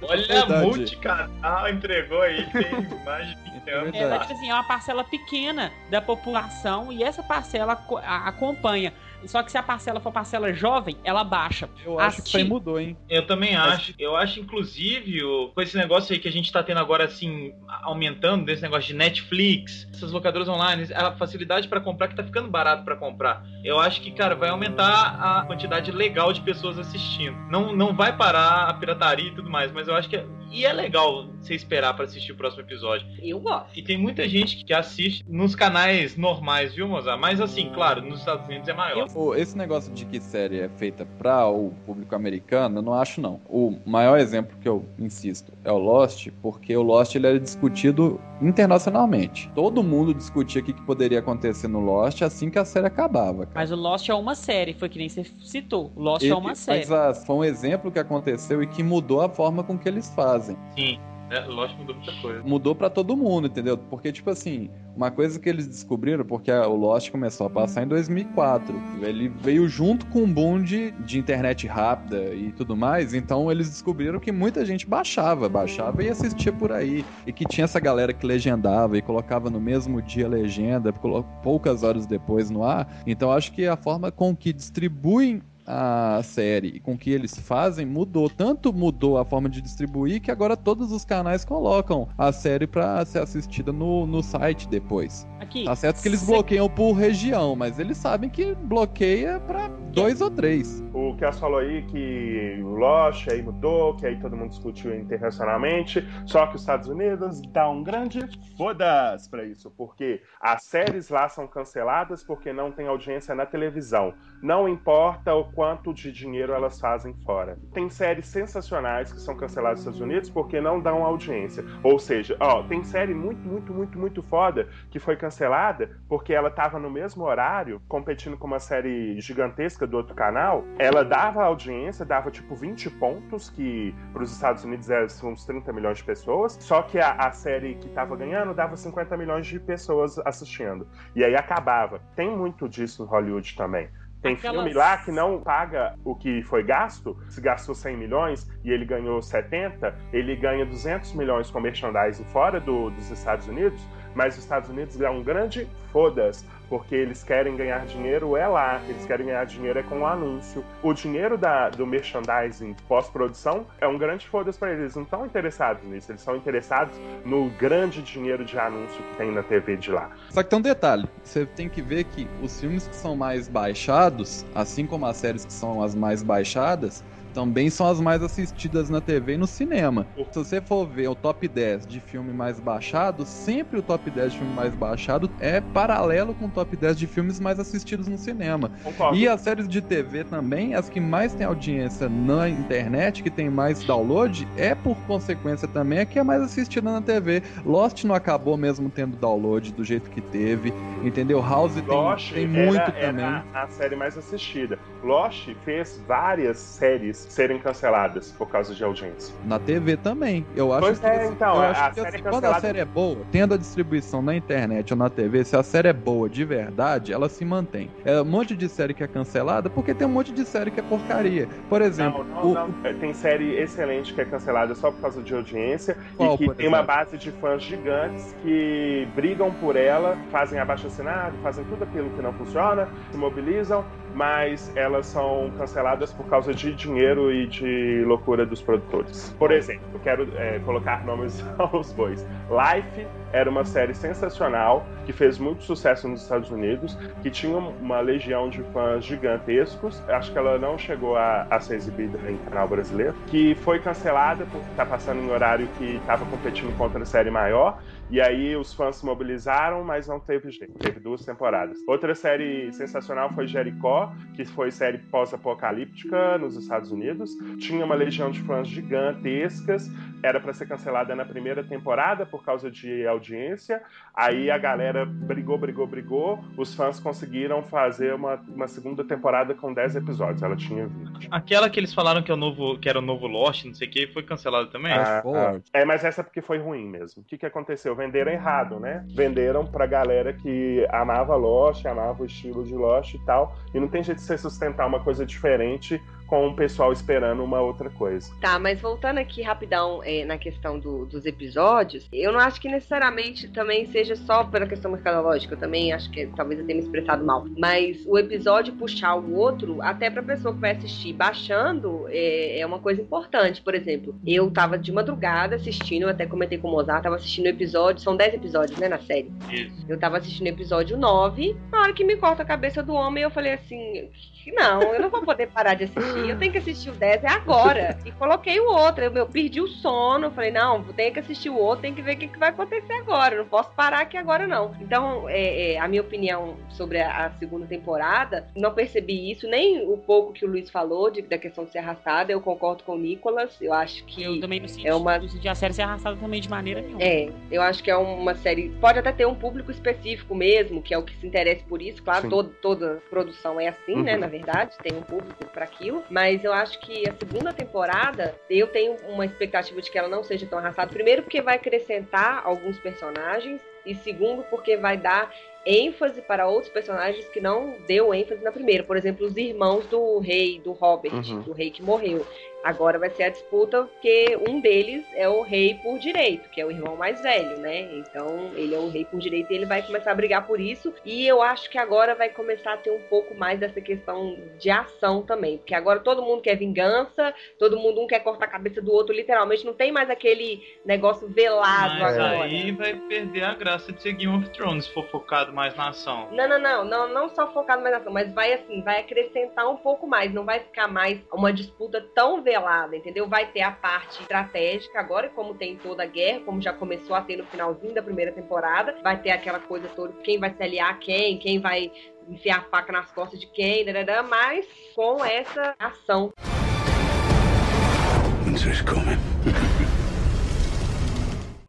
[SPEAKER 1] Olha a
[SPEAKER 5] Verdade.
[SPEAKER 1] multicanal, entregou aí, tem mais de 20 anos.
[SPEAKER 2] Ela,
[SPEAKER 5] Verdade.
[SPEAKER 2] tipo assim, é uma parcela pequena da população e essa parcela acompanha. Só que se a parcela for parcela jovem, ela baixa.
[SPEAKER 5] Eu acho que isso aí
[SPEAKER 2] Assistir.
[SPEAKER 5] mudou, hein?
[SPEAKER 1] Eu também acho. Eu acho, inclusive, com esse negócio aí que a gente tá tendo agora, assim, aumentando desse negócio de Netflix, essas locadoras online, a facilidade pra comprar que tá ficando barato pra comprar. Eu acho que, cara, vai aumentar a quantidade legal de pessoas assistindo. Não, não vai parar a pirataria e tudo mais, mas eu acho que. É, e é legal você esperar pra assistir o próximo episódio.
[SPEAKER 3] Eu gosto.
[SPEAKER 1] E tem muita gente que assiste nos canais normais, viu, Mozart? Mas assim, claro, nos Estados Unidos é maior.
[SPEAKER 5] Pô, Esse negócio de que série é feita pra o público americano, eu não acho não. O maior exemplo que eu insisto é o Lost, porque o Lost ele era discutido internacionalmente. Todo mundo discutia o que que poderia acontecer no Lost assim que a série acabava. cara.
[SPEAKER 2] Mas o Lost é uma série, foi que nem você citou. O Lost
[SPEAKER 5] E-
[SPEAKER 2] é uma série.
[SPEAKER 5] Mas ah, foi um exemplo que aconteceu e que mudou a forma com que eles fazem.
[SPEAKER 1] Sim. É, mudou muita coisa.
[SPEAKER 5] Mudou pra todo mundo, entendeu? Porque, tipo assim, uma coisa que eles descobriram, porque o Lost começou a passar em 2004, ele veio junto com um boom de, de internet rápida e tudo mais, então eles descobriram que muita gente baixava, baixava e assistia por aí. E que tinha essa galera que legendava e colocava no mesmo dia a legenda, poucas horas depois no ar. Então acho que a forma com que distribuem a série e com que eles fazem mudou. Tanto mudou a forma de distribuir que agora todos os canais colocam a série pra ser assistida no, no site depois.
[SPEAKER 2] Aqui.
[SPEAKER 5] Tá certo que eles bloqueiam por região, mas eles sabem que bloqueia pra dois ou três.
[SPEAKER 4] O Kels falou aí que o Lost aí mudou, que aí todo mundo discutiu internacionalmente, só que os Estados Unidos dá um grande foda-se pra isso, porque as séries lá são canceladas porque não tem audiência na televisão. Não importa o quanto de dinheiro elas fazem fora. Tem séries sensacionais que são canceladas nos Estados Unidos porque não dão audiência. Ou seja, ó, tem série muito, muito, muito, muito foda que foi cancelada porque ela tava no mesmo horário, competindo com uma série gigantesca do outro canal. Ela dava audiência, dava tipo 20 pontos, que para os Estados Unidos é são uns 30 milhões de pessoas. Só que a, a série que tava ganhando dava 50 milhões de pessoas assistindo. E aí acabava. Tem muito disso em Hollywood também. Tem
[SPEAKER 2] Aquelas-
[SPEAKER 4] filme lá que não paga o que foi gasto. Se gastou 100 milhões e ele ganhou 70, ele ganha 200 milhões com merchandising fora do- dos Estados Unidos, mas os Estados Unidos dão um grande foda-se, porque eles querem ganhar dinheiro é lá, eles querem ganhar dinheiro é com o anúncio. O dinheiro da, do merchandising pós-produção é um grande foda-se para eles. Eles não estão interessados nisso, eles estão interessados no grande dinheiro de anúncio que tem na TV de lá.
[SPEAKER 5] Só que tem um detalhe: você tem que ver que os filmes que são mais baixados, assim como as séries que são as mais baixadas, também são as mais assistidas na TV e no cinema. Se você for ver o top 10 de filme mais baixado, sempre o top 10 de filme mais baixado é paralelo com o top 10 de filmes mais assistidos no cinema.
[SPEAKER 4] Concordo.
[SPEAKER 5] E as séries de TV também, as que mais têm audiência na internet, que tem mais download, é por consequência também a que é mais assistida na TV. Lost não acabou mesmo tendo download do jeito que teve, entendeu? House tem,
[SPEAKER 4] Lost
[SPEAKER 5] tem
[SPEAKER 4] era-
[SPEAKER 5] muito
[SPEAKER 4] era
[SPEAKER 5] também.
[SPEAKER 4] a série mais assistida. Lost fez várias séries serem canceladas por causa de audiência.
[SPEAKER 5] Na TV também. Eu acho
[SPEAKER 4] Pois
[SPEAKER 5] que,
[SPEAKER 4] é, então,
[SPEAKER 5] eu
[SPEAKER 4] a-
[SPEAKER 5] acho
[SPEAKER 4] a
[SPEAKER 5] que
[SPEAKER 4] série
[SPEAKER 5] assim,
[SPEAKER 4] é
[SPEAKER 5] quando a
[SPEAKER 4] cancelada-
[SPEAKER 5] série é boa, tendo a distribuição na internet ou na TV, se a série é boa de verdade, ela se mantém. É um monte de série que é cancelada porque tem um monte de série que é porcaria. Por exemplo,
[SPEAKER 4] Não, não,
[SPEAKER 5] o,
[SPEAKER 4] não. É, Tem série excelente que é cancelada só por causa de audiência
[SPEAKER 5] Qual,
[SPEAKER 4] e que tem uma base de fãs gigantes que brigam por ela, fazem abaixo assinado, fazem tudo aquilo que não funciona, se mobilizam, mas elas são canceladas por causa de dinheiro e de loucura dos produtores. Por exemplo, eu quero é, colocar nomes aos bois. Life era uma série sensacional que fez muito sucesso nos Estados Unidos, que tinha uma legião de fãs gigantescos. Acho que ela não chegou a, a ser exibida em canal brasileiro, que foi cancelada por estar passando em horário que estava competindo contra a série maior. E aí os fãs se mobilizaram, mas não teve jeito. Teve duas temporadas. Outra série sensacional foi Jericó, que foi série pós-apocalíptica nos Estados Unidos. Tinha uma legião de fãs gigantescas. Era para ser cancelada na primeira temporada por causa de audiência. Aí a galera brigou, brigou, brigou. Os fãs conseguiram fazer uma, uma segunda temporada com 10 episódios. Ela tinha 20.
[SPEAKER 1] Aquela que eles falaram que, é o novo, que era o novo Lost, não sei o que, foi cancelada também?
[SPEAKER 5] Ah, forte.
[SPEAKER 4] É, mas essa porque foi ruim mesmo. O que, que aconteceu? Venderam errado, né? Venderam pra galera que amava Lost, amava o estilo de Lost e tal. E não tem jeito de você sustentar uma coisa diferente com o pessoal esperando uma outra coisa.
[SPEAKER 3] Tá, mas voltando aqui rapidão é, na questão do- dos episódios, eu não acho que necessariamente também seja só pela questão mercadológica, eu também acho que talvez eu tenha me expressado mal. Mas o episódio puxar o outro, até pra pessoa que vai assistir baixando, é, é uma coisa importante. Por exemplo, eu tava de madrugada assistindo, eu até comentei com o Mozart, tava assistindo o episódio, são 10 episódios, né, na série.
[SPEAKER 1] Isso.
[SPEAKER 3] Eu tava assistindo o episódio 9, na hora que me corta a cabeça do homem, eu falei assim: não, eu não vou poder parar de assistir, eu tenho que assistir o 10, é agora. E coloquei o outro, eu, eu perdi o sono, eu falei: não, vou ter que assistir o outro, tem que ver o que, que vai acontecer agora, eu não posso parar aqui agora não. Então, é, é, a minha opinião sobre a, a segunda temporada, não percebi isso, nem o pouco que o Luiz falou de- da questão de ser arrastada, eu concordo com o Nicolas, eu acho que.
[SPEAKER 2] Eu também não senti
[SPEAKER 3] é uma-
[SPEAKER 2] não senti a série ser arrastada também de maneira nenhuma.
[SPEAKER 3] É, eu acho que é uma série. Pode até ter um público específico mesmo, que é o que se interessa por isso. Claro, todo, toda produção é assim, né?
[SPEAKER 4] Uhum.
[SPEAKER 3] Na verdade, tem um público para aquilo. Mas eu acho que a segunda temporada, eu tenho uma expectativa de que ela não seja tão arrastada. Primeiro, porque vai acrescentar alguns personagens. E segundo, porque vai dar ênfase para outros personagens que não deu ênfase na primeira. Por exemplo, os irmãos do rei, do Robert,
[SPEAKER 4] Uhum.
[SPEAKER 3] do rei que morreu. Agora vai ser a disputa, porque um deles é o rei por direito, que é o irmão mais velho, né? Então ele é o rei por direito e ele vai começar a brigar por isso. E eu acho que agora vai começar a ter um pouco mais dessa questão de ação também. Porque agora todo mundo quer vingança, todo mundo um quer cortar a cabeça do outro, literalmente. Não tem mais aquele negócio velado
[SPEAKER 1] Mas
[SPEAKER 3] agora.
[SPEAKER 1] aí vai perder a graça de ser Game of Thrones se for focado mais na ação.
[SPEAKER 3] Não, não, não, não, não só focado mais na ação, mas vai assim, vai acrescentar um pouco mais, não vai ficar mais uma disputa tão velada, entendeu? Vai ter a parte estratégica agora, como tem em toda a guerra, como já começou a ter no finalzinho da primeira temporada, vai ter aquela coisa toda, quem vai se aliar a quem, quem vai enfiar a faca nas costas de quem, dadadá, mas com essa ação.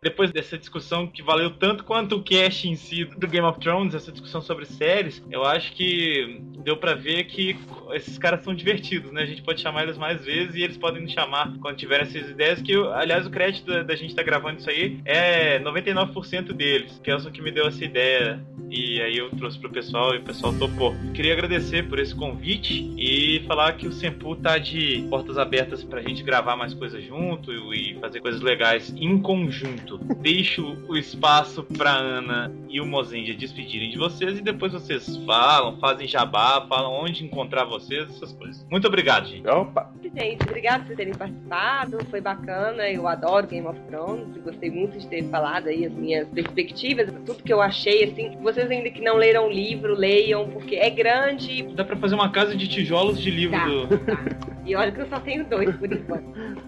[SPEAKER 1] Depois dessa discussão que valeu tanto quanto o cast em si do Game of Thrones, essa discussão sobre séries, eu acho que deu pra ver que esses caras são divertidos, né? A gente pode chamar eles mais vezes e eles podem nos chamar quando tiverem essas ideias. Que, aliás, o crédito da, gente estar gravando isso aí é 99% deles. Que é o que me deu essa ideia e aí eu trouxe pro pessoal e o pessoal topou. Queria agradecer por esse convite e falar que o Sempu tá de portas abertas pra gente gravar mais coisas junto e fazer coisas legais em conjunto. Deixo o espaço pra Ana e o Mozendia despedirem de vocês e depois vocês falam, fazem jabá, falam onde encontrar vocês, essas coisas. Muito obrigado, gente.
[SPEAKER 4] Opa!
[SPEAKER 3] Gente, obrigada por terem participado, foi bacana, eu adoro Game of Thrones, gostei muito de ter falado aí as minhas perspectivas, tudo que eu achei, assim, vocês ainda que não leram o livro, leiam, porque é grande,
[SPEAKER 1] Dá pra fazer uma casa de tijolos de livro
[SPEAKER 3] Tá.
[SPEAKER 1] do.
[SPEAKER 3] tá? E olha que eu só tenho dois por enquanto.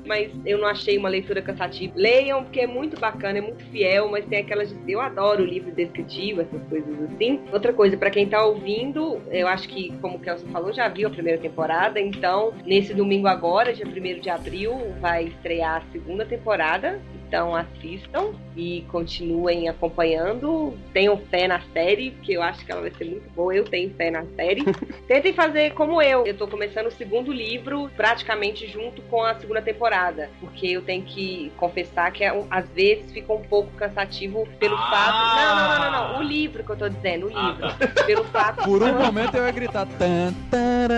[SPEAKER 3] Mas eu não achei uma leitura cansativa. Leiam, porque é muito bacana, é muito fiel, mas tem aquelas. Eu adoro o livro descritivo, essas coisas assim. Outra coisa, pra quem tá ouvindo, eu acho que, como o Kelson falou, já viu a primeira temporada. Então, nesse domingo agora, dia 1 de abril, vai estrear a segunda temporada. Então assistam e continuem acompanhando. Tenham fé na série, que eu acho que ela vai ser muito boa. Eu tenho fé na série. Tentem fazer como eu. Eu tô começando o segundo livro praticamente junto com a segunda temporada. Porque eu tenho que confessar que às vezes fica um pouco cansativo pelo
[SPEAKER 1] Ah!
[SPEAKER 3] fato. Não, não, não, não, não. O livro que eu tô dizendo, o
[SPEAKER 1] Ah,
[SPEAKER 3] livro. Pelo fato.
[SPEAKER 5] Por um momento eu ia gritar. Tan, tará.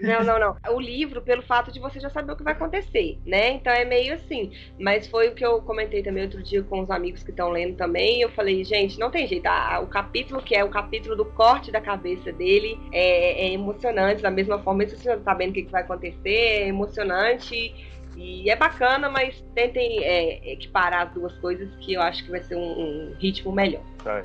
[SPEAKER 3] Não, não, não. O livro, pelo fato de você já saber o que vai acontecer, né? Então é meio assim. Mas foi o que eu comentei também outro dia com os amigos que estão lendo também. Eu falei, gente, não tem jeito. Ah, o capítulo que é o capítulo do corte da cabeça dele é, é emocionante. Da mesma forma, mesmo você não sabendo o que, que vai acontecer, é emocionante. E é bacana, mas tentem é, equiparar as duas coisas que eu acho que vai ser um, um ritmo melhor.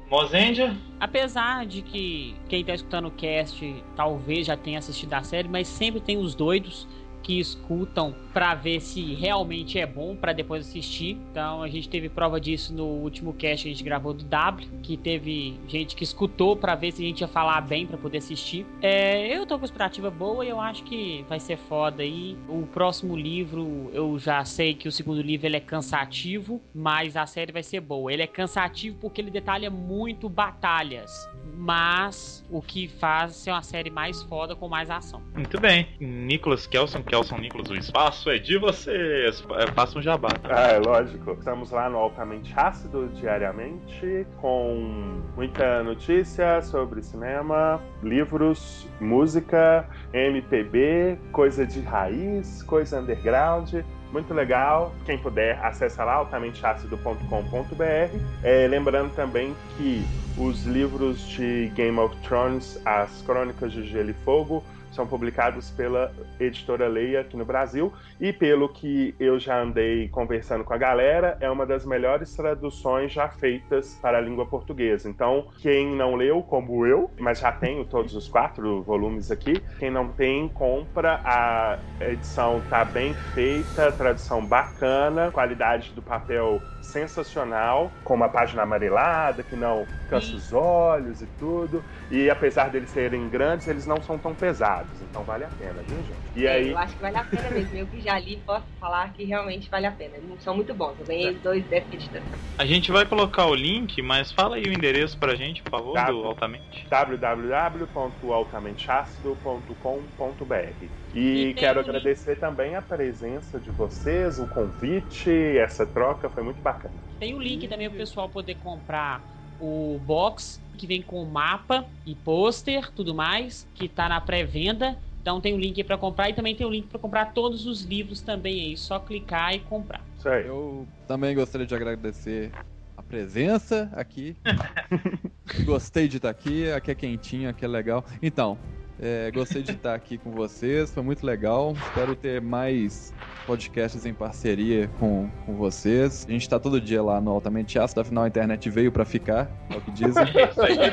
[SPEAKER 1] Mozendia?
[SPEAKER 2] Apesar de que quem tá escutando o cast talvez já tenha assistido a série, mas sempre tem os doidos que escutam pra ver se realmente é bom pra depois assistir. Então a gente teve prova disso no último cast que a gente gravou do W, que teve gente que escutou pra ver se a gente ia falar bem pra poder assistir. É, eu tô com expectativa boa e eu acho que vai ser foda aí. O próximo livro, eu já sei que o segundo livro ele é cansativo, mas a série vai ser boa. Ele é cansativo porque ele detalha muito batalhas, mas o que faz ser uma série mais foda com mais ação.
[SPEAKER 1] Muito bem. Nicolas Kelson, Kelson Nicolas, o espaço é de vocês. É, Faça um jabá.
[SPEAKER 4] Ah, é lógico. Estamos lá no Altamente Ácido diariamente, com muita notícia sobre cinema, livros, música, MPB, coisa de raiz, coisa underground. Muito legal. Quem puder, acessa lá altamenteácido.com.br. É, lembrando também que os livros de Game of Thrones, as Crônicas de Gelo e Fogo, são publicados pela editora Leia aqui no Brasil e pelo que eu já andei conversando com a galera, é uma das melhores traduções já feitas para a língua portuguesa. Então, quem não leu, como eu, mas já tenho todos os quatro volumes aqui, quem não tem, compra. A edição tá bem feita, tradução bacana, qualidade do papel sensacional, com uma página amarelada que não cansa os olhos e tudo. E apesar deles serem grandes, eles não são tão pesados. Então vale a pena, viu, gente? E
[SPEAKER 3] É,
[SPEAKER 4] aí,
[SPEAKER 3] Eu acho que vale a pena mesmo. Eu que já li, posso falar que realmente vale a pena. Eles são muito bons. Eu ganhei os dois editora.
[SPEAKER 1] A gente vai colocar o link, mas fala aí o endereço pra gente, por favor,
[SPEAKER 4] Tá.
[SPEAKER 1] do Altamente.
[SPEAKER 4] www.altamenteácido.com.br. E
[SPEAKER 2] E
[SPEAKER 4] quero
[SPEAKER 2] um link.
[SPEAKER 4] agradecer também a presença de vocês, o convite, essa troca foi muito bacana.
[SPEAKER 2] Tem o link também pro pessoal poder comprar o box que vem com mapa e pôster, tudo mais, que tá na pré-venda. Então tem o link aí pra comprar e também tem o link pra comprar todos os livros também aí, só clicar e comprar.
[SPEAKER 4] Isso aí.
[SPEAKER 5] Eu também gostaria de agradecer a presença aqui. Gostei de estar aqui, aqui é quentinho, aqui é legal. Então, é, gostei de estar aqui com vocês, foi muito legal. Espero ter mais podcasts em parceria com, com vocês. A gente está todo dia lá no Altamente Ácido, afinal a internet veio para ficar, é o que dizem.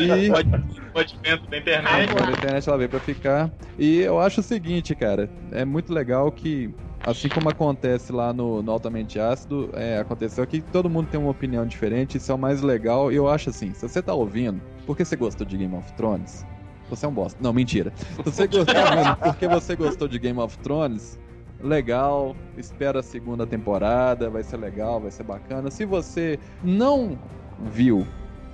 [SPEAKER 5] E-
[SPEAKER 1] pode dentro da internet.
[SPEAKER 5] A internet ela veio pra ficar. E eu acho o seguinte, cara, é muito legal que, assim como acontece lá no, no Altamente Ácido, é, aconteceu aqui, todo mundo tem uma opinião diferente, isso é o mais legal. E eu acho assim, se você tá ouvindo, porque você gostou de Game of Thrones, você é um bosta. Não, mentira. Se você gostou ouvindo porque você gostou de Game of Thrones, legal, espera a segunda temporada, vai ser legal, vai ser bacana. Se você não viu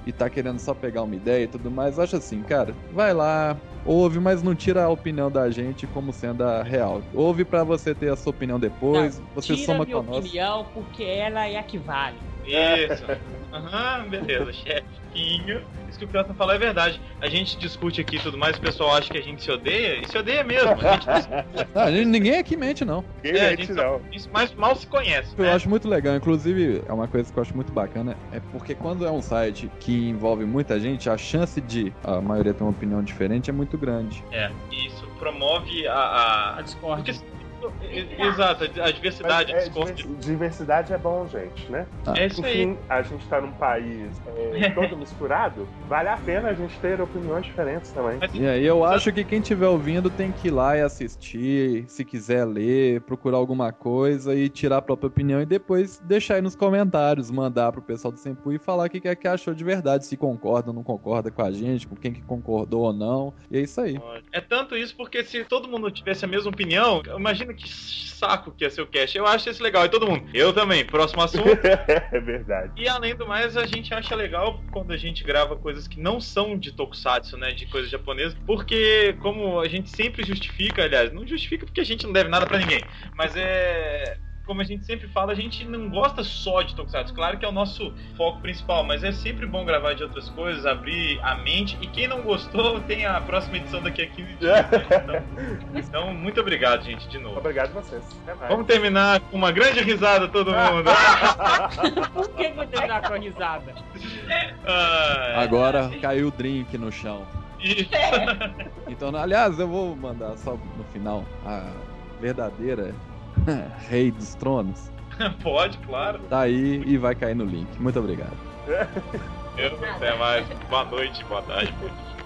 [SPEAKER 5] e tá querendo só pegar uma ideia e tudo mais, eu acho assim, cara, vai lá, ouve, mas não tira a opinião da gente como sendo a real. Ouve pra você ter a sua opinião depois, você
[SPEAKER 2] Tira
[SPEAKER 5] soma
[SPEAKER 2] minha
[SPEAKER 5] com a nossa.
[SPEAKER 2] opinião porque ela é a que vale.
[SPEAKER 1] Isso. Aham, beleza, chefinho. Isso que o Piotr falou é verdade. A gente discute aqui e tudo mais, o pessoal acha que a gente se odeia, e se odeia mesmo. A gente,
[SPEAKER 5] Ah, ninguém aqui mente, não.
[SPEAKER 4] Ninguém
[SPEAKER 1] É, a
[SPEAKER 4] mente,
[SPEAKER 1] gente
[SPEAKER 4] não.
[SPEAKER 1] isso mais mal se conhece.
[SPEAKER 5] Eu
[SPEAKER 1] né?
[SPEAKER 5] acho muito legal, inclusive, é uma coisa que eu acho muito bacana, é porque quando é um site que envolve muita gente, a chance de a maioria ter uma opinião diferente é muito grande.
[SPEAKER 1] É, isso promove a. a...
[SPEAKER 2] A Discord.
[SPEAKER 1] Porque- Exato, a diversidade,
[SPEAKER 4] Mas, é, diversidade é bom, gente, né?
[SPEAKER 1] É isso aí.
[SPEAKER 4] Enfim, a gente tá num país é, todo misturado, vale a pena a gente ter opiniões diferentes também.
[SPEAKER 1] Mas-
[SPEAKER 5] E aí eu acho que quem estiver ouvindo tem que ir lá e assistir, se quiser ler, procurar alguma coisa e tirar a própria opinião e depois deixar aí nos comentários, mandar pro pessoal do Sempu e falar o que é que achou de verdade, se concorda ou não concorda com a gente, com quem que concordou ou não. E é isso aí.
[SPEAKER 1] É tanto isso porque se todo mundo tivesse a mesma opinião, imagina imagina que saco que é seu cast. Eu acho isso legal. E todo mundo, eu também. Próximo assunto.
[SPEAKER 4] é verdade.
[SPEAKER 1] E além do mais, a gente acha legal quando a gente grava coisas que não são de tokusatsu, né? De coisas japonesas. Porque, como a gente sempre justifica, aliás, não justifica porque a gente não deve nada pra ninguém. Mas é como a gente sempre fala, a gente não gosta só de Tokusatsu. Claro que é o nosso foco principal, mas é sempre bom gravar de outras coisas, abrir a mente. E quem não gostou, tem a próxima edição daqui a 15 dias. Né? Então, então, muito obrigado, gente, de novo.
[SPEAKER 4] Obrigado a vocês.
[SPEAKER 1] Vamos terminar com uma grande risada, todo mundo.
[SPEAKER 2] Por que vou terminar com a risada?
[SPEAKER 5] Ah, Agora caiu o drink no chão.
[SPEAKER 1] Isso.
[SPEAKER 5] Então, aliás, eu vou mandar só no final a verdadeira Rei dos Tronos.
[SPEAKER 1] Pode, claro.
[SPEAKER 5] Tá aí e vai cair no link. Muito obrigado.
[SPEAKER 1] Até mais. Boa noite, boa tarde, bom dia.